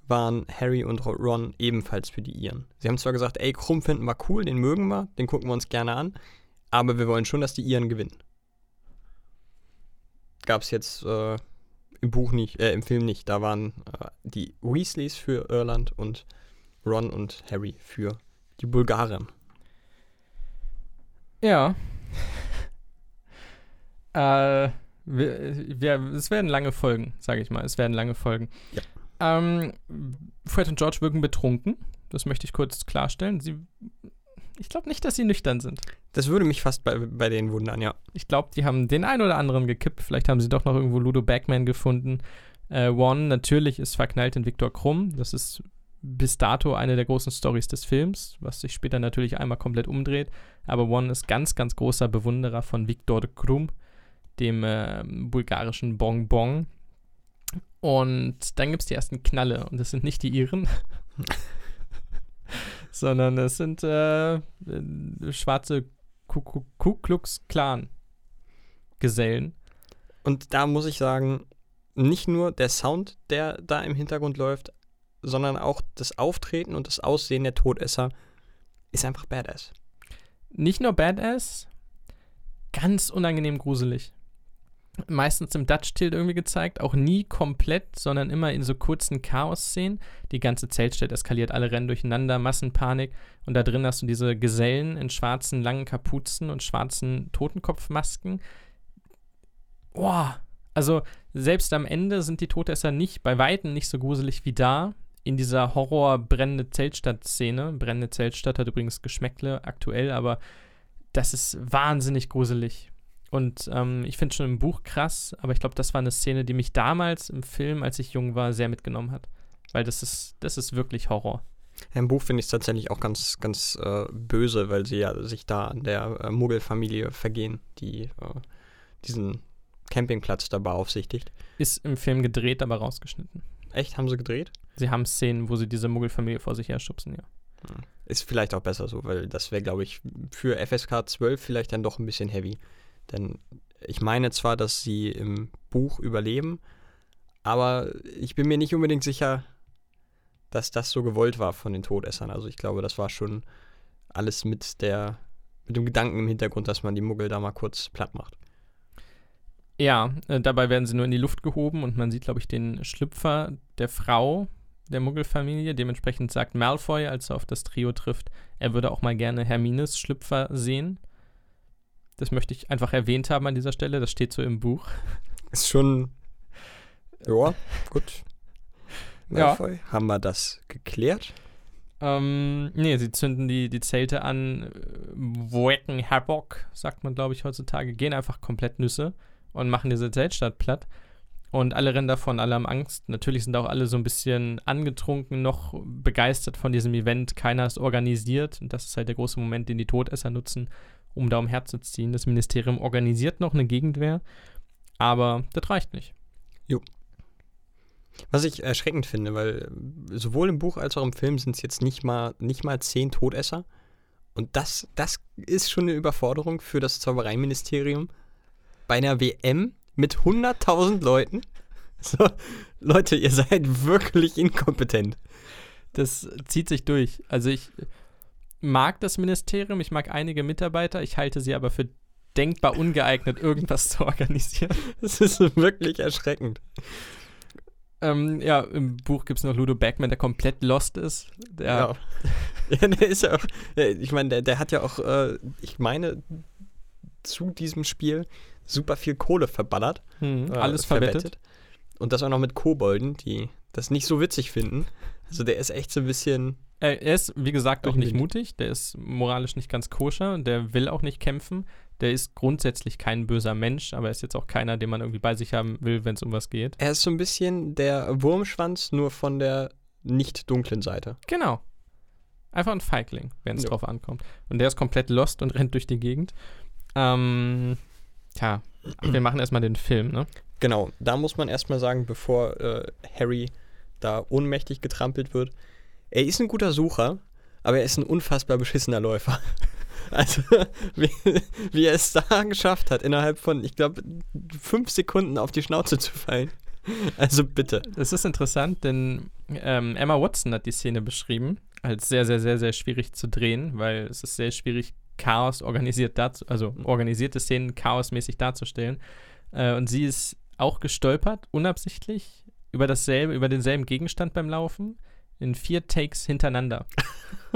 waren Harry und Ron ebenfalls für die Iren. Sie haben zwar gesagt, ey, Krumm finden wir cool, den mögen wir, den gucken wir uns gerne an, aber wir wollen schon, dass die Iren gewinnen. Gab es jetzt äh, im Buch nicht, äh, im Film nicht. Da waren äh, die Weasleys für Irland und Ron und Harry für die Bulgaren. Ja. äh, wir, wir, es werden lange Folgen, sage ich mal. Es werden lange Folgen. Ja. Ähm, Fred und George wirken betrunken. Das möchte ich kurz klarstellen. Sie, ich glaube nicht, dass sie nüchtern sind. Das würde mich fast bei, bei denen wundern, ja. Ich glaube, die haben den einen oder anderen gekippt. Vielleicht haben sie doch noch irgendwo Ludo Backman gefunden. Äh, One natürlich ist verknallt in Viktor Krumm. Das ist bis dato eine der großen Stories des Films, was sich später natürlich einmal komplett umdreht. Aber One ist ganz, ganz großer Bewunderer von Viktor Krumm, dem äh, bulgarischen Bonbon. Und dann gibt es die ersten Knalle. Und das sind nicht die Iren, sondern es sind äh, schwarze Ku- Ku Ku Klux Klan Gesellen. Und da muss ich sagen, nicht nur der Sound, der da im Hintergrund läuft, sondern auch das Auftreten und das Aussehen der Todesser ist einfach badass. Nicht nur Badass, ganz unangenehm gruselig. Meistens im Dutch-Tilt irgendwie gezeigt, auch nie komplett, sondern immer in so kurzen Chaos-Szenen. Die ganze Zeltstadt eskaliert, alle rennen durcheinander, Massenpanik. Und da drin hast du diese Gesellen in schwarzen langen Kapuzen und schwarzen Totenkopfmasken. Boah, also selbst am Ende sind die Todesser nicht, bei Weitem nicht so gruselig wie da. In dieser Horror-brennende Zeltstadt-Szene. Brennende Zeltstadt hat übrigens Geschmäckle aktuell, aber das ist wahnsinnig gruselig. Und ähm, ich finde schon im Buch krass, aber ich glaube, das war eine Szene, die mich damals im Film, als ich jung war, sehr mitgenommen hat. Weil das ist, das ist wirklich Horror. Ja, Im Buch finde ich es tatsächlich auch ganz, ganz äh, böse, weil sie ja sich da an der äh, Muggelfamilie vergehen, die äh, diesen Campingplatz da beaufsichtigt. Ist im Film gedreht, aber rausgeschnitten. Echt, haben sie gedreht? Sie haben Szenen, wo sie diese Muggelfamilie vor sich her schubsen, ja. Ist vielleicht auch besser so, weil das wäre, glaube ich, für FSK 12 vielleicht dann doch ein bisschen heavy. Denn ich meine zwar, dass sie im Buch überleben, aber ich bin mir nicht unbedingt sicher, dass das so gewollt war von den Todessern. Also ich glaube, das war schon alles mit der mit dem Gedanken im Hintergrund, dass man die Muggel da mal kurz platt macht. Ja, äh, dabei werden sie nur in die Luft gehoben und man sieht, glaube ich, den Schlüpfer der Frau der Muggelfamilie. Dementsprechend sagt Malfoy, als er auf das Trio trifft, er würde auch mal gerne Hermines Schlüpfer sehen. Das möchte ich einfach erwähnt haben an dieser Stelle. Das steht so im Buch. Ist schon. Ja, gut. Ja. Malfoy, Haben wir das geklärt? Ähm, nee, sie zünden die, die Zelte an, äh, wecken Havoc, sagt man, glaube ich, heutzutage, gehen einfach komplett Nüsse und machen diese Zeltstadt platt. Und alle rennen davon, alle haben Angst. Natürlich sind auch alle so ein bisschen angetrunken, noch begeistert von diesem Event. Keiner ist organisiert. Und das ist halt der große Moment, den die Todesser nutzen, um da umherzuziehen. Das Ministerium organisiert noch eine Gegenwehr, aber das reicht nicht. Was ich erschreckend finde, weil sowohl im Buch als auch im Film sind es jetzt nicht mal, nicht mal zehn Todesser. Und das, das ist schon eine Überforderung für das Zaubereiministerium. Bei einer WM mit 100.000 Leuten. So, Leute, ihr seid wirklich inkompetent. Das zieht sich durch. Also ich mag das Ministerium, ich mag einige Mitarbeiter, ich halte sie aber für denkbar ungeeignet, irgendwas zu organisieren. Das ist wirklich erschreckend. Ähm, ja, im Buch gibt es noch Ludo Backman, der komplett lost ist. Der, Ja. ja, der ist ja auch, ja, ich meine, der, der hat ja auch, äh, ich meine, zu diesem Spiel super viel Kohle verballert. Hm, äh, alles verwettet. Und das auch noch mit Kobolden, die das nicht so witzig finden. Also der ist echt so ein bisschen, Äh, er ist, wie gesagt, auch Auch nicht mutig. Der ist moralisch nicht ganz koscher. Der will auch nicht kämpfen. Der ist grundsätzlich kein böser Mensch, aber er ist jetzt auch keiner, den man irgendwie bei sich haben will, wenn es um was geht. er ist so ein bisschen der Wurmschwanz, nur von der nicht dunklen Seite. Genau. Einfach ein Feigling, wenn es Ja. drauf ankommt. Und der ist komplett lost und rennt durch die Gegend. Ähm, tja, wir machen erstmal den Film, ne? Genau, da muss man erstmal sagen, bevor äh, Harry da ohnmächtig getrampelt wird, er ist ein guter Sucher, aber er ist ein unfassbar beschissener Läufer. Also, wie, wie er es da geschafft hat, innerhalb von, ich glaube, fünf Sekunden auf die Schnauze zu fallen. Also bitte. Das ist interessant, denn ähm, Emma Watson hat die Szene beschrieben als sehr, sehr, sehr, sehr schwierig zu drehen, weil es ist sehr schwierig, Chaos organisiert dazu, also organisierte Szenen chaosmäßig darzustellen. Äh, und sie ist auch gestolpert, unabsichtlich, über dasselbe, über denselben Gegenstand beim Laufen in vier Takes hintereinander.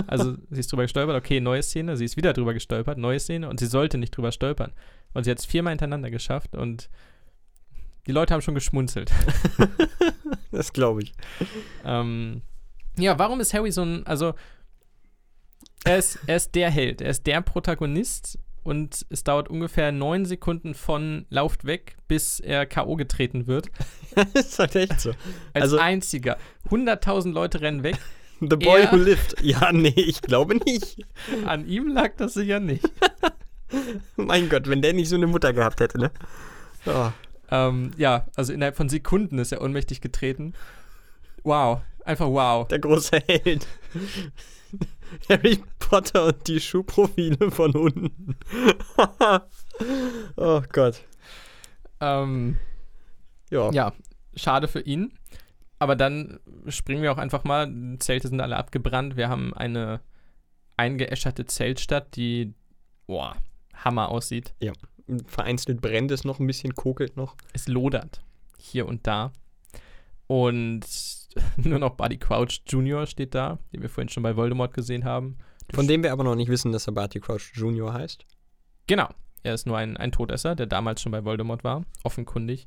Also sie ist drüber gestolpert, okay, neue Szene, sie ist wieder drüber gestolpert, neue Szene und sie sollte nicht drüber stolpern. Und sie hat es viermal hintereinander geschafft und die Leute haben schon geschmunzelt. Das glaube ich. Ähm, ja, warum ist Harry so ein, also er ist, er ist der Held, er ist der Protagonist und es dauert ungefähr neun Sekunden von Lauft weg, bis er K.O. getreten wird. das ist halt echt so. Als Also- einziger. 100.000 Leute rennen weg. The boy Er- who lived. Ja, nee, ich glaube nicht. An ihm lag das sicher nicht. Mein Gott, wenn der nicht so eine Mutter gehabt hätte, ne? Oh. ähm, ja, also innerhalb von Sekunden ist er ohnmächtig getreten. Wow, einfach wow. Der große Held. Harry Potter und die Schuhprofile von unten. oh Gott. Ähm, Ja. Ja, schade für ihn. Aber dann springen wir auch einfach mal. Zelte sind alle abgebrannt. Wir haben eine eingeäscherte Zeltstadt, die, boah, Hammer aussieht. Vereinzelt brennt es noch ein bisschen, kokelt noch. Es lodert hier und da. Und nur noch Buddy Crouch Jr. steht da, den wir vorhin schon bei Voldemort gesehen haben. Von dem wir aber noch nicht wissen, dass er Barty Crouch Jr. heißt. Genau. Er ist nur ein, ein Todesser, der damals schon bei Voldemort war, offenkundig.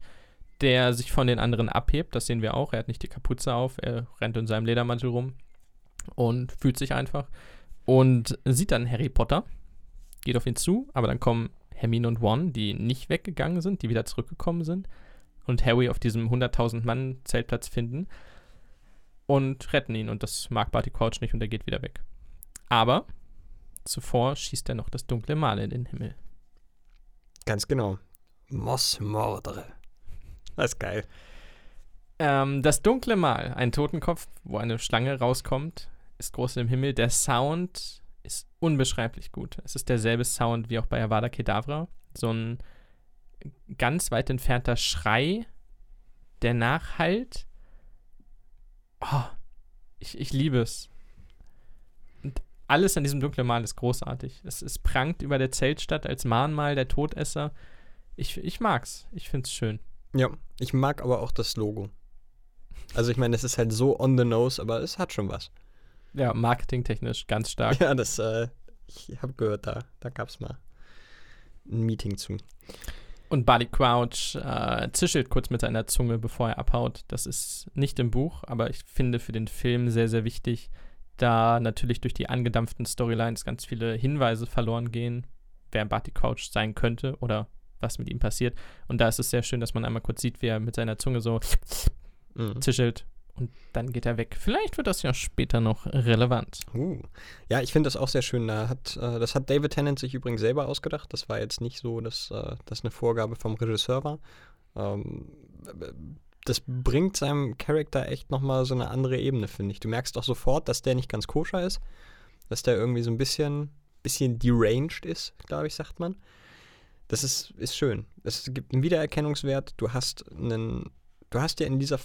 Der sich von den anderen abhebt, das sehen wir auch. Er hat nicht die Kapuze auf, er rennt in seinem Ledermantel rum und fühlt sich einfach. Und sieht dann Harry Potter, geht auf ihn zu, aber dann kommen Hermine und Ron, die nicht weggegangen sind, die wieder zurückgekommen sind und Harry auf diesem 100.000 Mann Zeltplatz finden und retten ihn. Und das mag Barty Crouch nicht und er geht wieder weg. Aber zuvor schießt er noch das dunkle Mal in den Himmel. Ganz genau. Mossmordere. Das ist geil. Ähm, das dunkle Mal, ein Totenkopf, wo eine Schlange rauskommt, ist groß im Himmel. Der Sound ist unbeschreiblich gut. Es ist derselbe Sound wie auch bei Avada Kedavra. So ein ganz weit entfernter Schrei, der nachhallt. Oh, ich, ich liebe es. Und alles an diesem dunklen Mal ist großartig. Es, es prangt über der Zeltstadt als Mahnmal der Todesser. Ich, ich mag's. Ich find's schön. Ja, ich mag aber auch das Logo. Also ich meine, es ist halt so on the nose, aber es hat schon was. Ja, marketingtechnisch ganz stark. Ja, das, äh, ich habe gehört, da, da gab es mal ein Meeting zu. Und Barty Crouch äh, zischelt kurz mit seiner Zunge, bevor er abhaut. Das ist nicht im Buch, aber ich finde für den Film sehr, sehr wichtig, da natürlich durch die angedampften Storylines ganz viele Hinweise verloren gehen, wer Barty Crouch sein könnte oder was mit ihm passiert. Und da ist es sehr schön, dass man einmal kurz sieht, wie er mit seiner Zunge so Mhm. zischelt und dann geht er weg. Vielleicht wird das ja später noch relevant. Uh. Ja, ich finde das auch sehr schön. Da hat, äh, das hat David Tennant sich übrigens selber ausgedacht. Das war jetzt nicht so, dass äh, das eine Vorgabe vom Regisseur war. Ähm, das bringt seinem Charakter echt nochmal so eine andere Ebene, finde ich. Du merkst auch sofort, dass der nicht ganz koscher ist. Dass der irgendwie so ein bisschen, bisschen deranged ist, glaube ich, sagt man. Das ist, ist schön. Es gibt einen Wiedererkennungswert. Du hast einen, du hast ja in dieser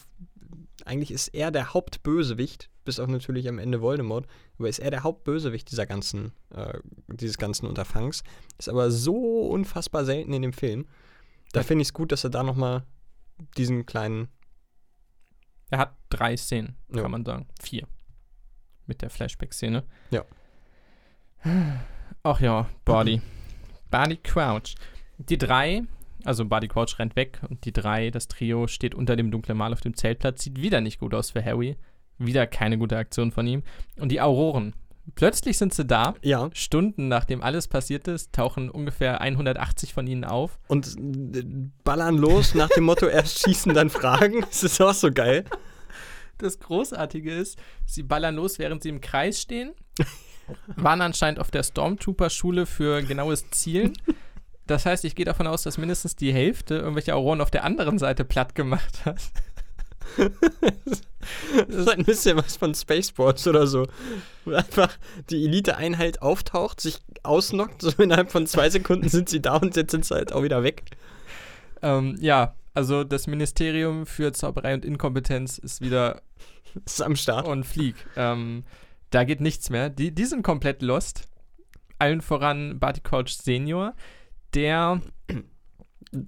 eigentlich ist er der Hauptbösewicht, bis auf natürlich am Ende Voldemort, aber ist er der Hauptbösewicht dieser ganzen, äh, dieses ganzen Unterfangs. Ist aber so unfassbar selten in dem Film. Da finde ich es gut, dass er da nochmal diesen kleinen. Er hat drei Szenen, kann Ja. man sagen. Vier. Mit der Flashback-Szene. Ja. Ach ja, Body. Body Crouch. Die drei, also Body Crouch rennt weg und die drei, das Trio, steht unter dem dunklen Mal auf dem Zeltplatz. Sieht wieder nicht gut aus für Harry. Wieder keine gute Aktion von ihm. Und die Auroren. Plötzlich sind sie da. Ja, Stunden nachdem alles passiert ist, tauchen ungefähr 180 von ihnen auf. und äh, ballern los nach dem Motto: erst schießen, dann fragen. Das ist auch so geil. Das Großartige ist, sie ballern los, während sie im Kreis stehen. Waren anscheinend auf der Stormtrooper-Schule für genaues Zielen. Das heißt, ich gehe davon aus, dass mindestens die Hälfte irgendwelche Auroren auf der anderen Seite platt gemacht hat. Das ist ein bisschen was von Spaceballs oder so. Wo einfach die Elite-Einheit auftaucht, sich ausnockt, so innerhalb von zwei Sekunden sind sie da und jetzt sind sie halt auch wieder weg. Ähm, ja, also das Ministerium für Zauberei und Inkompetenz ist wieder ist am Start. on fleek. Ähm, da geht nichts mehr. Die, die sind komplett lost. Allen voran Barty Crouch Senior, der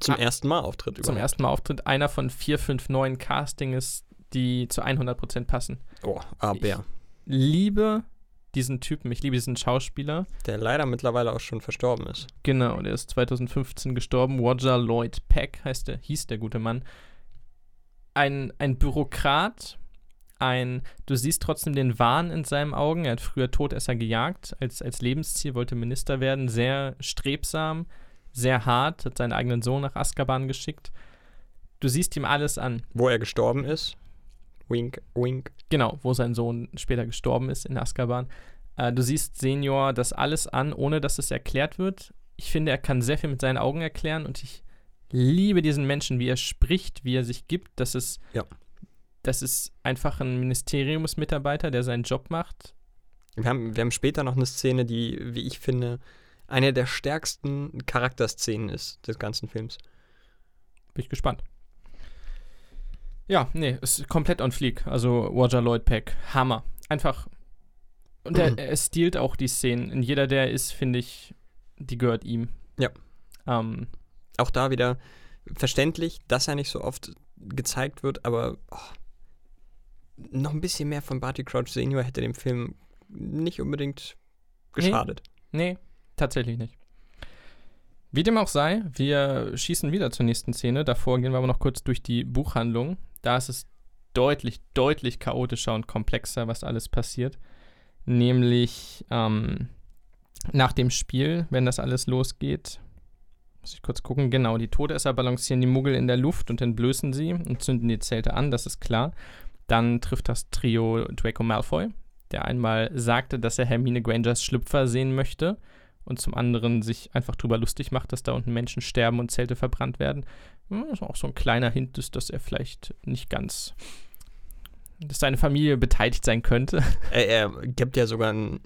Zum Ah. ersten Mal auftritt zum überhaupt. ersten Mal auftritt, einer von vier, fünf neuen Castings, die zu 100% passen. Oh, aber Liebe diesen Typen, ich liebe diesen Schauspieler. der leider mittlerweile auch schon verstorben ist. Genau, der ist 2015 gestorben. Roger Lloyd Peck heißt der, hieß der gute Mann. Ein, ein Bürokrat, ein, du siehst trotzdem den Wahn in seinen Augen. Er hat früher Todesser gejagt, als, als Lebensziel wollte Minister werden. Sehr strebsam, sehr hart, hat seinen eigenen Sohn nach Azkaban geschickt. Du siehst ihm alles an. Wo er gestorben ist. Wink, wink. Genau, wo sein Sohn später gestorben ist in Azkaban. Äh, du siehst Senior das alles an, ohne dass es erklärt wird. Ich finde, er kann sehr viel mit seinen Augen erklären und ich liebe diesen Menschen, wie er spricht, wie er sich gibt. Das ist, Ja. das ist einfach ein Ministeriumsmitarbeiter, der seinen Job macht. Wir haben, wir haben später noch eine Szene, die, wie ich finde, eine der stärksten Charakterszenen ist des ganzen Films. Bin ich gespannt. Ja, nee, ist komplett on fleek. Also Roger Lloyd Peck, Hammer. Einfach. Und er, er stiehlt auch die Szenen. In jeder, der er ist, finde ich, die gehört ihm. Ja. Ähm, Auch da wieder verständlich, dass er nicht so oft gezeigt wird, aber oh, noch ein bisschen mehr von Barty Crouch Senior hätte dem Film nicht unbedingt geschadet. Nee, tatsächlich nicht. Wie dem auch sei, wir schießen wieder zur nächsten Szene. Davor gehen wir aber noch kurz durch die Buchhandlung. Da ist es deutlich, deutlich chaotischer und komplexer, was alles passiert. Nämlich ähm, nach dem Spiel, wenn das alles losgeht. Muss ich kurz gucken. Genau, die Todesser balancieren die Muggel in der Luft und entblößen sie und zünden die Zelte an, das ist klar. Dann trifft das Trio Draco Malfoy, der einmal sagte, dass er Hermine Grangers Schlüpfer sehen möchte und zum anderen sich einfach drüber lustig macht, dass da unten Menschen sterben und Zelte verbrannt werden. Hm, ist auch so ein kleiner Hint ist, dass er vielleicht nicht ganz, dass seine Familie beteiligt sein könnte. Er, er gibt ja sogar einen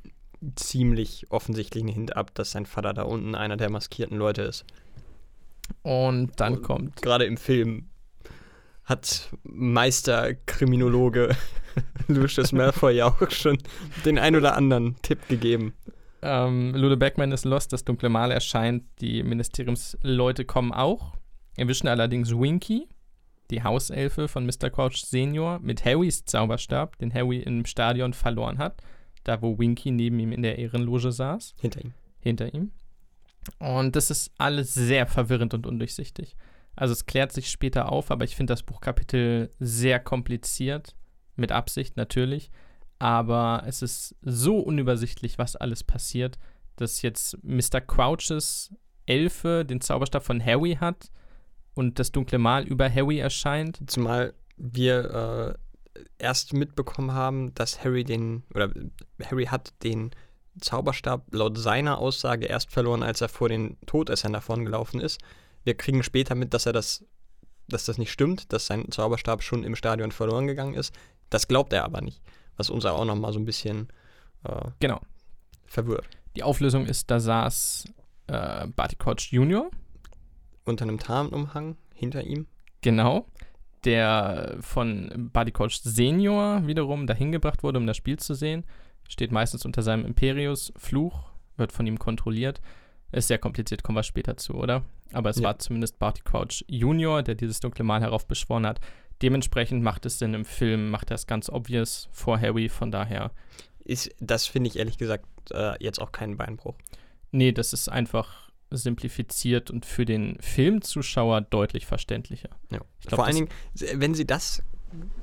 ziemlich offensichtlichen Hint ab, dass sein Vater da unten einer der maskierten Leute ist. Und dann Und kommt, Gerade im Film hat Meisterkriminologe Lucius Malfoy ja auch schon den ein oder anderen Tipp gegeben. Ähm, Lude Beckman ist lost, das dunkle Mal erscheint, die Ministeriumsleute kommen auch, erwischen allerdings Winky, die Hauselfe von Mr. Crouch Senior, mit Harrys Zauberstab, den Harry im Stadion verloren hat, da wo Winky neben ihm in der Ehrenloge saß. Hinter ihm. hinter ihm. Und das ist alles sehr verwirrend und undurchsichtig. Also es klärt sich später auf, aber ich finde das Buchkapitel sehr kompliziert, mit Absicht natürlich. Aber es ist so unübersichtlich, was alles passiert, dass jetzt Mr. Crouches Elfe den Zauberstab von Harry hat und das dunkle Mal über Harry erscheint. Zumal wir erst mitbekommen haben, dass Harry den, oder Harry hat den Zauberstab laut seiner Aussage erst verloren, als er vor den Todessern davongelaufen ist. Wir kriegen später mit, dass er das, dass das nicht stimmt, dass sein Zauberstab schon im Stadion verloren gegangen ist. Das glaubt er aber nicht. Was uns auch nochmal so ein bisschen äh, Genau. verwirrt. Die Auflösung ist, da saß äh, Barty Crouch Jr., Unter einem Tarnumhang hinter ihm. genau, der von Barty Crouch Senior wiederum dahin gebracht wurde, um das Spiel zu sehen. Steht meistens unter seinem Imperius-Fluch, wird von ihm kontrolliert. Ist sehr kompliziert, kommen wir später zu, oder? Aber es Ja. war zumindest Barty Crouch Junior, der dieses dunkle Mal heraufbeschworen hat. Dementsprechend macht es Sinn im Film, macht es ganz obvious vor Harry, von daher. Ist, das finde ich ehrlich gesagt äh, jetzt auch keinen Beinbruch. Nee, das ist einfach simplifiziert und für den Filmzuschauer deutlich verständlicher. Ja. Glaub, Vor allen das- Dingen, wenn sie das,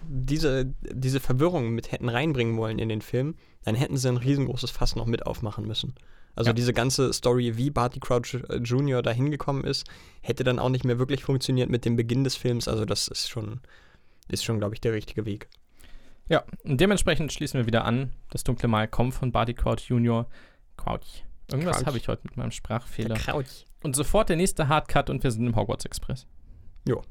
diese, diese Verwirrung mit hätten reinbringen wollen in den Film, dann hätten sie ein riesengroßes Fass noch mit aufmachen müssen. Also Ja. diese ganze Story, wie Barty Crouch äh, Jr. da hingekommen ist, hätte dann auch nicht mehr wirklich funktioniert mit dem Beginn des Films. Also das ist schon, ist schon, glaube ich, der richtige Weg. Ja, und dementsprechend schließen wir wieder an. Das dunkle Mal kommt von Barty Crouch Junior. Crouch. Irgendwas habe ich heute mit meinem Sprachfehler. Crouch. Und sofort der nächste Hardcut und wir sind im Hogwarts Express. Jo.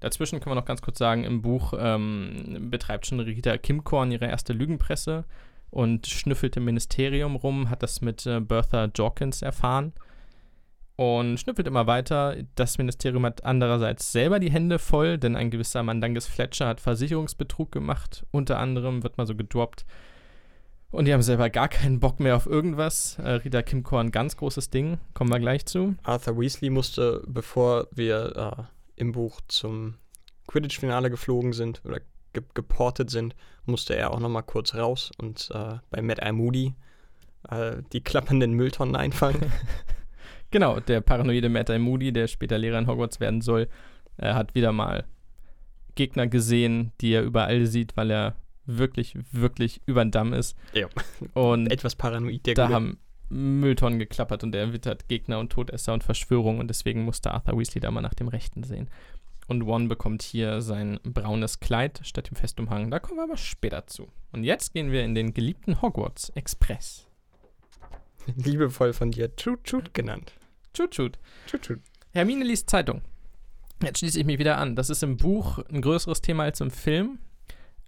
Dazwischen können wir noch ganz kurz sagen, im Buch ähm, betreibt schon Rita Kimkorn ihre erste Lügenpresse und schnüffelt im Ministerium rum, hat das mit äh, Bertha Jorkins erfahren und schnüffelt immer weiter. Das Ministerium hat andererseits selber die Hände voll, denn ein gewisser Mandanges Fletcher hat Versicherungsbetrug gemacht. Unter anderem wird mal so gedroppt. Und die haben selber gar keinen Bock mehr auf irgendwas. Äh, Rita Kimkorn, ganz großes Ding. Kommen wir gleich zu. Arthur Weasley musste, bevor wir äh, im Buch zum Quidditch-Finale geflogen sind oder ge geportet sind, musste er auch nochmal kurz raus und äh, bei Mad Eye Moody äh, die klappernden Mülltonnen einfangen. Genau, der paranoide Eye Moody, der später Lehrer in Hogwarts werden soll, er hat wieder mal Gegner gesehen, die er überall sieht, weil er wirklich, wirklich über den Damm ist. Ja. Und Etwas paranoid, der da Gute. haben Mülltonnen geklappert und er wittert Gegner und Todesser und Verschwörungen und deswegen musste Arthur Weasley da mal nach dem Rechten sehen. Und One bekommt hier sein braunes Kleid statt dem Festumhang. Da kommen wir aber später zu. Und jetzt gehen wir in den geliebten Hogwarts Express. liebevoll von dir Chut Chut genannt. Tschut, tschut. Chut Chut. Hermine liest Zeitung. Jetzt schließe ich mich wieder an. Das ist im Buch ein größeres Thema als im Film.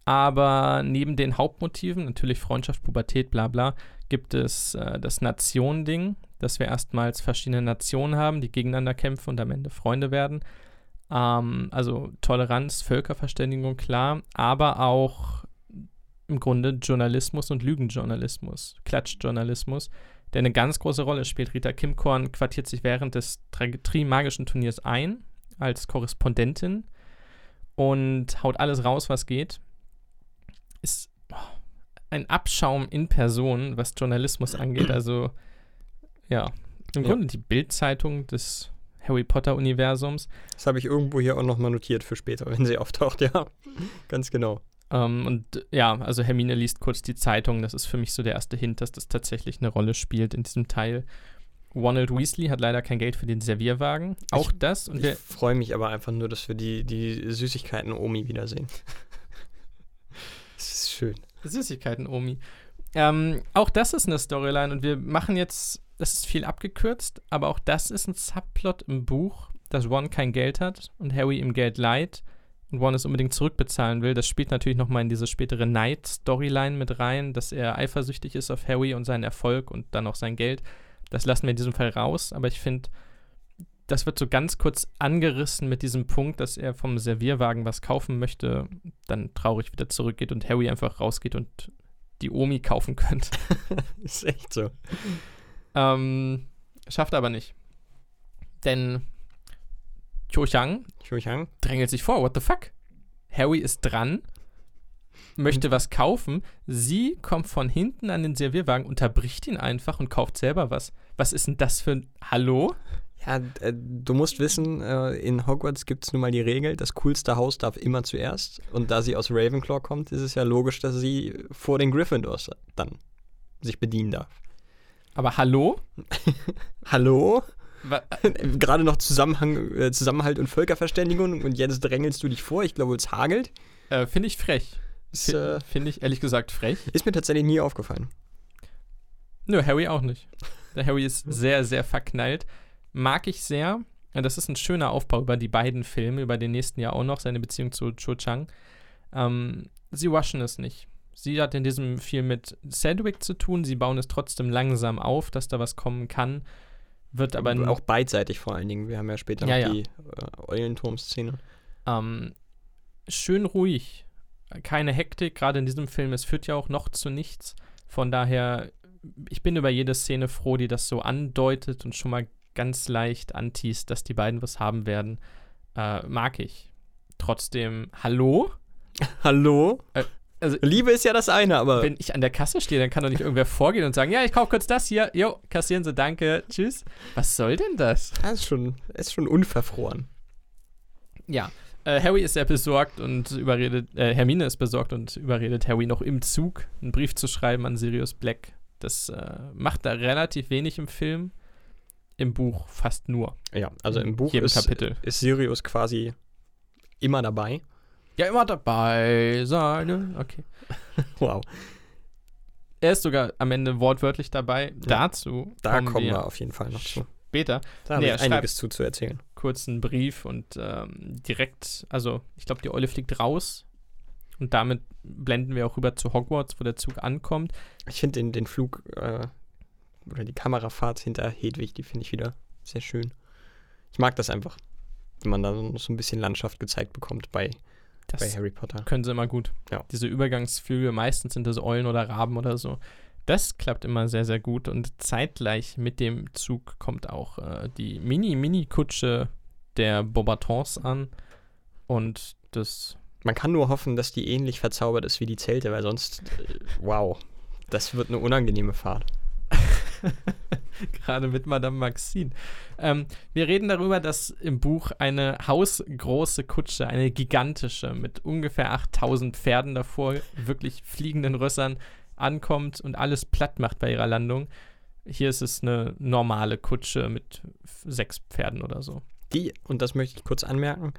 Aber neben den Hauptmotiven, natürlich Freundschaft, Pubertät, bla bla, gibt es äh, das Nation-Ding, dass wir erstmals verschiedene Nationen haben, die gegeneinander kämpfen und am Ende Freunde werden. Ähm, also Toleranz, Völkerverständigung, klar, aber auch im Grunde Journalismus und Lügenjournalismus, Klatschjournalismus, der eine ganz große Rolle spielt. Rita Kimkorn quartiert sich während des Tri- Tri-Magischen Turniers ein als Korrespondentin und haut alles raus, was geht. Ist oh, ein Abschaum in Person, was Journalismus angeht. Also, ja, im Ja. Grunde die Bildzeitung des Harry Potter-Universums. Das habe ich irgendwo hier auch nochmal notiert für später, wenn sie auftaucht, ja. Ganz genau. Ähm, und ja, also Hermine liest kurz die Zeitung. Das ist für mich so der erste Hint, dass das tatsächlich eine Rolle spielt in diesem Teil. Ronald Weasley hat leider kein Geld für den Servierwagen. Auch das. Und Ich freue mich aber einfach nur, dass wir die, die Süßigkeiten-Omi wiedersehen. Das ist schön. Süßigkeiten, Omi. Ähm, auch das ist eine Storyline und wir machen jetzt, das ist viel abgekürzt, aber auch das ist ein Subplot im Buch, dass Ron kein Geld hat und Harry ihm Geld leiht und Ron es unbedingt zurückbezahlen will. Das spielt natürlich nochmal in diese spätere Night-Storyline mit rein, dass er eifersüchtig ist auf Harry und seinen Erfolg und dann auch sein Geld. Das lassen wir in diesem Fall raus, aber ich finde, das wird so ganz kurz angerissen mit diesem Punkt, dass er vom Servierwagen was kaufen möchte, dann traurig wieder zurückgeht und Harry einfach rausgeht und die Omi kaufen könnte. ist echt so. ähm, schafft er aber nicht. Denn Cho Chang Cho drängelt sich vor. What the fuck? Harry ist dran, möchte was kaufen. Sie kommt von hinten an den Servierwagen, unterbricht ihn einfach und kauft selber was. Was ist denn das für ein Hallo? Ja, äh, du musst wissen, äh, in Hogwarts gibt es nun mal die Regel, das coolste Haus darf immer zuerst. Und da sie aus Ravenclaw kommt, ist es ja logisch, dass sie vor den Gryffindors dann sich bedienen darf. Aber hallo? Hallo? Gerade noch Zusammenhang, äh, Zusammenhalt und Völkerverständigung und jetzt drängelst du dich vor. Ich glaube, es hagelt. Äh, Finde ich frech. Äh, Finde ich ehrlich gesagt frech. ist mir tatsächlich nie aufgefallen. Nö, Harry auch nicht. Der Harry ist sehr, sehr verknallt. Mag ich sehr. Das ist ein schöner Aufbau über die beiden Filme, über den nächsten Jahr auch noch, seine Beziehung zu Cho Chang. Ähm, sie rushen es nicht. Sie hat in diesem viel mit Sedgwick zu tun. Sie bauen es trotzdem langsam auf, dass da was kommen kann. Wird aber auch beidseitig vor allen Dingen. Wir haben ja später Ja, noch ja. die äh, Eulenturm-Szene. Ähm, schön ruhig. Keine Hektik, gerade in diesem Film. Es führt ja auch noch zu nichts. Von daher, ich bin über jede Szene froh, die das so andeutet und schon mal ganz leicht anteast, dass die beiden was haben werden. Äh, mag ich. Trotzdem, hallo? Hallo? Also- Liebe ist ja das eine, aber Wenn ich an der Kasse stehe, dann kann doch nicht irgendwer vorgehen und sagen, ja, ich kaufe kurz das hier. Jo, kassieren Sie, danke, tschüss. Was soll denn das? das ist schon, ist schon unverfroren. Ja, äh, Harry ist sehr besorgt und überredet, äh, Hermine ist besorgt und überredet Harry noch im Zug, einen Brief zu schreiben an Sirius Black. Das äh, macht er relativ wenig im Film, im Buch fast nur. Ja, also im Buch ist, Kapitel. ist Sirius quasi immer dabei. Ja, immer dabei sein. Okay. Wow. Er ist sogar am Ende wortwörtlich dabei. Dazu Da kommen, kommen wir, wir auf jeden Fall noch zu. später. Da habe Nee, ich er schreibt- einiges zu, zu erzählen. kurzen Brief und ähm, direkt, also ich glaube, die Eule fliegt raus und damit blenden wir auch rüber zu Hogwarts, wo der Zug ankommt. Ich finde den, den Flug äh, oder die Kamerafahrt hinter Hedwig, die finde ich wieder sehr schön. Ich mag das einfach, wenn man da so ein bisschen Landschaft gezeigt bekommt bei, bei Das Harry Potter. können sie immer gut. Ja. Diese Übergangsflüge, meistens sind das Eulen oder Raben oder so. Das klappt immer sehr, sehr gut und zeitgleich mit dem Zug kommt auch äh, die Mini-Mini-Kutsche der Bobatons an und das Man kann nur hoffen, dass die ähnlich verzaubert ist wie die Zelte, weil sonst, äh, wow, das wird eine unangenehme Fahrt. Gerade mit Madame Maxine. Ähm, wir reden darüber, dass im Buch eine hausgroße Kutsche, eine gigantische, mit ungefähr 8000 Pferden davor, wirklich fliegenden Rössern, ankommt und alles platt macht bei ihrer Landung. Hier ist es eine normale Kutsche mit sechs Pferden oder so. Die, und das möchte ich kurz anmerken,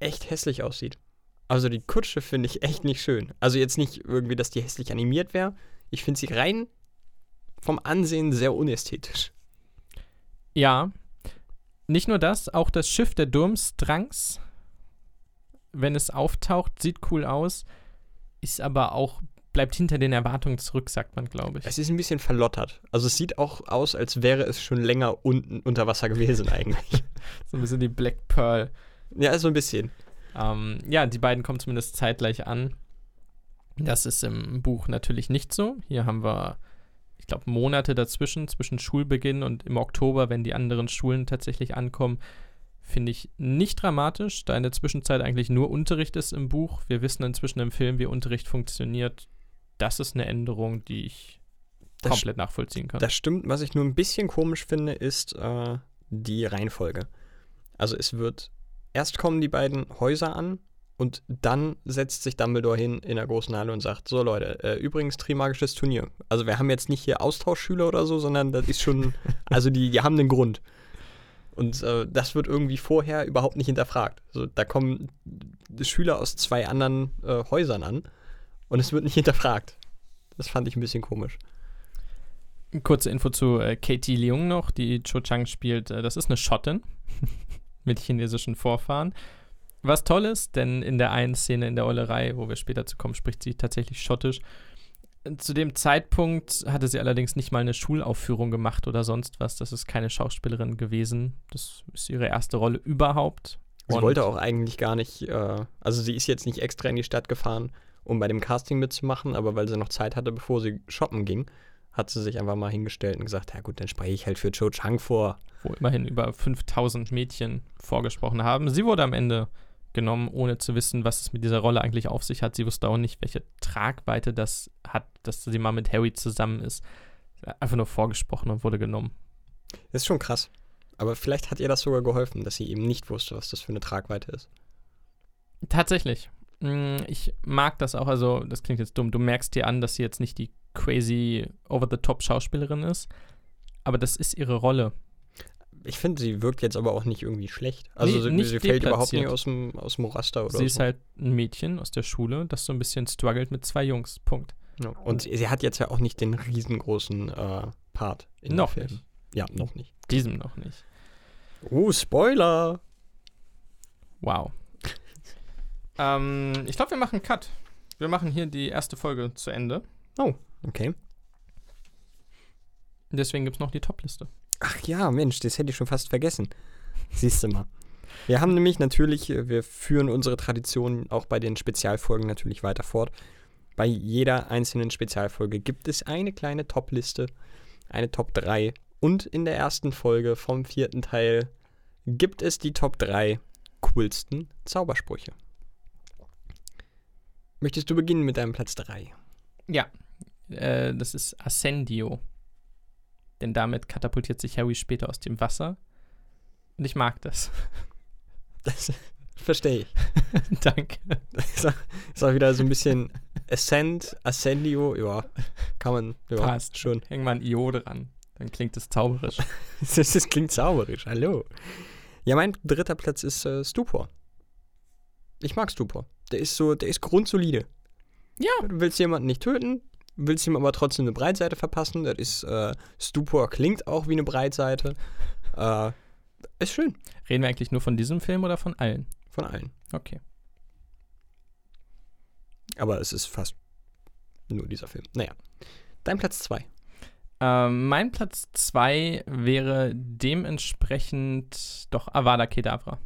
echt hässlich aussieht. Also die Kutsche finde ich echt nicht schön. Also jetzt nicht irgendwie, dass die hässlich animiert wäre. Ich finde sie rein vom Ansehen sehr unästhetisch. Ja, nicht nur das, auch das Schiff der Durmstrangs, wenn es auftaucht, sieht cool aus, ist aber auch, bleibt hinter den Erwartungen zurück, sagt man, glaube ich. Es ist ein bisschen verlottert. Also es sieht auch aus, als wäre es schon länger unten unter Wasser gewesen eigentlich. So ein bisschen die Black Pearl. ja, so ein bisschen. Ähm, ja, die beiden kommen zumindest zeitgleich an. Das ist im Buch natürlich nicht so. Hier haben wir, ich glaube, Monate dazwischen, zwischen Schulbeginn und im Oktober, wenn die anderen Schulen tatsächlich ankommen. Finde ich nicht dramatisch, da in der Zwischenzeit eigentlich nur Unterricht ist im Buch. Wir wissen inzwischen im Film, wie Unterricht funktioniert. Das ist eine Änderung, die ich Das komplett nachvollziehen kann. Das stimmt. Was ich nur ein bisschen komisch finde, ist äh, die Reihenfolge. Also es wird, erst kommen die beiden Häuser an und dann setzt sich Dumbledore hin in der großen Halle und sagt, so Leute, äh, übrigens Trimagisches Turnier. Also wir haben jetzt nicht hier Austauschschüler oder so, sondern das ist schon, also die, die haben einen Grund. Und äh, das wird irgendwie vorher überhaupt nicht hinterfragt. Also da kommen Schüler aus zwei anderen äh, Häusern an und es wird nicht hinterfragt. Das fand ich ein bisschen komisch. Kurze Info zu äh, Katie Leung noch, die Cho Chang spielt. Äh, das ist eine Schottin mit chinesischen Vorfahren. Was toll ist, denn in der einen Szene in der Eulerei, wo wir später zu kommen, spricht sie tatsächlich Schottisch. Zu dem Zeitpunkt hatte sie allerdings nicht mal eine Schulaufführung gemacht oder sonst was. Das ist keine Schauspielerin gewesen. Das ist ihre erste Rolle überhaupt. Sie Und- wollte auch eigentlich gar nicht, äh, also sie ist jetzt nicht extra in die Stadt gefahren, um bei dem Casting mitzumachen, aber weil sie noch Zeit hatte, bevor sie shoppen ging, hat sie sich einfach mal hingestellt und gesagt, ja gut, dann spreche ich halt für Cho Chang vor. wo immerhin über 5000 Mädchen vorgesprochen haben. Sie wurde am Ende genommen, ohne zu wissen, was es mit dieser Rolle eigentlich auf sich hat. Sie wusste auch nicht, welche Tragweite das hat, dass sie mal mit Harry zusammen ist. Einfach nur vorgesprochen und wurde genommen. Das ist schon krass. Aber vielleicht hat ihr das sogar geholfen, dass sie eben nicht wusste, was das für eine Tragweite ist. Tatsächlich. Mm, Ich mag das auch, also das klingt jetzt dumm. Du merkst dir an, dass sie jetzt nicht die crazy over-the-top Schauspielerin ist, aber das ist ihre Rolle. Ich finde, sie wirkt jetzt aber auch nicht irgendwie schlecht. Also Nee, sie, sie fällt überhaupt nicht aus dem, aus dem Raster oder Sie so. ist halt ein Mädchen aus der Schule, das so ein bisschen struggelt mit zwei Jungs. Punkt. ja. Und sie, sie hat jetzt ja auch nicht den riesengroßen äh, Part in Noch dem Film. nicht. Ja, noch nicht. Diesem noch nicht. Oh, Spoiler! Wow. ähm, ich glaube, wir machen einen Cut. Wir machen hier die erste Folge zu Ende. Okay. Deswegen gibt es noch die Top-Liste. Ach ja, Mensch, das hätte ich schon fast vergessen. Siehst du mal. Wir haben nämlich natürlich, äh, wir führen unsere Tradition auch bei den Spezialfolgen natürlich weiter fort. Bei jeder einzelnen Spezialfolge gibt es eine kleine Top-Liste, eine Top 3. Und in der ersten Folge vom vierten Teil gibt es die Top 3 coolsten Zaubersprüche. Möchtest du beginnen mit deinem Platz 3? Ja. Äh, das ist Ascendio. Denn damit katapultiert sich Harry später aus dem Wasser. Und ich mag das. Das verstehe ich. Danke. Ist auch- ist auch wieder so ein bisschen Ascend, Ascendio, ja, kann man ja, Passt. schon. Häng mal ein Io dran. Dann klingt es zauberisch. Das, das klingt zauberisch, hallo. Ja, mein dritter Platz ist äh, Stupor. Ich mag Stupor. Der ist so, der ist grundsolide. Ja. Du willst jemanden nicht töten, willst ihm aber trotzdem eine Breitseite verpassen. Das ist, äh, Stupor klingt auch wie eine Breitseite. Äh, ist schön, Reden wir eigentlich nur von diesem Film oder von allen? von allen. Okay. Aber es ist fast nur dieser Film. Naja. Dein Platz zwei. Ähm, mein Platz 2 wäre dementsprechend doch Avada Kedavra.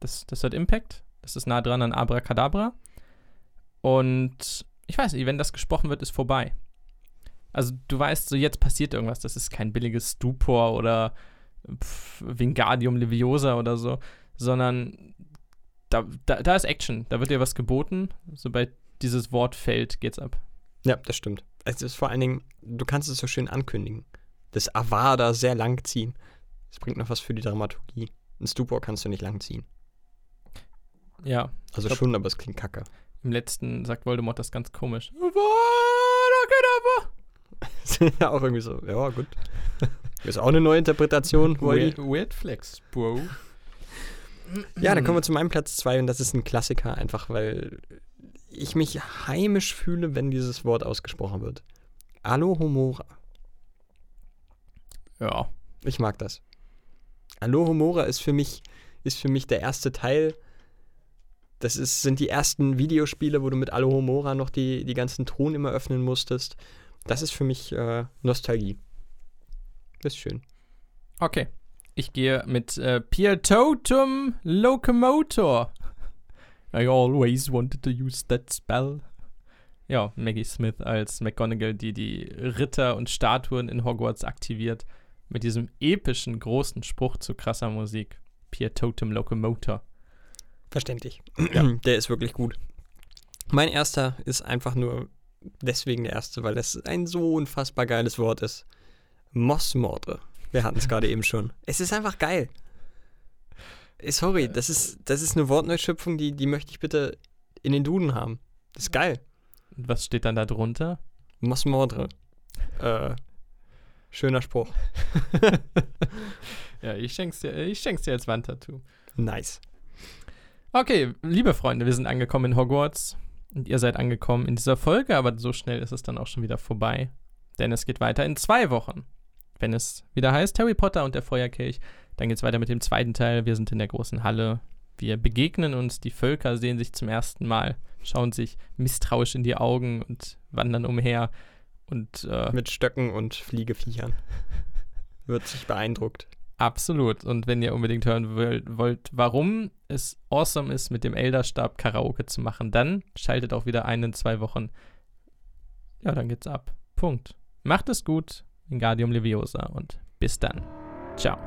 Das, das hat Impact. Das ist nah dran an Abracadabra. Und ich weiß nicht, wenn das gesprochen wird, ist vorbei. Also du weißt, so jetzt passiert irgendwas. Das ist kein billiges Stupor oder pff, Wingardium Leviosa oder so, sondern da, da, da ist Action. Da wird dir was geboten. Sobald dieses Wort fällt, geht's ab. Ja, das stimmt. Es ist vor allen Dingen, du kannst es so schön ankündigen. Das Avada sehr lang ziehen. Das bringt noch was für die Dramaturgie. Ein Stupor kannst du nicht lang ziehen. Ja, Also Glaub- schon, aber es klingt kacke. Im letzten sagt Voldemort das ganz komisch. Ja, auch irgendwie so. Ja, gut. Ist auch eine neue Interpretation. Weird, weird Flex, Bro. Ja, dann kommen wir zu meinem Platz 2 und das ist ein Klassiker, einfach weil ich mich heimisch fühle, wenn dieses Wort ausgesprochen wird. Alohomora. Ja, Ich mag das. Alohomora ist für mich, ist für mich der erste Teil. Das ist, sind die ersten Videospiele, wo du mit Alohomora noch die, die ganzen Truhen immer öffnen musstest. Das ist für mich äh, Nostalgie. Das ist schön. okay. Ich gehe mit äh, Pietotum Locomotor. I always wanted to use that spell. Ja, Maggie Smith als McGonagall, die die Ritter und Statuen in Hogwarts aktiviert. Mit diesem epischen, großen Spruch zu krasser Musik. Pietotum Locomotor. Verständlich. Der ist wirklich gut. Mein erster ist einfach nur deswegen der erste, weil es ein so unfassbar geiles Wort ist. Mossmorde. Wir hatten es gerade eben schon. Es ist einfach geil. Sorry, das ist, das ist eine Wortneuschöpfung, die, die möchte ich bitte in den Duden haben. Das ist geil. Was steht dann da drunter? Mossmorde. Äh, schöner Spruch. Ja, ich schenk's dir, ich schenk's dir als Wandtattoo. Nice. Okay, liebe Freunde, wir sind angekommen in Hogwarts und ihr seid angekommen in dieser Folge, aber so schnell ist es dann auch schon wieder vorbei, denn es geht weiter in zwei Wochen. Wenn es wieder heißt Harry Potter und der Feuerkelch, dann geht's weiter mit dem zweiten Teil. Wir sind in der großen Halle. Wir begegnen uns, die Völker sehen sich zum ersten Mal, schauen sich misstrauisch in die Augen und wandern umher und äh, Mit Stöcken und Fliegeviechern. Wird sich beeindruckt. Absolut. Und wenn ihr unbedingt hören wollt, warum es awesome ist, mit dem Elderstab Karaoke zu machen, dann schaltet auch wieder ein in zwei Wochen. Ja, dann geht's ab. Punkt. Macht es gut. Wingardium Leviosa und bis dann. Ciao.